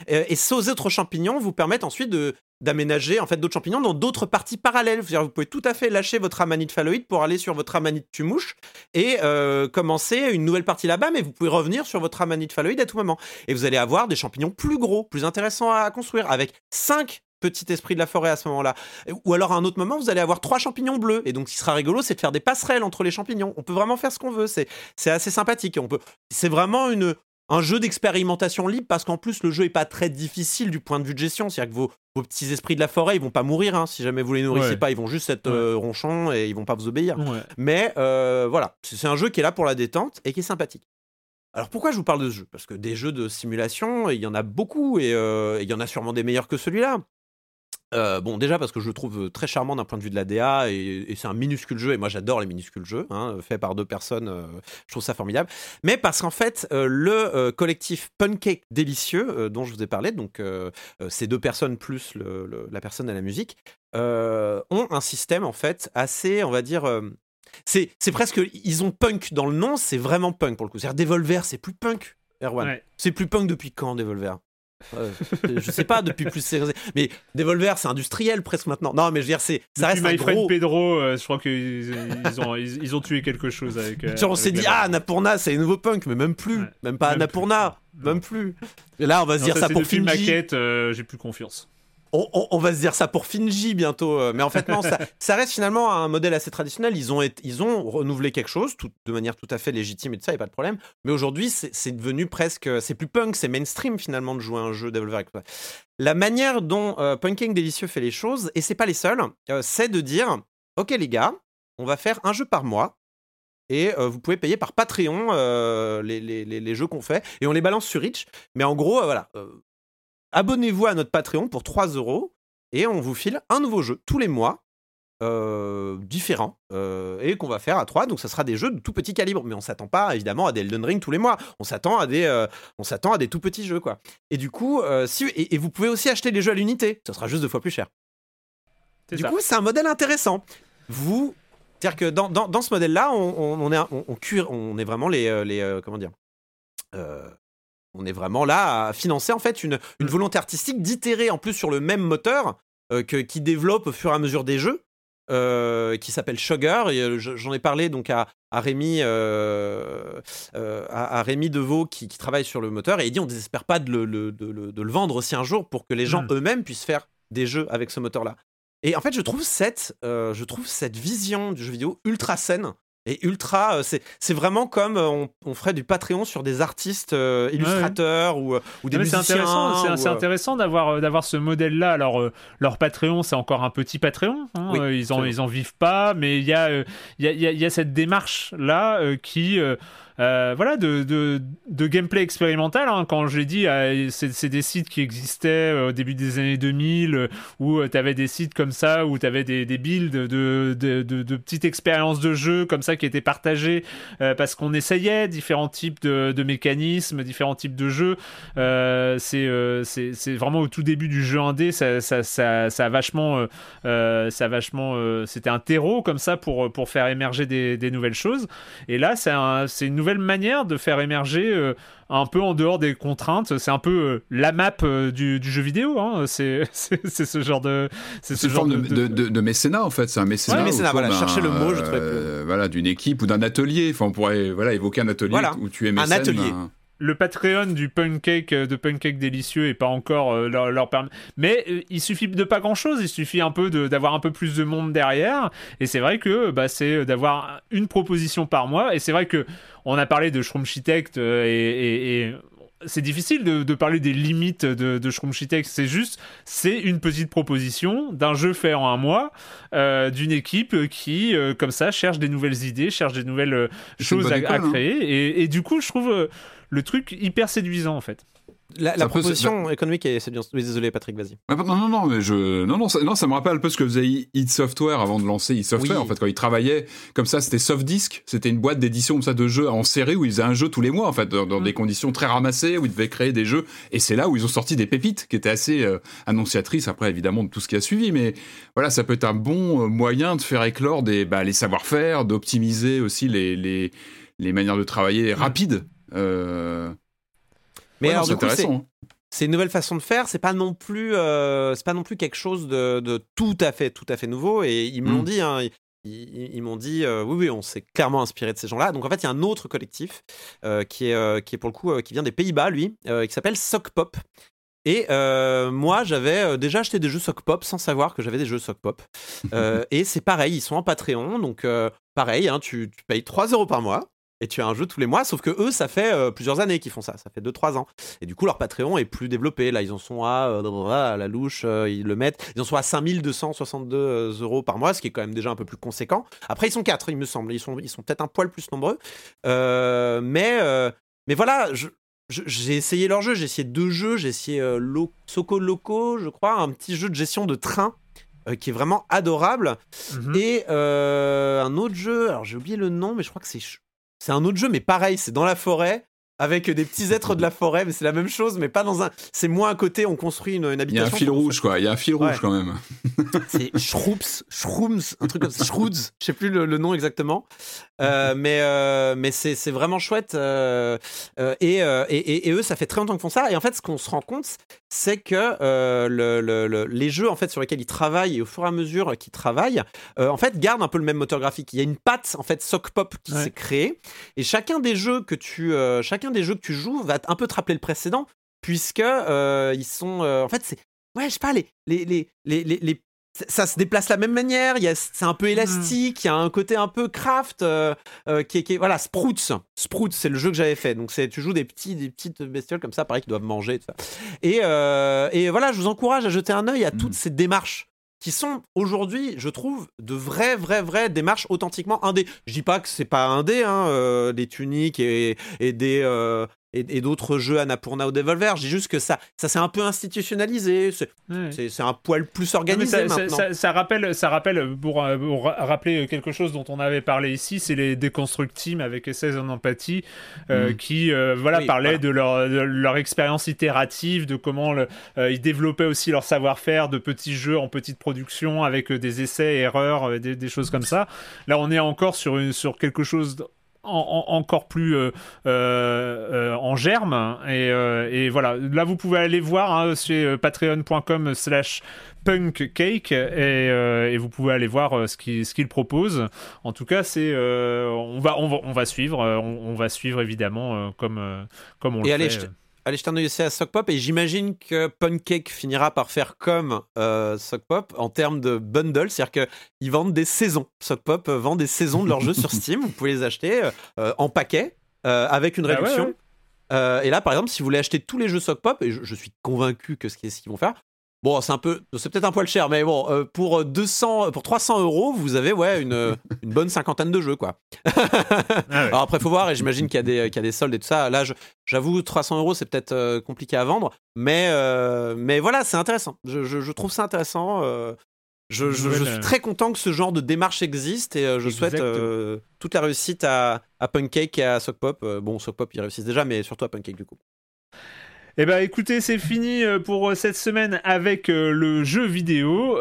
et ces autres champignons vous permettent ensuite de d'aménager en fait d'autres champignons dans d'autres parties parallèles. Vous pouvez tout à fait lâcher votre amanite phalloïde pour aller sur votre amanite tumouche et commencer une nouvelle partie là-bas, mais vous pouvez revenir sur votre amanite phalloïde à tout moment. Et vous allez avoir des champignons plus gros, plus intéressants à construire, avec 5 petit esprit de la forêt à ce moment-là. Ou alors à un autre moment, vous allez avoir trois champignons bleus. Et donc, ce qui sera rigolo, c'est de faire des passerelles entre les champignons. On peut vraiment faire ce qu'on veut. C'est, assez sympathique. On peut, c'est vraiment une, un jeu d'expérimentation libre parce qu'en plus, le jeu est pas très difficile du point de vue de gestion. C'est-à-dire que vos, vos petits esprits de la forêt, ils vont pas mourir. Hein. Si jamais vous les nourrissez pas, ils vont juste être euh, ronchons et ils vont pas vous obéir. Mais euh, voilà, c'est un jeu qui est là pour la détente et qui est sympathique. Alors pourquoi je vous parle de ce jeu? Parce que des jeux de simulation, il y en a beaucoup et euh, il y en a sûrement des meilleurs que celui-là. Euh, bon, déjà parce que je le trouve très charmant d'un point de vue de la DA et, c'est un minuscule jeu et moi j'adore les minuscules jeux, hein, fait par deux personnes, euh, je trouve ça formidable. Mais parce qu'en fait, euh, le collectif Pancake Délicieux dont je vous ai parlé, donc ces deux personnes plus la personne à la musique, ont un système en fait assez, on va dire, c'est presque, ils ont punk dans le nom, c'est vraiment punk pour le coup. C'est-à-dire Devolver, c'est plus punk. Erwan. C'est plus punk depuis quand Devolver? Je sais pas depuis plus mais Devolver c'est industriel presque maintenant. Non mais je veux dire c'est ça reste un gros Pedro euh, je crois qu'ils ils ont ils, ont tué quelque chose avec euh, on s'est dit ah Annapurna c'est un nouveau punk mais même plus. Même pas Annapurna. Même plus. Et là on va se dire ça, pour film maquette euh, j'ai plus confiance on, va se dire ça pour Finji bientôt, euh, mais en fait non, ça, reste finalement un modèle assez traditionnel. Ils ont, ils ont renouvelé quelque chose de manière tout à fait légitime et tout ça, y a pas de problème. Mais aujourd'hui, c'est devenu presque, c'est plus punk, c'est mainstream finalement de jouer un jeu Devolver avec La manière dont euh, Punking Délicieux fait les choses, et c'est pas les seuls, euh, c'est de dire, ok les gars, on va faire un jeu par mois. Et vous pouvez payer par Patreon les, les, les, jeux qu'on fait et on les balance sur Rich. Mais en gros, voilà, abonnez-vous à notre Patreon pour 3 euros et on vous file un nouveau jeu tous les mois. Euh, différents euh, et qu'on va faire à 3 donc ça sera des jeux de tout petit calibre mais on s'attend pas évidemment à des Elden Ring tous les mois. On s'attend à des euh, on s'attend à des tout petits jeux quoi. Et du coup si et, vous pouvez aussi acheter les jeux à l'unité. Ça sera juste deux fois plus cher. Du coup c'est un modèle intéressant. Vous c'est-à-dire que dans, dans, ce modèle là on, est on, on, est vraiment les, les comment dire on est vraiment là à financer en fait une, une volonté artistique d'itérer en plus sur le même moteur euh, que, qui développe au fur et à mesure des jeux. Euh, qui s'appelle Sugar. Euh, j'en ai parlé donc à, à Rémi, à, Rémi Deveau qui, travaille sur le moteur et il dit on désespère pas de le, de, le vendre aussi un jour pour que les gens hmm. eux-mêmes puissent faire des jeux avec ce moteur-là. Et en fait, je trouve cette, je trouve cette vision du jeu vidéo ultra saine et ultra. Euh, c'est vraiment comme euh, on, ferait du Patreon sur des artistes euh, illustrateurs ou, ou, des musiciens. C'est intéressant, d'avoir d'avoir ce modèle-là. Alors leur Patreon, c'est encore un petit Patreon. Hein, ils en ils en vivent pas, mais il y a il y, y, y a cette démarche là qui euh, voilà, de, de, gameplay expérimental. Hein. Quand je l'ai dit, euh, c'est des sites qui existaient euh, au début des années 2000 où tu avais des sites comme ça, où tu avais des, des builds de, de, petites expériences de jeu comme ça qui étaient partagées parce qu'on essayait différents types de, mécanismes, différents types de jeux. c'est vraiment au tout début du jeu indé, ça, ça, ça, a vachement. ça vachement C'était un terreau comme ça pour, pour faire émerger des, nouvelles choses. Et là, c'est une nouvelle nouvelle manière de faire émerger euh, un peu en dehors des contraintes. C'est un peu euh, la map euh, du, jeu vidéo. Hein. C'est ce genre de. C'est ce genre de, de, mécénat en fait. C'est un mécénat. mécénat voilà, chercher le mot, je trouvais. voilà, d'une équipe ou d'un atelier. Enfin, on pourrait voilà, évoquer un atelier où tu es mécène. Un atelier le Patreon du pancake de pancake délicieux est pas encore euh, leur, leur mais euh, il suffit de pas grand chose il suffit un peu d'avoir un peu plus de monde derrière et c'est vrai que bah, c'est d'avoir une proposition par mois et c'est vrai que on a parlé de Shroom Architect et, c'est difficile de, parler des limites de, de C'est juste, c'est une petite proposition d'un jeu fait en un mois, euh, d'une équipe qui, euh, comme ça, cherche des nouvelles idées, cherche des nouvelles choses à, hein. créer. Et, et, du coup, je trouve le truc hyper séduisant en fait. La, proposition économique est, bien. désolé, Patrick, vas-y. non, non, non, mais je, non, non, ça, non, ça me rappelle un peu ce que faisait id Software avant de lancer id Software. En fait, quand ils travaillaient comme ça, c'était Softdisk. C'était une boîte d'édition comme ça de jeux en série où ils faisaient un jeu tous les mois, en fait, dans, mm. des conditions très ramassées où ils devaient créer des jeux. Et c'est là où ils ont sorti des pépites qui étaient assez euh, annonciatrices. Après, évidemment, de tout ce qui a suivi, mais voilà, ça peut être un bon euh, moyen de faire éclore des, bah, les savoir-faire, d'optimiser aussi les, les, les manières de travailler mm. rapides. Euh, mais alors, du coup, c'est une nouvelle façon de faire. C'est pas non plus, euh, c'est pas non plus quelque chose de, tout à fait, tout à fait nouveau. Et ils me l'ont mm. dit. Hein, ils, m'ont dit, euh, oui, oui, on s'est clairement inspiré de ces gens-là. Donc en fait, il y a un autre collectif euh, qui est, qui est pour le coup, qui vient des Pays-Bas, lui, qui s'appelle Sock Pop. Et moi, j'avais déjà acheté des jeux Sock Pop sans savoir que j'avais des jeux Sock Pop. et c'est pareil, ils sont en Patreon, donc pareil, hein, tu, tu, payes 3 euros par mois et tu as un jeu tous les mois, sauf que eux, ça fait euh, plusieurs années qu'ils font ça, ça fait 2-3 ans. Et du coup, leur Patreon est plus développé. Là, ils en sont à, euh, la louche, euh, ils le mettent. Ils en sont à 5262 euros par mois, ce qui est quand même déjà un peu plus conséquent. Après, ils sont 4, il me semble. Ils sont, ils sont peut-être un poil plus nombreux. mais, mais voilà, j'ai essayé leur jeu, j'ai essayé deux jeux, j'ai essayé Soko Loco, je crois, un petit jeu de gestion de train. qui est vraiment adorable. Mhm. Et un autre jeu, alors j'ai oublié le nom, mais je crois que c'est c'est un autre jeu, mais pareil, c'est dans la forêt avec des petits êtres de la forêt, mais c'est la même chose, mais pas dans un. C'est moins à côté, on construit une, habitation. Il y a un fil rouge, quoi. Il y a un fil rouge quand même. c'est Shroops, Shrooms, un truc comme ça. Shroods, je sais plus le, nom exactement. Euh, mais euh, mais c'est vraiment chouette. Euh, et, et, et, eux, ça fait très longtemps qu'ils font ça. Et en fait, ce qu'on se rend compte, c'est que le, le, les jeux en fait sur lesquels ils travaillent et au fur et à mesure qu'ils travaillent, en fait, gardent un peu le même moteur graphique. Il y a une patte en fait sock pop qui s'est créée. Et chacun des jeux que tu chacun des jeux que tu joues va un peu te rappeler le précédent, puisque euh, ils sont. Euh, en fait, c'est. Ouais, je sais pas, les, les, les, les, les ça se déplace de la même manière, c'est un peu élastique, il y a un côté un peu craft euh, qui, est, qui, voilà, Sprouts. Sprouts, c'est le jeu que j'avais fait. Donc c'est tu joues des petits des petites bestioles comme ça, pareil qui doivent manger tout ça. Et, et voilà, je vous encourage à jeter un œil à toutes mm. ces démarches qui sont aujourd'hui, je trouve, de vraies, vraies, vraies démarches authentiquement indé. Je dis pas que c'est pas indé, hein, euh, des tuniques et, des, euh, et, d'autres jeux Annapurna ou Devolver. Dis juste que ça, ça s'est un peu institutionnalisé. C'est un poil plus organisé ça, maintenant. Ça, rappelle, ça rappelle pour, euh, rappeler quelque chose dont on avait parlé ici, c'est les Deconstruct Team avec Essays en empathie, euh, mm. qui euh, voilà, parlaient De, leur, leur, expérience itérative, de comment ils développaient aussi leur savoir-faire de petits jeux en petite production avec des essais, erreurs, des, des, choses comme ça. Là, on est encore sur, une, sur quelque chose encore plus euh, euh, euh, en germe. Et, voilà, là vous pouvez aller voir hein, sur patreon.com slash punkcake et, et vous pouvez aller voir ce qu'il ce propose. En tout cas, c'est on va, on va on va suivre, on, va suivre évidemment comme comme on le fait allez jeter un œil aussi à Sock Pop et j'imagine que Pancake finira par faire comme euh, Sock Pop en termes de bundle, c'est-à-dire qu'ils vendent des saisons. Sock Pop vend des saisons de leurs jeux sur Steam, vous pouvez les acheter euh, en paquet euh, avec une ah réduction. et là, par exemple, si vous voulez acheter tous les jeux Sock Pop, et je, suis convaincu que ce qu'ils vont faire, Bon, c'est un peu, c'est peut-être un poil cher, mais bon, euh, pour 200, pour 300 euros, vous avez ouais une, une bonne cinquantaine de jeux quoi. Ah Alors après, faut voir, et j'imagine qu'il y a des, qu'il y a des soldes et tout ça. Là, j'avoue, 300 euros, c'est peut-être euh, compliqué à vendre, mais euh, mais voilà, c'est intéressant. Je, je, trouve ça intéressant. Je, je, suis très content que ce genre de démarche existe et je souhaite toute la réussite à, à Pancake et à Sock Pop. bon, Sock Pop, ils réussissent déjà, mais surtout à Pancake du coup. Eh ben écoutez, c'est fini euh, pour euh, cette semaine avec euh, le jeu vidéo.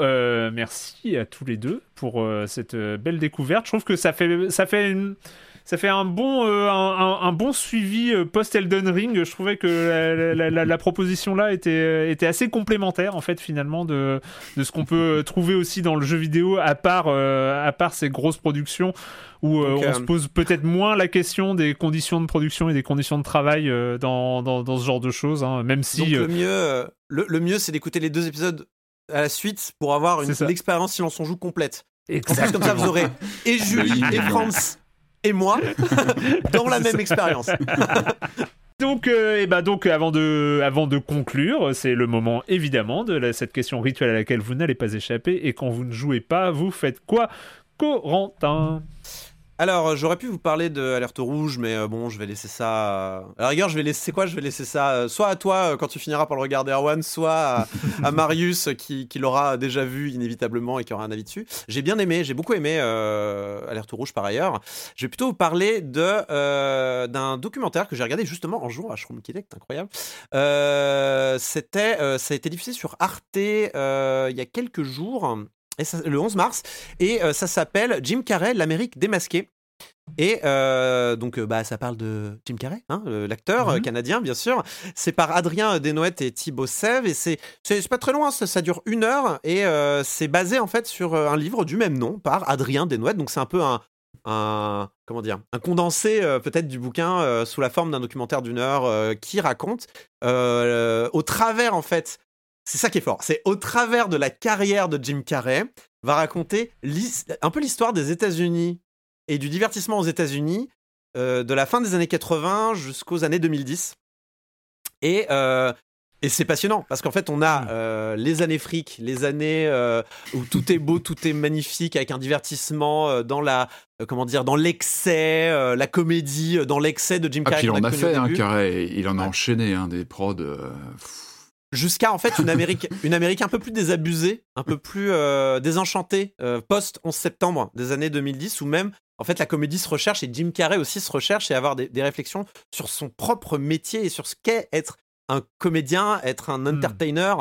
merci à tous les deux pour cette belle découverte. Je trouve que ça fait ça fait une ça fait un bon, euh, un, bon suivi euh, post-Elden Ring. Je trouvais que la, proposition là était, euh, était assez complémentaire en fait finalement de, de ce qu'on peut trouver aussi dans le jeu vidéo à part, à part ces grosses productions où on se pose peut-être moins la question des conditions de production et des conditions de travail dans, dans, ce genre de choses, hein, même si... le mieux, le, mieux c'est d'écouter les deux épisodes à la suite pour avoir une, expérience silence on joue complète. Exactement. comme ça, vous aurez et Julie et France et moi dans la même expérience. Donc, euh, et ben donc avant de, avant de conclure, c'est le moment évidemment de cette question rituelle à laquelle vous n'allez pas échapper. Et quand vous ne jouez pas, vous faites quoi, Corentin? Alors, euh, j'aurais pu vous parler de Alerte Rouge, mais euh, bon, je vais laisser ça. À la rigueur, je vais laisser quoi Je vais laisser ça euh, soit à toi quand tu finiras par le regarder, Erwan, soit à, Marius qui, l'aura déjà vu inévitablement et qui aura un avis dessus. J'ai bien aimé, j'ai beaucoup aimé Alerte Rouge par ailleurs. Je vais plutôt vous parler de d'un documentaire que j'ai regardé justement en jour à Shroom Kinect, incroyable. C'était, ça a été diffusé sur Arte il y a quelques jours le 11 mars, et euh, ça s'appelle Jim Carrey, l'Amérique démasquée. Et euh, donc, euh, bah, ça parle de Jim Carrey, hein, l'acteur mhm. canadien, bien sûr. C'est par Adrien Desnoët et Thibaut Sève, et c'est pas très loin, ça, dure une heure, et c'est basé en fait sur un livre du même nom par Adrien Desnoët. Donc, c'est un peu un, un, comment dire, un condensé peut-être du bouquin sous la forme d'un documentaire d'une heure qui raconte au travers en fait c'est ça qui est fort. C'est au travers de la carrière de Jim Carrey, va raconter un peu l'histoire des États-Unis et du divertissement aux États-Unis euh, de la fin des années 80 jusqu'aux années 2010. Et, euh, et c'est passionnant parce qu'en fait, on a hmm. euh, les années fric, les années où tout est beau, tout est magnifique, avec un divertissement dans la comment dire, dans l'excès, la comédie, dans l'excès de Jim Carrey. Ah, puis il en a fait, hein, Carrey, il en a enchaîné hein, des prods jusqu'à en fait une Amérique, une Amérique un peu plus désabusée, un peu plus euh, désenchantée euh, post 11 septembre des années 2010 où même en fait la comédie se recherche et Jim Carrey aussi se recherche et avoir des, réflexions sur son propre métier et sur ce qu'est être un comédien, être un hmm. entertainer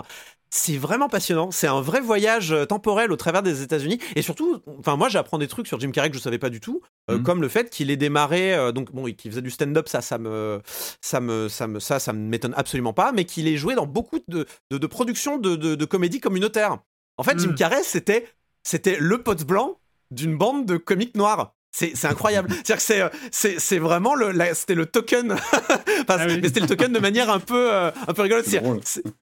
c'est vraiment passionnant. C'est un vrai voyage euh, temporel au travers des États-Unis. Et surtout, enfin, moi, j'apprends des trucs sur Jim Carrey que je savais pas du tout, euh, mhm. comme le fait qu'il ait démarré, euh, donc bon, qu'il faisait du stand-up, ça, ça me, ça me, ça me, ça, ça m'étonne absolument pas, mais qu'il ait joué dans beaucoup de, de, productions de, de, comédie communautaire. En fait, Jim mhm. Carrey, c'était, c'était le pote blanc d'une bande de comiques noirs. C'est incroyable. C'est-à-dire que c'est euh, c'est vraiment le c'était le token ah mais c'était le token de manière un peu euh, un peu rigolote.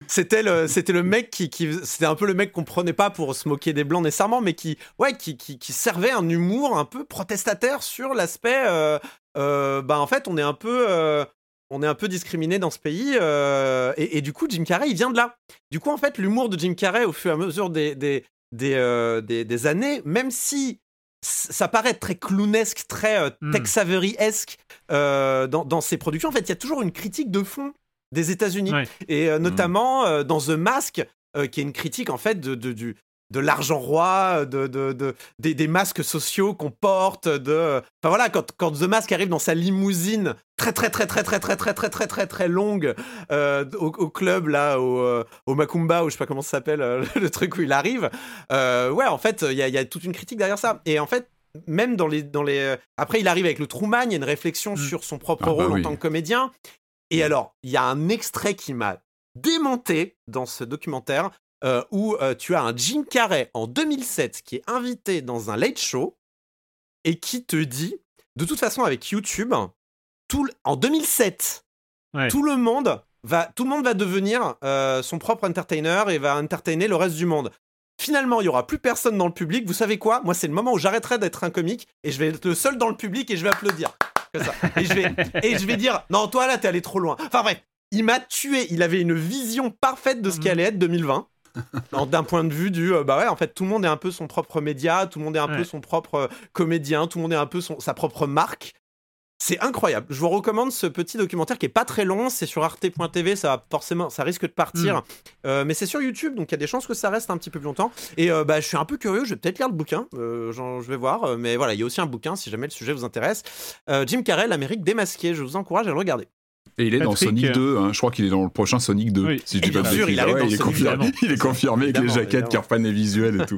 C'était le c'était le mec qui, qui c'était un peu le mec qu'on prenait pas pour se moquer des blancs nécessairement mais qui ouais qui, qui, qui servait un humour un peu protestataire sur l'aspect euh, euh bah en fait, on est un peu on est un peu discriminé dans ce pays et, et, du coup Jim Carrey il vient de là. Du coup en fait l'humour de Jim Carrey au fur et à mesure des des des, des, des années même si ça paraît très clownesque, très euh, hmm. Tex Avery-esque euh, dans, dans, ses productions. En fait, il y a toujours une critique de fond des États-Unis. Et euh, notamment dans The Mask, qui est une critique en fait de, de, du, de l'argent roi, de, de, des, masques sociaux qu'on porte, de enfin voilà quand, quand The Mask arrive dans sa limousine très très très très très très très très très très très longue au, club là au, au Macumba ou je sais pas comment ça s'appelle le truc où il arrive, ouais en fait il y a, y a, toute une critique derrière ça et en fait même dans les dans les après il arrive avec le Truman, il y a une réflexion sur son propre rôle en tant que comédien et alors il y a un extrait qui m'a démonté dans ce documentaire euh, où euh, tu as un Jim Carrey en 2007 qui est invité dans un late show et qui te dit, de toute façon avec YouTube, tout, en 2007, tout le monde va, tout le monde va devenir euh, son propre entertainer et va entertainer le reste du monde. Finalement, il y aura plus personne dans le public. Vous savez quoi? Moi, c'est le moment où j'arrêterai d'être un comique et je vais être le seul dans le public et je vais applaudir. Et, je vais, et je vais dire non, toi là, t'es allé trop loin. Enfin bref, il m'a tué. Il avait une vision parfaite de ce qu'allait être 2020 d'un point de vue du euh, bah ouais en fait tout le monde est un peu son propre média tout le monde est un peu son propre euh, comédien tout le monde est un peu son, sa propre marque c'est incroyable. Je vous recommande ce petit documentaire qui est pas très long. C'est sur arte.tv. Ça forcément, ça risque de partir, mm. euh, mais c'est sur YouTube, donc il y a des chances que ça reste un petit peu plus longtemps. Et bah, je suis un peu curieux. Je vais peut-être lire le bouquin. je vais voir. Mais voilà, il y a aussi un bouquin si jamais le sujet vous intéresse. Jim Carrey, l'Amérique démasquée. Je vous encourage à le regarder. Et il est dans Sonic 2, hein. je crois qu'il est dans le prochain Sonic 2, si je dis pas de il, est confirmé, il est confirmé avec les jaquettes qui reprennent les visuels et tout.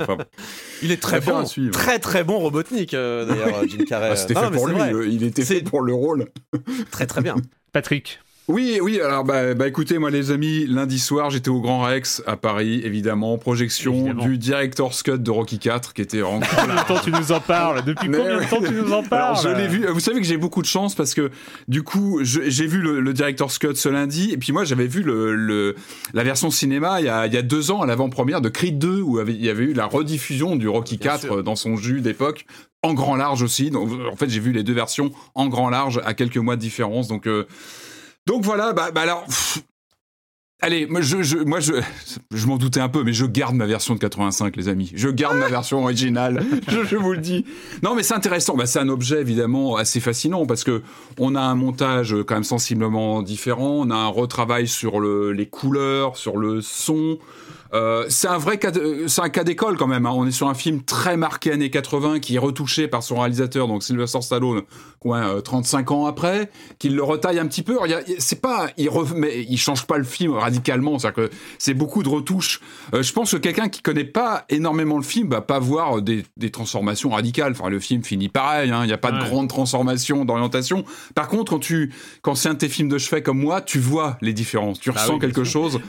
il est très bon, très très bon Robotnik euh, d'ailleurs, Jim Carrey. Ah, c'était fait pour lui, il était fait pour le rôle. très très bien. Patrick oui, oui, alors bah, bah, écoutez, moi les amis, lundi soir j'étais au Grand Rex à Paris, évidemment, projection du Director's Cut de Rocky 4 qui était en... combien de temps tu nous en parles? Depuis combien de temps tu nous en parles? Je l'ai vu, vous savez que j'ai beaucoup de chance parce que du coup j'ai vu le, Director's Cut ce lundi et puis moi j'avais vu le, la version cinéma il y, a, il y a deux ans à l'avant-première de Creed 2 où il y avait eu la rediffusion du Rocky 4 dans son jus d'époque en grand large aussi. Donc, en fait j'ai vu les deux versions en grand large à quelques mois de différence. Donc... Euh, Donc voilà, bah, bah alors, Allez, moi, je, m'en doutais un peu, mais je garde ma version de 85, les amis. Je garde ma version originale. je, vous le dis. Non, mais c'est intéressant. Bah, c'est un objet évidemment assez fascinant parce que on a un montage quand même sensiblement différent. On a un retravail sur le, les couleurs, sur le son. Euh, c'est un vrai cas, c'est un cas d'école quand même. Hein. On est sur un film très marqué années 80 qui est retouché par son réalisateur, donc Sylvester Stallone, quoi, 35 ans après, qu'il le retaille un petit peu. C'est pas, il remet, il change pas le film radicalement. C'est-à-dire que c'est beaucoup de retouches. Euh, je pense que quelqu'un qui connaît pas énormément le film va pas voir des, des transformations radicales. Enfin, le film finit pareil. Hein. Il n'y a pas de grande transformation d'orientation. Par contre, quand tu, quand c'est un de tes films de chevet comme moi, tu vois les différences. Tu bah ressens quelque chose.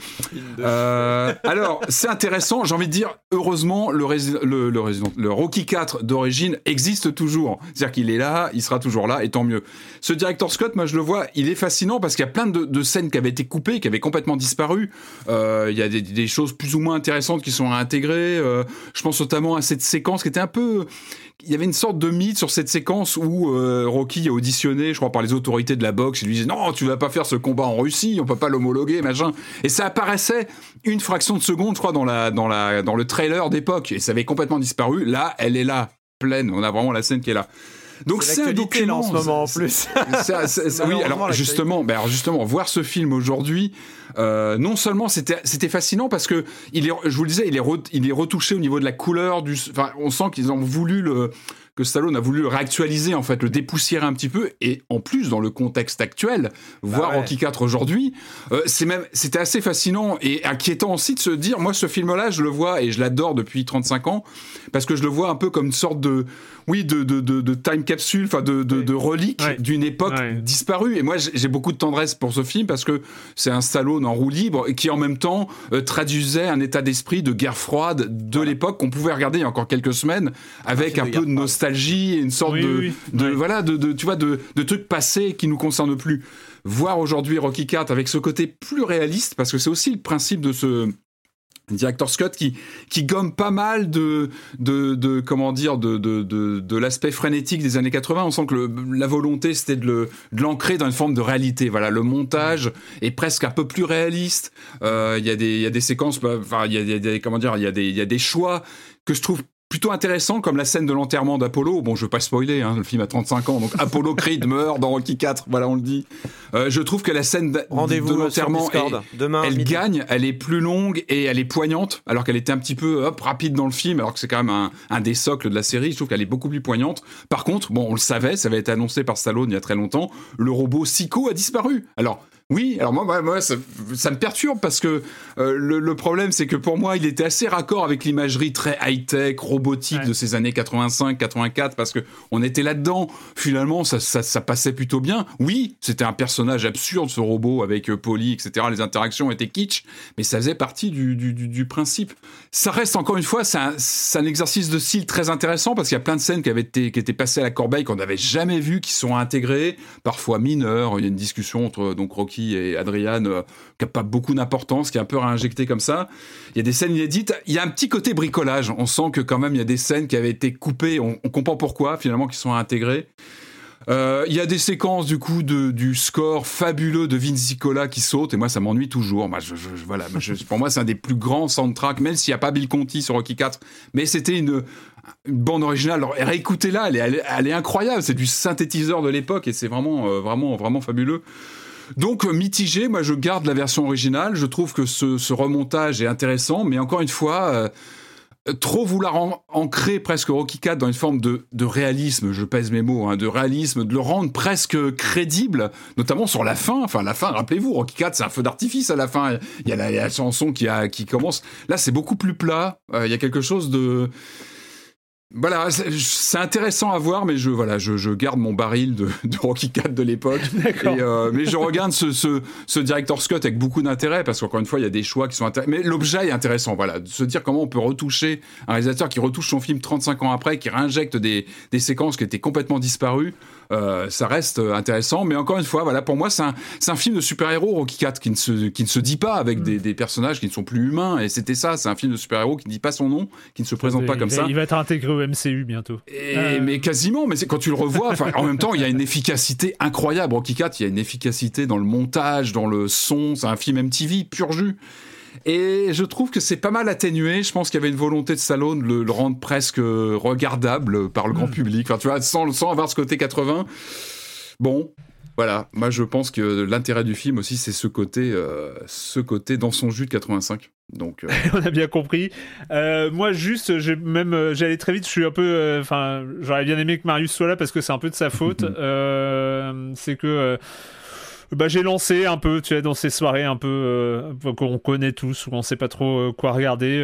Euh, alors c'est intéressant. J'ai envie de dire, heureusement, le, le, Rocky 4 d'origine existe toujours. C'est-à-dire qu'il est là, il sera toujours là, et tant mieux. Ce directeur Scott, moi, je le vois, il est fascinant parce qu'il y a plein de, scènes qui avaient été coupées, qui avaient complètement disparu. Euh, il y a des, choses plus ou moins intéressantes qui sont intégrées. Euh, je pense notamment à cette séquence qui était un peu il y avait une sorte de mythe sur cette séquence où euh, Rocky a auditionné, je crois, par les autorités de la boxe. Il lui disait non, tu vas pas faire ce combat en Russie, on peut pas l'homologuer, machin. Et ça apparaissait une fraction de seconde, je crois, dans la dans la dans le trailer d'époque, et ça avait complètement disparu. Là, elle est là, pleine. On a vraiment la scène qui est là. Donc c'est un document en ce moment en plus. oui, alors justement, ben alors justement, voir ce film aujourd'hui, euh, non seulement c'était c'était fascinant parce que il est, je vous le disais, il est il est retouché au niveau de la couleur du, enfin, on sent qu'ils ont voulu le que Stallone a voulu le réactualiser, en fait, le dépoussiérer un petit peu, et en plus, dans le contexte actuel, bah voir Rocky 4 aujourd'hui, euh, c'est même, c'était assez fascinant et inquiétant aussi de se dire, moi, ce film-là, je le vois et je l'adore depuis 35 ans, parce que je le vois un peu comme une sorte de, oui, de, de, de, time capsule, enfin, de, de, relique d'une époque disparue. Et moi, j'ai beaucoup de tendresse pour ce film parce que c'est un Stallone en roue libre et qui, en même temps, euh, traduisait un état d'esprit de guerre froide de l'époque qu'on pouvait regarder il y a encore quelques semaines avec un peu de nostalgie nostalgie, une sorte de, de voilà, de, de, tu vois, de, de trucs passés qui nous concernent plus. Voir aujourd'hui Rocky 4 avec ce côté plus réaliste, parce que c'est aussi le principe de ce directeur Scott qui qui gomme pas mal de de, de comment dire de de, de, de l'aspect frénétique des années 80 on sent que le, la volonté c'était de l'ancrer dans une forme de réalité. Voilà le montage est presque un peu plus réaliste. Euh, il y a des y a des séquences enfin il y a, y a des comment dire il y a des il y a des choix que je trouve plutôt intéressant comme la scène de l'enterrement d'Apollo. Bon, je veux pas spoiler, hein, le film a 35 ans, donc Apollo Creed meurt dans Rocky 4, voilà, on le dit. Euh, je trouve que la scène de, l'enterrement, elle gagne, elle est plus longue et elle est poignante, alors qu'elle était un petit peu hop, rapide dans le film, alors que c'est quand même un, un, des socles de la série. Je trouve qu'elle est beaucoup plus poignante. Par contre, bon, on le savait, ça avait été annoncé par Stallone il y a très longtemps, le robot Psycho a disparu. Alors, oui, alors moi, moi ça, me perturbe parce que euh, le, problème, c'est que pour moi, il était assez raccord avec l'imagerie très high-tech, robotique de ces années 85, 84, parce que on était là-dedans. Finalement, ça, ça, passait plutôt bien. Oui, c'était un personnage absurde, ce robot, avec euh, Polly, etc. Les interactions étaient kitsch, mais ça faisait partie du, du, du, principe. Ça reste, encore une fois, c'est un, un, exercice de style très intéressant parce qu'il y a plein de scènes qui, avaient été, qui étaient passées à la corbeille qu'on n'avait jamais vues, qui sont intégrées, parfois mineures. Il y a une discussion entre donc Rocky et Adriane, euh, qui n'a pas beaucoup d'importance, qui est un peu réinjecté comme ça. Il y a des scènes inédites. Il y a un petit côté bricolage. On sent que quand même, il y a des scènes qui avaient été coupées. On, comprend pourquoi, finalement, qui sont intégrées. Euh, il y a des séquences du coup de, du score fabuleux de Vince Zicola qui saute et moi ça m'ennuie toujours. Voilà, pour moi c'est un des plus grands soundtracks, même s'il n'y a pas Bill Conti sur Rocky 4, mais c'était une, bande originale. Alors réécoutez-la, elle est, elle, est, incroyable. C'est du synthétiseur de l'époque et c'est vraiment, euh, vraiment, vraiment fabuleux. Donc euh, mitigé, moi je garde la version originale, je trouve que ce, remontage est intéressant, mais encore une fois, euh, trop vouloir ancrer presque Rocky 4 dans une forme de, réalisme, je pèse mes mots, hein, de réalisme, de le rendre presque crédible, notamment sur la fin. Enfin, la fin, rappelez-vous, Rocky 4, c'est un feu d'artifice à la fin. Il y a la, chanson qui, a, qui commence. Là, c'est beaucoup plus plat. Euh, il y a quelque chose de voilà, c'est intéressant à voir, mais je voilà, je, garde mon baril de, Rocky 4 de l'époque. Euh, mais je regarde ce, ce, ce directeur Scott avec beaucoup d'intérêt parce qu'encore une fois, il y a des choix qui sont intéressants. Mais l'objet est intéressant, voilà, de se dire comment on peut retoucher un réalisateur qui retouche son film 35 ans après, qui réinjecte des, des séquences qui étaient complètement disparues. Euh, ça reste intéressant. Mais encore une fois, voilà, pour moi, c'est un, un, film de super-héros, Rocky 4, qui ne, se, qui ne se dit pas avec mm. des, des, personnages qui ne sont plus humains. Et c'était ça, c'est un film de super-héros qui ne dit pas son nom, qui ne se présente pas comme ça. Il va être intégré au MCU bientôt. Et, Mais quasiment, mais quand tu le revois, en même temps, il y a une efficacité incroyable. Rocky 4, il y a une efficacité dans le montage, dans le son, c'est un film MTV pur jus. Et je trouve que c'est pas mal atténué. Je pense qu'il y avait une volonté de Stallone de le, rendre presque regardable par le grand hmm. public. Enfin, tu vois, sans, sans avoir ce côté 80. Bon, voilà, moi je pense que l'intérêt du film aussi, c'est ce côté, euh, ce côté dans son jus de 85. Donc, euh, on a bien compris. Euh, moi, juste, même, j'allais très vite. Je suis un peu, enfin, j'aurais bien aimé que Marius soit là parce que c'est un peu de sa faute. c'est que. Bah, j'ai lancé un peu, tu vois, dans ces soirées un peu qu'on connaît tous, où on sait pas trop quoi regarder.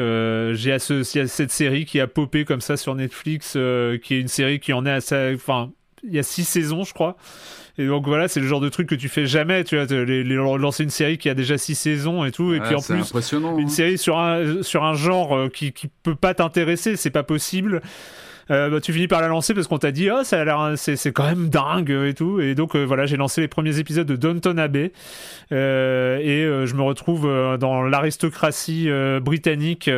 j'ai associé à cette série qui a popé comme ça sur Netflix, qui est une série qui en est à sa, enfin, il y a six saisons, je crois. Et donc voilà, c'est le genre de truc que tu fais jamais, tu vois, les, lancer une série qui a déjà six saisons et tout, et puis en plus une hein. série sur un sur un genre euh, qui qui peut pas t'intéresser, c'est pas possible. Euh, bah, tu finis par la lancer parce qu'on t'a dit oh ça a l'air c'est, c'est quand même dingue et tout. Et donc euh, voilà j'ai lancé les premiers épisodes de Downton Abbey. Et je me retrouve dans l'aristocratie britannique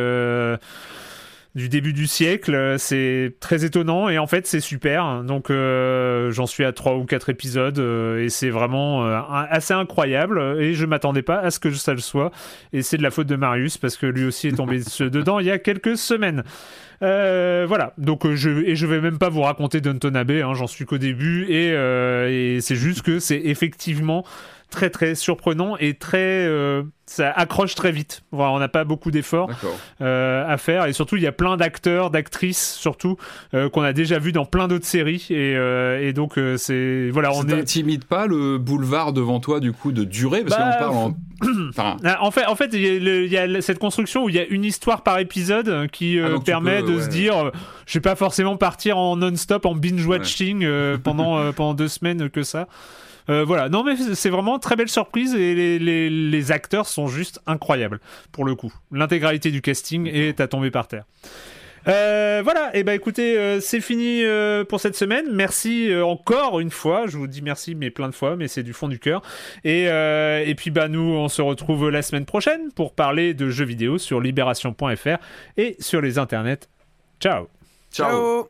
du début du siècle. C'est très étonnant et en fait c'est super. Donc euh, j'en suis à trois ou quatre épisodes euh, et c'est vraiment euh, assez incroyable et je m'attendais pas à ce que ça le soit. Et c'est de la faute de Marius parce que lui aussi est tombé dedans il y a quelques semaines. voilà, donc je et je vais même pas vous raconter Downton Abbey, hein, j'en suis qu'au début et, et c'est juste que c'est effectivement très très surprenant et très euh, ça accroche très vite. on n'a pas beaucoup d'efforts euh, à faire. Et surtout il y a plein d'acteurs, d'actrices surtout euh, qu'on a déjà vu dans plein d'autres séries. Et, donc c'est voilà on t'intimide pas le boulevard devant toi du coup de durée parce qu'on bah, parle en ah, en fait, en fait, il y, a cette construction où il y a une histoire par épisode qui ah, permet de se dire, je vais pas forcément partir en non-stop, en binge-watching pendant pendant deux semaines que ça. Euh, voilà, non mais c'est vraiment très belle surprise et les, acteurs sont juste incroyables pour le coup. L'intégralité du casting est à tomber par terre. Euh, voilà, et eh ben écoutez, euh, c'est fini pour cette semaine. Merci encore une fois. Je vous dis merci, mais plein de fois, mais c'est du fond du cœur. Et, et puis bah nous, on se retrouve la semaine prochaine pour parler de jeux vidéo sur libération.fr et sur les internets. Ciao. Ciao.